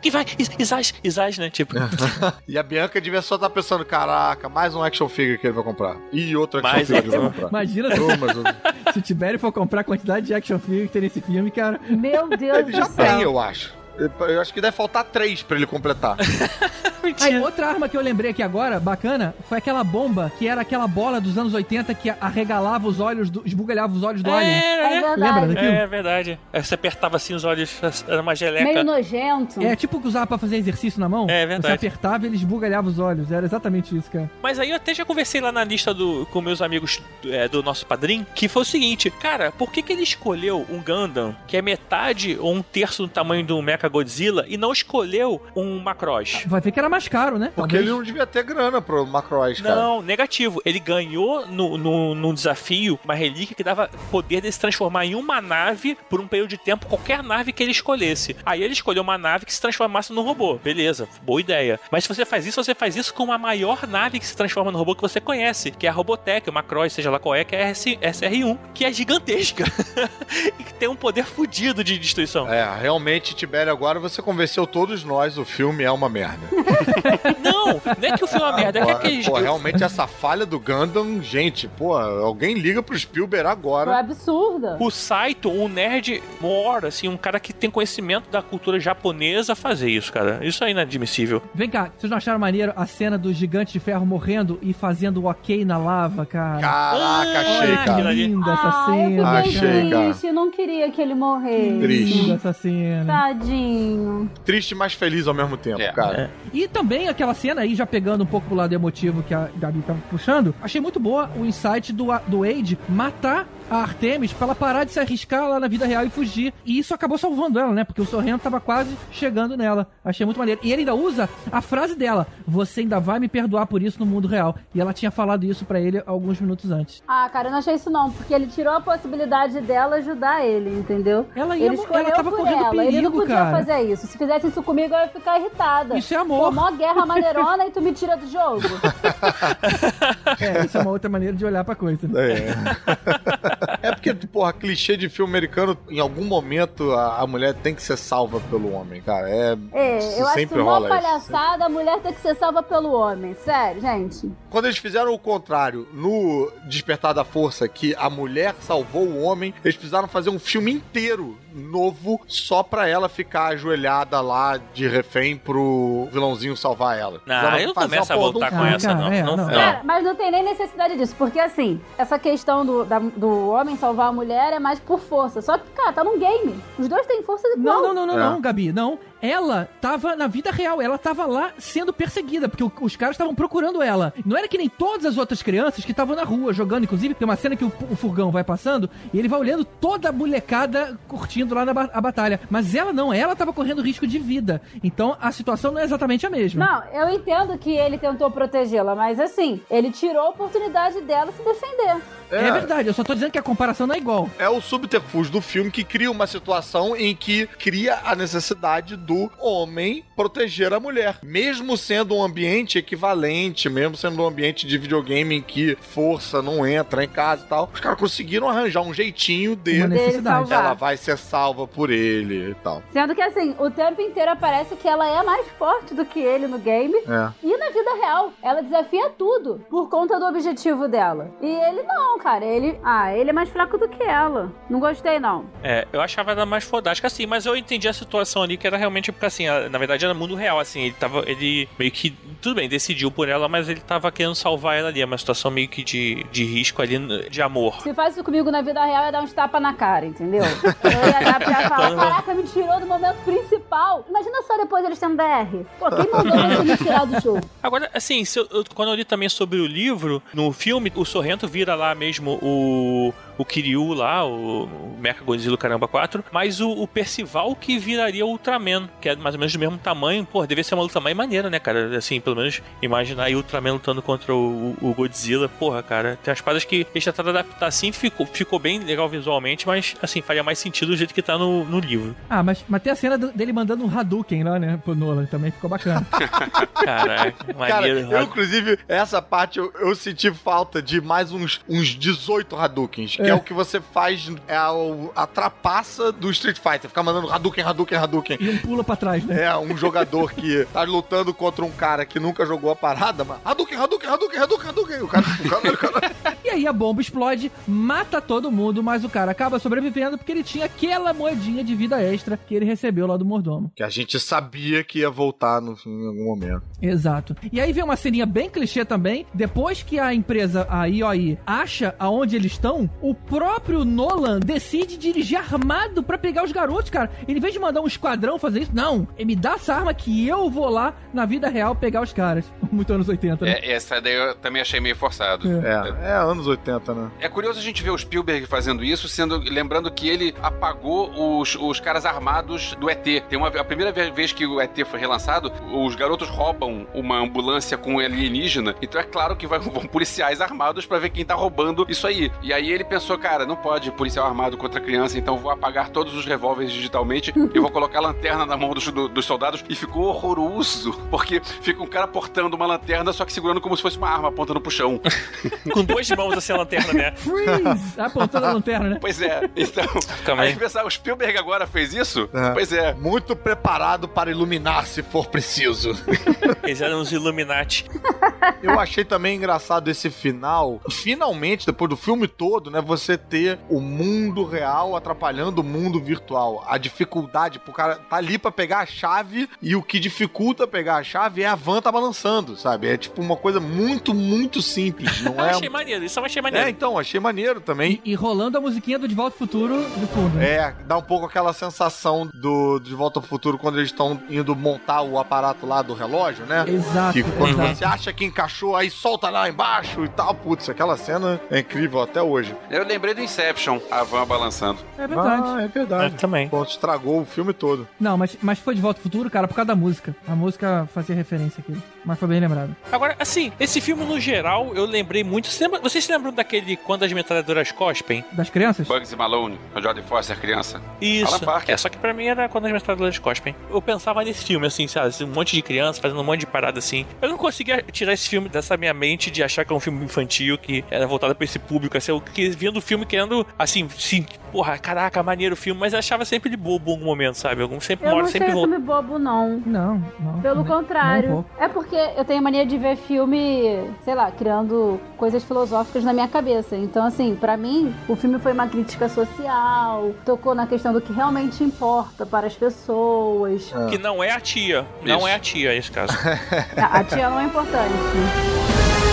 Que vai, Is- Isais, Isais, né? Tipo, E a Bianca devia só estar pensando: caraca, mais um action figure que ele vai comprar. E outro action Mais figure que ele vai um. comprar. Imagina se, se o Tibério for comprar a quantidade de action figure que tem nesse filme, cara. Meu Deus ele do já céu. tem, eu acho. Eu acho que deve faltar três pra ele completar. Aí, outra arma que eu lembrei aqui agora, bacana, foi aquela bomba que era aquela bola dos anos 80 que arregalava os olhos, do, esbugalhava os olhos do alien. Era, É né? Lembra verdade. daquilo? É verdade. Aí Você apertava assim os olhos, era uma geleca. Meio nojento. É tipo que usava pra fazer exercício na mão. É verdade. Você apertava e ele esbugalhava os olhos. Era exatamente isso, cara. Mas aí eu até já conversei lá na lista do, com meus amigos é, do nosso padrinho, que foi o seguinte, cara, por que, que ele escolheu um Gundam que é metade ou um terço do tamanho do Mecha Godzilla e não escolheu um Macross? Vai ver que era mais caro, né? Porque Talvez. ele não devia ter grana pro Macross, cara. Não, negativo. Ele ganhou no, no, num desafio uma relíquia que dava poder de se transformar em uma nave por um período de tempo, qualquer nave que ele escolhesse. Aí ele escolheu uma nave que se transformasse no robô. Beleza, boa ideia. Mas se você faz isso, você faz isso com a maior nave que se transforma no robô que você conhece, que é a Robotech, o Macross, seja lá qual é, que é a S- SR-1, que é gigantesca e que tem um poder fudido de destruição. É, realmente, Tibério, agora você convenceu todos nós, o filme é uma merda. Não, não é que o filme é uma merda, é que Pô, aqueles. pô, realmente essa falha do Gundam, gente, pô, alguém liga pro Spielberg agora. absurda. O Saito, um nerd more, assim, um cara que tem conhecimento da cultura japonesa fazer isso, cara. Isso é inadmissível. Vem cá, vocês não acharam maneiro a cena do gigante de ferro morrendo e fazendo o ok na lava, cara? Caraca, achei, Olha, Que cara. linda essa ah, eu cena. fiquei Achei, cara. triste, não queria que ele morresse. Triste. Linda essa cena. Tadinho. Triste, mas feliz ao mesmo tempo, É, cara. E também aquela cena aí, já pegando um pouco pro lado emotivo que a Gabi tava puxando, achei muito boa o insight do, do Wade matar a Artemis pra ela parar de se arriscar lá na vida real e fugir. E isso acabou salvando ela, né? Porque o Sorrento tava quase chegando nela. Achei muito maneiro. E ele ainda usa a frase dela: Você ainda vai me perdoar por isso no mundo real. E ela tinha falado isso pra ele alguns minutos antes. Ah, cara, eu não achei isso não, porque ele tirou a possibilidade dela ajudar ele, entendeu? Ela ia- ele escolheu ela tava por correndo ela, ele não perigo, podia cara. fazer isso. Se fizesse isso comigo, eu ia ficar irritada. Isso é amor. mó guerra maneirona e tu me tira do jogo. É, isso é uma outra maneira de olhar pra coisa. né? É. porque, porra, clichê de filme americano, em algum momento a, a mulher tem que ser salva pelo homem, cara. É. É, isso eu acho sempre isso mó rola isso. palhaçada, a mulher tem que ser salva pelo homem. Sério, gente. Quando eles fizeram o contrário no Despertar da Força, que a mulher salvou o homem, eles precisaram fazer um filme inteiro novo só pra ela ficar ajoelhada lá de refém pro vilãozinho salvar ela. Não, Precisaram eu não começo a voltar com Ah, essa, cara, não. é, não, não. não. Cara, mas não tem nem necessidade disso, porque assim, essa questão do, da- do homem salvar a mulher é mais por força. Só que, cara, tá num game. Os dois têm força igual. Não, não, não, não, É. não, Gabi, não. Ela tava na vida real, ela tava lá sendo perseguida, porque os caras estavam procurando ela. Não era que nem todas as outras crianças que estavam na rua jogando, inclusive tem uma cena que o, o furgão vai passando e ele vai olhando toda a molecada curtindo lá na ba- a batalha. Mas ela não, ela tava correndo risco de vida. Então a situação não é exatamente a mesma. Não, eu entendo que ele tentou protegê-la, mas assim, ele tirou a oportunidade dela se defender. É. verdade, eu só tô dizendo que a comparação não é igual. É o subterfúgio do filme que cria uma situação em que cria a necessidade do homem proteger a mulher. Mesmo sendo um ambiente equivalente, mesmo sendo um ambiente de videogame em que força não entra em casa e tal, os caras conseguiram arranjar um jeitinho de Uma necessidade. salvar. ela vai ser salva por ele e tal. Sendo que assim, o tempo inteiro aparece que ela é mais forte do que ele no game. É. E na vida real, ela desafia tudo por conta do objetivo dela. E ele não, cara. Ele. Ah, ele é mais fraco do que ela. Não gostei, não. É, eu achava ela mais fodástica assim, mas eu entendi a situação ali que era realmente porque assim, na verdade era mundo real, assim, ele tava, ele meio que, tudo bem, decidiu por ela, mas ele tava querendo salvar ela ali, é uma situação meio que de, de risco ali, de amor. Se faz isso comigo na vida real, ia dar uns tapas na cara, entendeu? Eu ia dar pra falar, caraca, me tirou do momento principal. Imagina só depois eles tendo DR. Pô, quem mandou você me tirar do jogo? Agora, assim, eu- eu- quando eu li também sobre o livro, no filme, o Sorrento vira lá mesmo o, o Kiryu lá, o, o Mecha Godzilla Caramba 4, mas o, o Percival que viraria o Ultraman, que é mais ou menos do mesmo tamanho. Pô, devia ser uma luta mais maneira, né, cara? Assim, pelo menos imaginar aí o Ultraman lutando contra o, o Godzilla. Porra, cara, tem as paradas que eles tentaram adaptar assim, ficou, ficou bem legal visualmente, mas, assim, faria mais sentido do jeito que tá no, no livro. Ah, mas, mas tem a cena do- dele mandando um Hadouken lá, né, pro Nolan, também ficou bacana. Caraca, Cara, maneiro. eu, inclusive, essa parte eu, eu senti falta de mais uns, uns 18 Hadoukens, que é. É. o que você faz, é a, a trapaça do Street Fighter, ficar mandando Hadouken, Hadouken, Hadouken. e um pula pra trás, né? É, um jogador que tá lutando contra um cara que nunca jogou a parada, mas Hadouken, Hadouken, Hadouken, Hadouken, Hadouken. O cara, o cara, o cara E aí a bomba explode, mata todo mundo, mas o cara acaba sobrevivendo porque ele tinha aquela moedinha de vida extra que ele recebeu lá do mordomo. que a gente sabia que ia voltar no, em algum momento. Exato. E aí vem uma ceninha bem clichê também. Depois que a empresa, a IOI, acha aonde eles estão, o o próprio Nolan decide dirigir armado pra pegar os garotos, cara. Ele, em vez de mandar um esquadrão fazer isso, não. Ele me dá essa arma que eu vou lá na vida real pegar os caras. Muito anos 80, né? É, essa daí eu também achei meio forçado. É, é anos 80, né? É curioso a gente ver o Spielberg fazendo isso, sendo lembrando que ele apagou os, os caras armados do ET. Tem uma a primeira vez que o ET foi relançado, os garotos roubam uma ambulância com alienígena, então é claro que vai, vão policiais armados pra ver quem tá roubando isso aí. E aí ele pensou, cara, não pode policial armado contra criança, então vou apagar todos os revólveres digitalmente e vou colocar a lanterna na mão dos, do- dos soldados e ficou horroroso, porque fica um cara portando uma lanterna, só que segurando como se fosse uma arma, apontando pro chão. Com duas mãos assim a lanterna, né? Freeze! Apontando a lanterna, né? Pois é, então. Também. Aí pensar, o Spielberg agora fez isso? É. Pois é. Muito preparado para iluminar se for preciso. Eles eram os Illuminati. Eu achei também engraçado esse final. Finalmente, depois do filme todo, né, você ter o mundo real atrapalhando o mundo virtual. A dificuldade pro cara tá ali pra pegar a chave e o que dificulta pegar a chave é a van tá balançando, sabe? É tipo uma coisa muito, muito simples, não Eu é? achei maneiro, isso eu achei maneiro. É, então, achei maneiro também. E, e rolando a musiquinha do De Volta ao Futuro do fundo. né? É, dá um pouco aquela sensação do De Volta ao Futuro quando eles estão indo montar o aparato lá do relógio, né? Exato. Que quando exato. você acha que encaixou, aí solta lá embaixo e tal. Putz, aquela cena é incrível até hoje. Eu lembrei do Inception, a van balançando. É verdade. Ah, é verdade. também. Pô, estragou o filme todo. Não, mas, mas foi De Volta ao Futuro, cara, por causa da música. A música fazia referência aqui. Mas foi bem lembrado. Agora, assim, esse filme no geral, eu lembrei muito. Você lembra- vocês se lembram daquele Quando as Metralhadoras Cospem? Das crianças? Bugsy Malone, o Jodie Foster criança. Isso. É, só que pra mim era Quando as Metralhadoras Cospem. Eu pensava nesse filme, assim, sabe? Um monte de criança fazendo um monte de parada assim. Eu não conseguia tirar esse filme dessa minha mente de achar que é um filme infantil, que era voltado pra esse público, assim. Eu que vendo o filme querendo, assim, sim, porra, caraca, maneiro o filme, mas eu achava sempre de bobo em algum momento, sabe? Algum, sempre, Eu uma não hora achei sempre esse filme bobo, não. Não, não. Pelo um contrário. pouco. é porque eu tenho a mania de ver filme, sei lá, criando coisas filosóficas na minha cabeça. Então, assim, pra mim, o filme foi uma crítica social, tocou na questão do que realmente importa para as pessoas. Que não é a tia. Não Isso. é a tia, nesse caso. A a tia não é importante.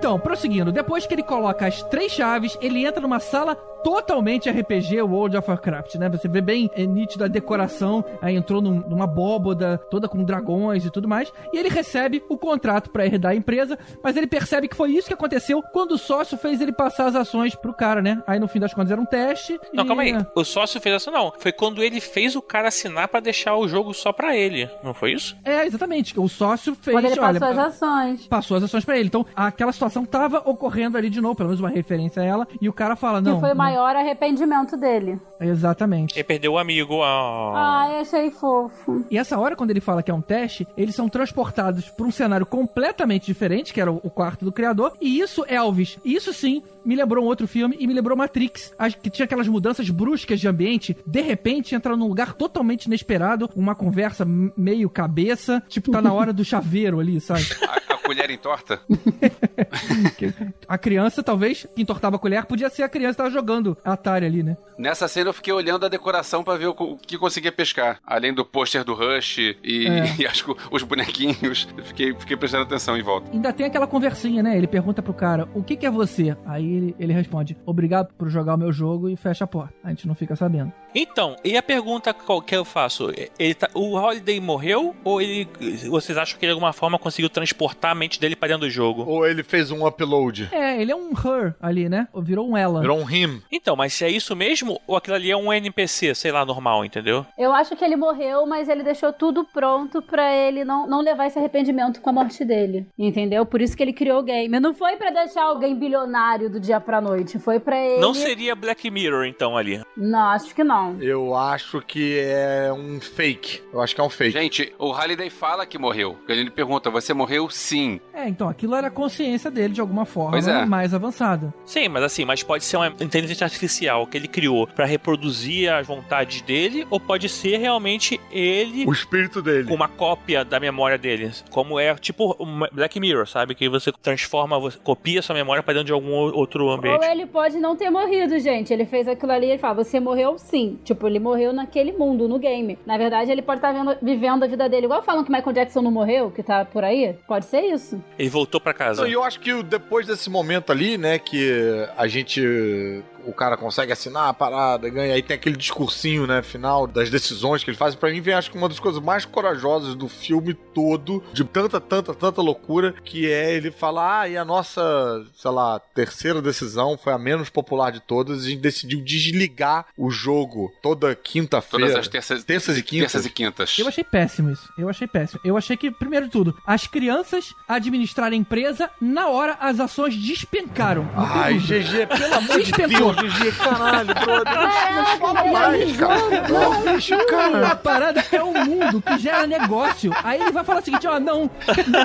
Então, prosseguindo, depois que ele coloca as três chaves, ele entra numa sala totalmente RPG World of Warcraft, né? Você vê bem é, nítido a decoração, aí entrou num- numa abóboda toda com dragões e tudo mais, e ele recebe o contrato pra herdar a empresa, mas ele percebe que foi isso que aconteceu quando o sócio fez ele passar as ações pro cara, né? Aí no fim das contas era um teste. Não, e- calma aí. O sócio fez isso não. Foi quando ele fez o cara assinar pra deixar o jogo só pra ele. Não foi isso? É, exatamente. O sócio fez, Quando ele olha, passou as ações. passou as ações pra ele. Então, aquela situação tava ocorrendo ali de novo, pelo menos uma referência a ela, e o cara fala, Que não. foi o não- maior arrependimento dele. Exatamente. Ele perdeu o amigo. Ah. Ai, achei fofo. E essa hora, quando ele fala que é um teste, eles são transportados para um cenário completamente diferente, que era o quarto do criador. E isso, Elvis, isso sim, me lembrou um outro filme e me lembrou Matrix, que tinha aquelas mudanças bruscas de ambiente. De repente, entra num lugar totalmente inesperado, uma conversa meio cabeça, tipo, tá na hora do chaveiro ali, sabe? Colher entorta? A criança, talvez, que entortava a colher, podia ser a criança que tava jogando Atari ali, né? Nessa cena eu fiquei olhando a decoração pra ver o, que conseguia pescar. Além do pôster do Rush e, É. e acho que os bonequinhos. Eu fiquei, fiquei prestando atenção em volta. Ainda tem aquela conversinha, né? Ele pergunta pro cara, o que, que é você? Aí ele, ele responde, obrigado por jogar o meu jogo e fecha a porta. A gente não fica sabendo. Então, e a pergunta qual que eu faço? Ele tá- o Holiday morreu ou ele. Vocês acham que ele de alguma forma conseguiu transportar a mente dele pra dentro do jogo? Ou ele fez um upload. É, ele é um her ali, né? Virou um ela. Virou um him. Então, mas se é isso mesmo, ou aquilo ali é um NPC, sei lá, normal, entendeu? Eu acho que ele morreu, mas ele deixou tudo pronto pra ele não, não levar esse arrependimento com a morte dele. Entendeu? Por isso que ele criou o game. Não foi pra deixar alguém bilionário do dia pra noite. Foi pra ele. Não seria Black Mirror, então, ali. Não, acho que não. Eu acho que é um fake. Eu acho que é um fake. Gente, o Halliday fala que morreu. Ele pergunta: Você morreu? Sim. É, então aquilo era a consciência dele de alguma forma Pois é. mais avançada. Sim, mas assim, mas pode ser uma inteligência artificial que ele criou pra reproduzir as vontades dele, ou pode ser realmente ele O espírito dele. uma cópia da memória dele. Como é tipo Black Mirror, sabe? Que você transforma, você copia sua memória pra dentro de algum outro Ou ambiente. ele pode não ter morrido, gente. Ele fez aquilo ali e ele fala: Você morreu sim. assim. Tipo, ele morreu naquele mundo, no game. Na verdade, ele pode estar vendo- vivendo a vida dele. Igual falam que Michael Jackson não morreu, que tá por aí. Pode ser isso. Ele voltou pra casa. Não, E eu acho que depois desse momento ali, né, que a gente. O cara consegue assinar a parada, ganha. Aí tem aquele discursinho, né, final das decisões que ele faz. Pra mim, vem acho que uma das coisas mais corajosas do filme todo, de tanta, tanta, tanta loucura, que é ele falar: ah, e a nossa, sei lá, terceira decisão foi a menos popular de todas. A gente decidiu desligar o jogo toda quinta-feira. Todas as terças, Terças e quintas. terças e quintas. Eu achei péssimo isso. Eu achei péssimo. Eu achei que, primeiro de tudo, as crianças administrarem a empresa, na hora as ações despencaram. Ai. GG, pelo amor de Despencou. Deus, GG, caralho, brother. Caraca, fala mais, cara. Não, cara. A parada é um mundo que gera negócio. Aí ele vai falar o seguinte: ó, não,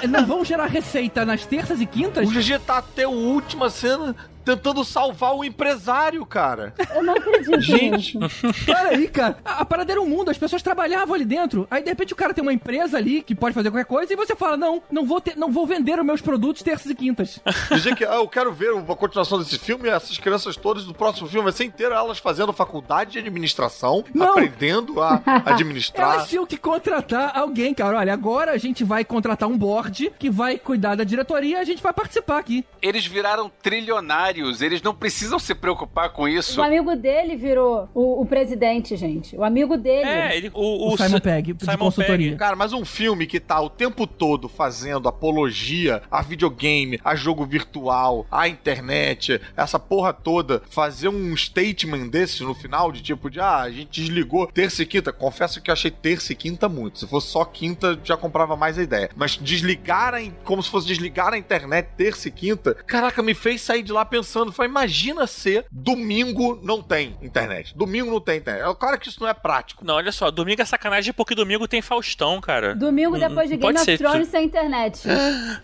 não vão gerar receita nas terças e quintas. O GG tá até a última cena tentando salvar o empresário, cara. Eu não acredito Gente. nisso. Para aí, cara. A, a parada era um mundo, as pessoas trabalhavam ali dentro. Aí de repente o cara tem uma empresa ali que pode fazer qualquer coisa e você fala: não, não vou, ter, não vou vender os meus produtos terças e quintas. Dizer que ah, eu quero ver uma continuação desse filme, essas crianças todas do próximo filme vai ser inteira elas fazendo faculdade de administração, Não. aprendendo a administrar. Elas tinham que contratar alguém, cara. Olha, agora a gente vai contratar um board que vai cuidar da diretoria e a gente vai participar aqui. Eles viraram trilionários, eles não precisam se preocupar com isso. O amigo dele virou o, o presidente, gente. O amigo dele. É, ele, o, O, Simon Pegg, de Simon consultoria. Pegg. Cara, mas um filme que tá o tempo todo fazendo apologia a videogame, a jogo virtual, a internet, essa porra toda, fazer um statement desse no final, de tipo de, ah, a gente desligou terça e quinta. Confesso que eu achei terça e quinta muito. Se fosse só quinta, já comprava mais a ideia. Mas desligar, a como se fosse desligar a internet terça e quinta, caraca, me fez sair de lá pensando, foi, imagina ser domingo não tem internet. Domingo não tem internet. É claro que isso não é prático. Não, olha só, domingo é sacanagem porque domingo tem Faustão, cara. Domingo Hum, depois de pode Game of ser. Thrones sem internet.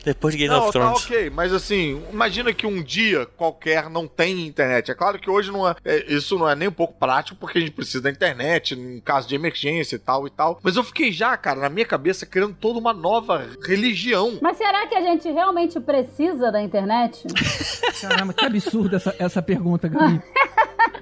Depois de Game Não, of tá Thrones. ok, mas assim, imagina que um dia qualquer não tem internet. É claro que hoje não é, é- isso não é nem um pouco prático, porque a gente precisa da internet, em caso de emergência e tal e tal. Mas eu fiquei já, cara, na minha cabeça, criando toda uma nova religião. Mas será que a gente realmente precisa da internet? Caramba, que absurdo essa, essa pergunta, Gabi.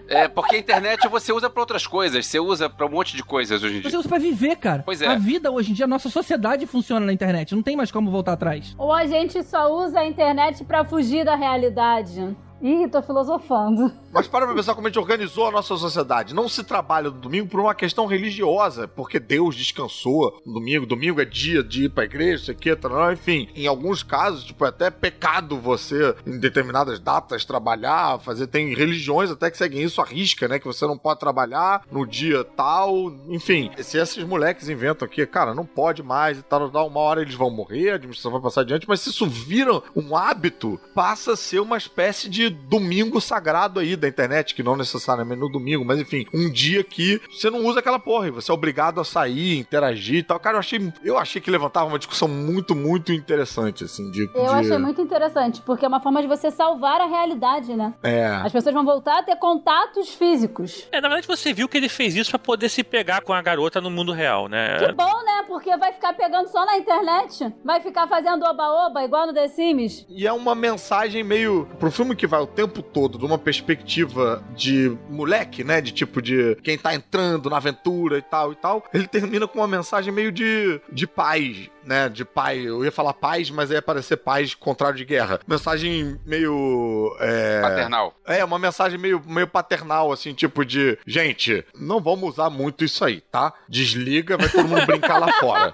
É, porque a internet você usa pra outras coisas, você usa pra um monte de coisas hoje em dia. Você usa pra viver, cara. Pois é. A vida hoje em dia, a nossa sociedade funciona na internet. Não tem mais como voltar atrás. Ou a gente só usa a internet pra fugir da realidade? Ih, tô filosofando. Mas para pra pensar como a gente organizou a nossa sociedade. Não se trabalha no domingo por uma questão religiosa, porque Deus descansou no domingo. Domingo é dia de ir pra igreja, aqui, tal, enfim. Em alguns casos, tipo, é até pecado você, em determinadas datas, trabalhar, fazer. Tem religiões até que seguem isso à risca, né? Que você não pode trabalhar no dia tal. Enfim, se esses moleques inventam aqui, cara, não pode mais e tal, tal, uma hora eles vão morrer, a administração vai passar adiante, mas se isso vira um hábito, passa a ser uma espécie de domingo sagrado aí da internet, que não necessariamente no domingo, mas enfim, um dia que você não usa aquela porra e você é obrigado a sair, interagir e tal. Cara, eu achei, eu achei que levantava uma discussão muito, muito interessante, assim, de... Eu de- achei muito interessante, porque é uma forma de você salvar a realidade, né? É... As pessoas vão voltar a ter contatos físicos. É, na verdade você viu que ele fez isso pra poder se pegar com a garota no mundo real, Que né? bom, né? Porque vai ficar pegando só na internet. Vai ficar fazendo oba-oba, igual no The Sims. E é uma mensagem meio. Pro filme que vai o tempo todo de uma perspectiva de moleque, né? De tipo de quem tá entrando na aventura e tal e tal. Ele termina com uma mensagem meio de, de paz, né? De pai. Eu ia falar paz, mas ia parecer paz contrário de guerra. Mensagem meio. É... Paternal. É, uma mensagem meio, meio paternal, assim, tipo de, gente, não vamos usar muito isso aí, tá? Desliga, vai todo mundo brincar lá fora.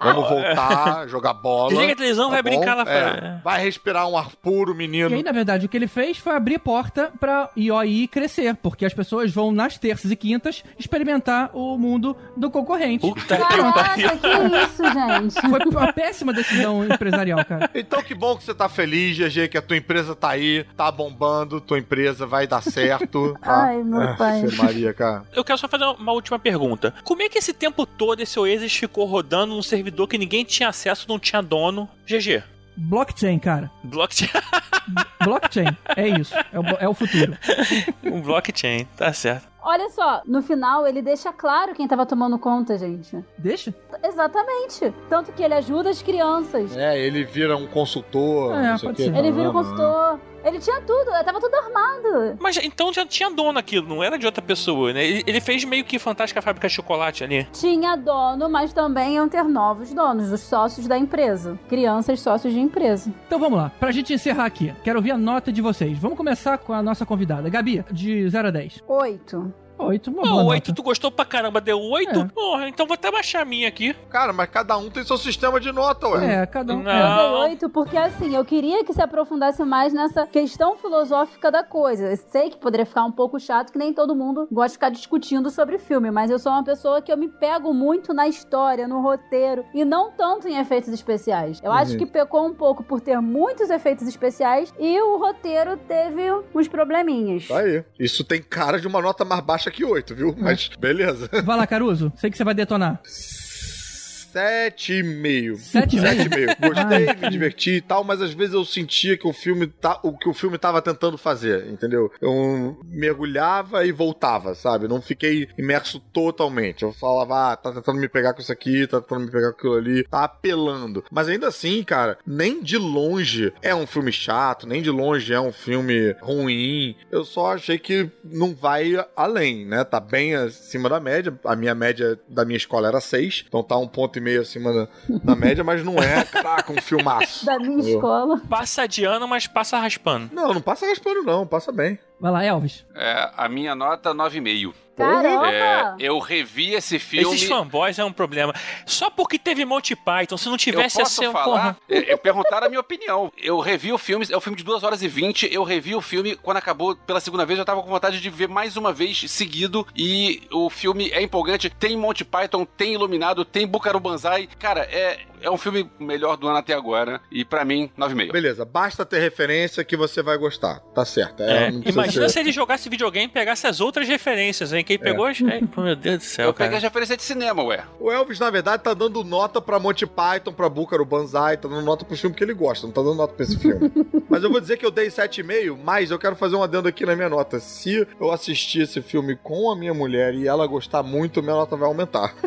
Vamos voltar, jogar bola. Desliga a televisão, vai bom? brincar lá É, fora. vai respirar um ar puro, menino. E aí, na verdade, o que ele fez foi abrir porta pra IOI crescer, porque as pessoas vão nas terças e quintas experimentar o mundo do concorrente. Puta que Caraca, pariu. que isso, gente? Foi uma péssima decisão empresarial, cara. Então que bom que você tá feliz, GG, que a tua empresa tá aí, tá bombando, tua empresa vai dar certo. tá? Ai, meu pai. Ave Maria, cara. Eu quero só fazer uma última pergunta. Como é que esse tempo todo esse Oasis ficou rodando num servidor que ninguém tinha acesso, não tinha dono? GG. Blockchain, cara. Blockchain. Blockchain. É isso. É o, é o futuro. um blockchain, tá certo. Olha só, no final ele deixa claro quem tava tomando conta, gente. Deixa? Exatamente. Tanto que ele ajuda as crianças. É, ele vira um consultor. É, não sei o quê. Ele vira Não, um consultor. Ele tinha tudo, tava tudo armado. Mas então já tinha dono aquilo, não era de outra pessoa, né? Ele, ele fez meio que Fantástica Fábrica de Chocolate ali. Tinha dono, mas também iam ter novos donos, os sócios da empresa. Crianças sócios de empresa. Então vamos lá, pra gente encerrar aqui, quero ouvir a nota de vocês. Vamos começar com a nossa convidada. Gabi, de 0 a 10. Oito. Oito, uma Pô, boa oito, nota. tu gostou pra caramba, deu oito? É. Porra, então vou até baixar a minha aqui. Cara, mas cada um tem seu sistema de nota, ué. É, cada um. Não. Eu dei Não. oito porque, assim, eu queria que se aprofundasse mais nessa questão filosófica da coisa. Eu sei que poderia ficar um pouco chato, que nem todo mundo gosta de ficar discutindo sobre filme, mas eu sou uma pessoa que eu me pego muito na história, no roteiro, e não tanto em efeitos especiais. Eu acho que pecou um pouco por ter muitos efeitos especiais e o roteiro teve uns probleminhas. Tá aí. Isso tem cara de uma nota mais baixa que 8, viu? Mas beleza. Vai lá, Caruso. Sei que você vai detonar. Sete e meio. Sete meio? Sete e meio. Gostei, me diverti e tal, mas às vezes eu sentia que o filme tá, o que o filme tava tentando fazer, entendeu? Eu mergulhava e voltava, sabe? Não fiquei imerso totalmente. Eu falava, ah, tá tentando me pegar com isso aqui, tá tentando me pegar com aquilo ali, tá apelando. Mas ainda assim, cara, nem de longe é um filme chato, nem de longe é um filme ruim. Eu só achei que não vai além, né? Tá bem acima da média. A minha média da minha escola era seis, então tá um ponto e meio acima da, da média, mas não é, caraca, um filmaço. Da minha escola. Passa de ano, mas passa raspando. Não, não passa raspando, não, passa bem. Vai lá, Elvis. É, a minha nota 9,5. Caramba! É, eu revi esse filme. Esses fanboys é um problema. Só porque teve Monty Python, se não Eu tivesse ia posso falar? porra. É, é, perguntaram a minha opinião. Eu revi o filme, é um filme de 2 horas e 20. Eu revi o filme, quando acabou pela segunda vez, eu tava com vontade de ver mais uma vez seguido. E o filme é empolgante. Tem Monty Python, tem Iluminado, tem Bucaro Banzai. Cara, é, é um filme melhor do ano até agora. E pra mim, 9,5. Beleza, basta ter referência que você vai gostar. Tá certo. É, precisa imagina ser- se ele jogasse videogame e pegasse as outras referências, hein? Quem pegou. as- É, meu Deus do céu, Eu peguei cara. as referências de cinema, ué. O Elvis, na verdade, tá dando nota pra Monty Python, pra Búcaro Banzai, tá dando nota pro filme que ele gosta, não tá dando nota pra esse filme. mas eu vou dizer que eu dei 7,5, mas eu quero fazer um adendo aqui na minha nota. Se eu assistir esse filme com a minha mulher e ela gostar muito, minha nota vai aumentar.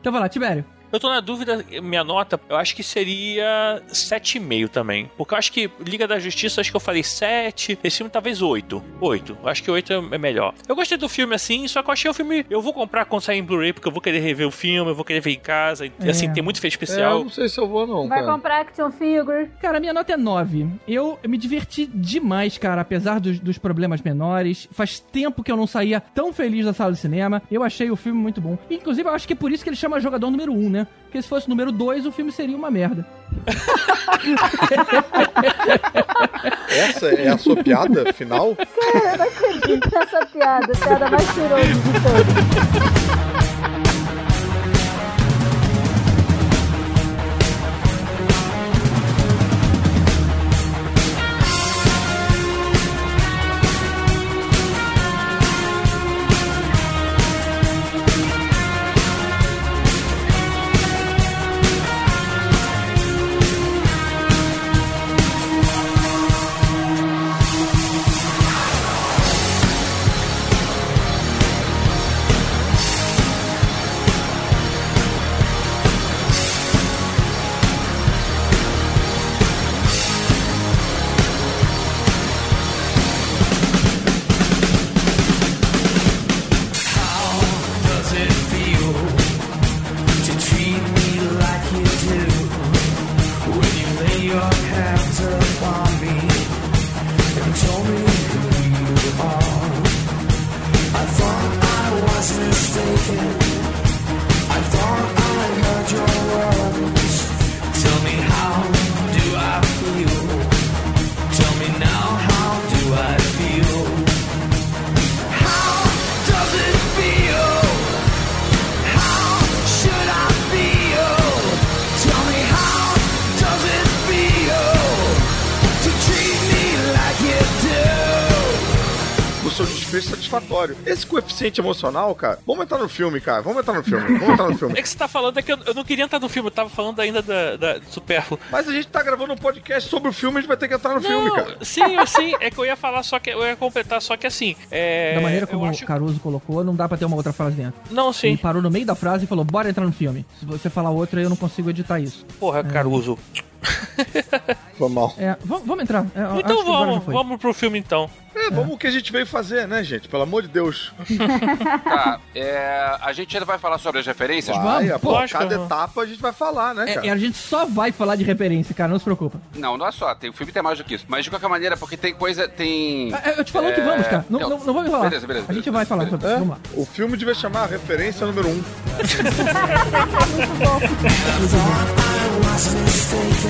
Então vai lá, Tibério. Eu tô na dúvida, minha nota, eu acho que seria 7,5 também. Porque eu acho que Liga da Justiça, acho que eu falei 7. Esse filme talvez 8. 8. Eu acho que 8 é melhor. Eu gostei do filme assim, só que eu achei o filme. Eu vou comprar quando sair em Blu-ray, porque eu vou querer rever o filme, eu vou querer ver em casa. E, É. assim, tem muito efeito É, eu especial. não sei se eu vou, não. Vai cara. comprar action figure. Cara, minha nota é 9. Eu me diverti demais, cara, apesar dos, dos problemas menores. Faz tempo que eu não saía tão feliz da sala de cinema. Eu achei o filme muito bom. Inclusive, eu acho que é por isso que ele chama jogador número 1, né? Porque se fosse o número 2, o filme seria uma merda. Essa é a sua piada final? Cara, eu não acredito nessa piada. Piada mais cheirosa de todas. Esse coeficiente emocional, cara, vamos entrar no filme, cara. Vamos entrar no filme. Vamos entrar no filme. É que você tá falando é que eu, eu não queria entrar no filme, eu tava falando ainda da, da do Supérfluo. Mas a gente tá gravando um podcast sobre o filme, a gente vai ter que entrar no filme, Não, cara. sim, sim, é que eu ia falar, só que eu ia completar, só que assim. É, da maneira como acho- o Caruso colocou, não dá pra ter uma outra frase dentro. Não, Ele sim. parou no meio da frase e falou, bora entrar no filme. Se você falar outra, eu não consigo editar isso. Porra, Caruso. Foi mal. É, vamos, vamos entrar. É, Então vamos, vamos pro filme então. É, vamos o que a gente veio fazer, né, gente? Pelo amor de Deus. Tá, é, a gente ainda vai falar sobre as referências? Vai, Vamos, pô, lógico, cada vamos. etapa a gente vai falar, né, É, cara? é, a gente só vai falar de referência, cara, não se preocupa. Não, não é só. Tem, o filme tem mais do que isso. Mas de qualquer maneira, porque tem coisa. Tem. Ah, Eu te falando que É, vamos, cara. Não, não. não, não vamos enrolar. Beleza, beleza, A gente beleza. vai falar. Beleza. É, Vamos lá. o filme devia chamar a referência número um. Tell me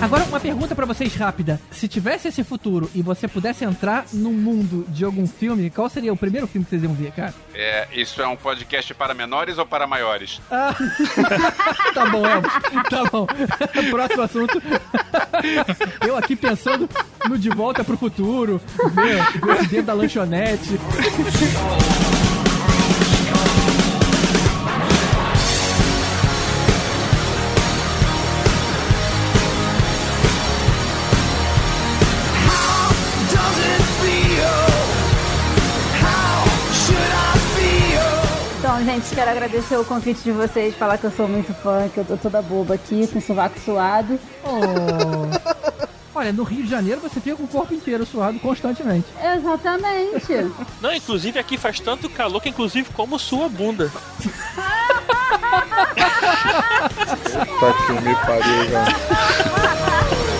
Agora, uma pergunta pra vocês rápida. Se tivesse esse futuro e você pudesse entrar no mundo de algum filme, qual seria o primeiro filme que vocês iam ver, cara? É, isso é um podcast para menores ou para maiores? Tá bom, Elvis. Tá bom. Próximo assunto. Eu aqui pensando no De Volta pro Futuro, dentro da lanchonete. Então, gente, quero agradecer o convite de vocês, falar que eu sou muito fã, que eu tô toda boba aqui, com o sovaco suado. Oh. Olha, no Rio de Janeiro você fica com o corpo inteiro suado constantemente. Exatamente. Não, inclusive aqui faz tanto calor que inclusive como sua bunda. Tá que me pariu, cara.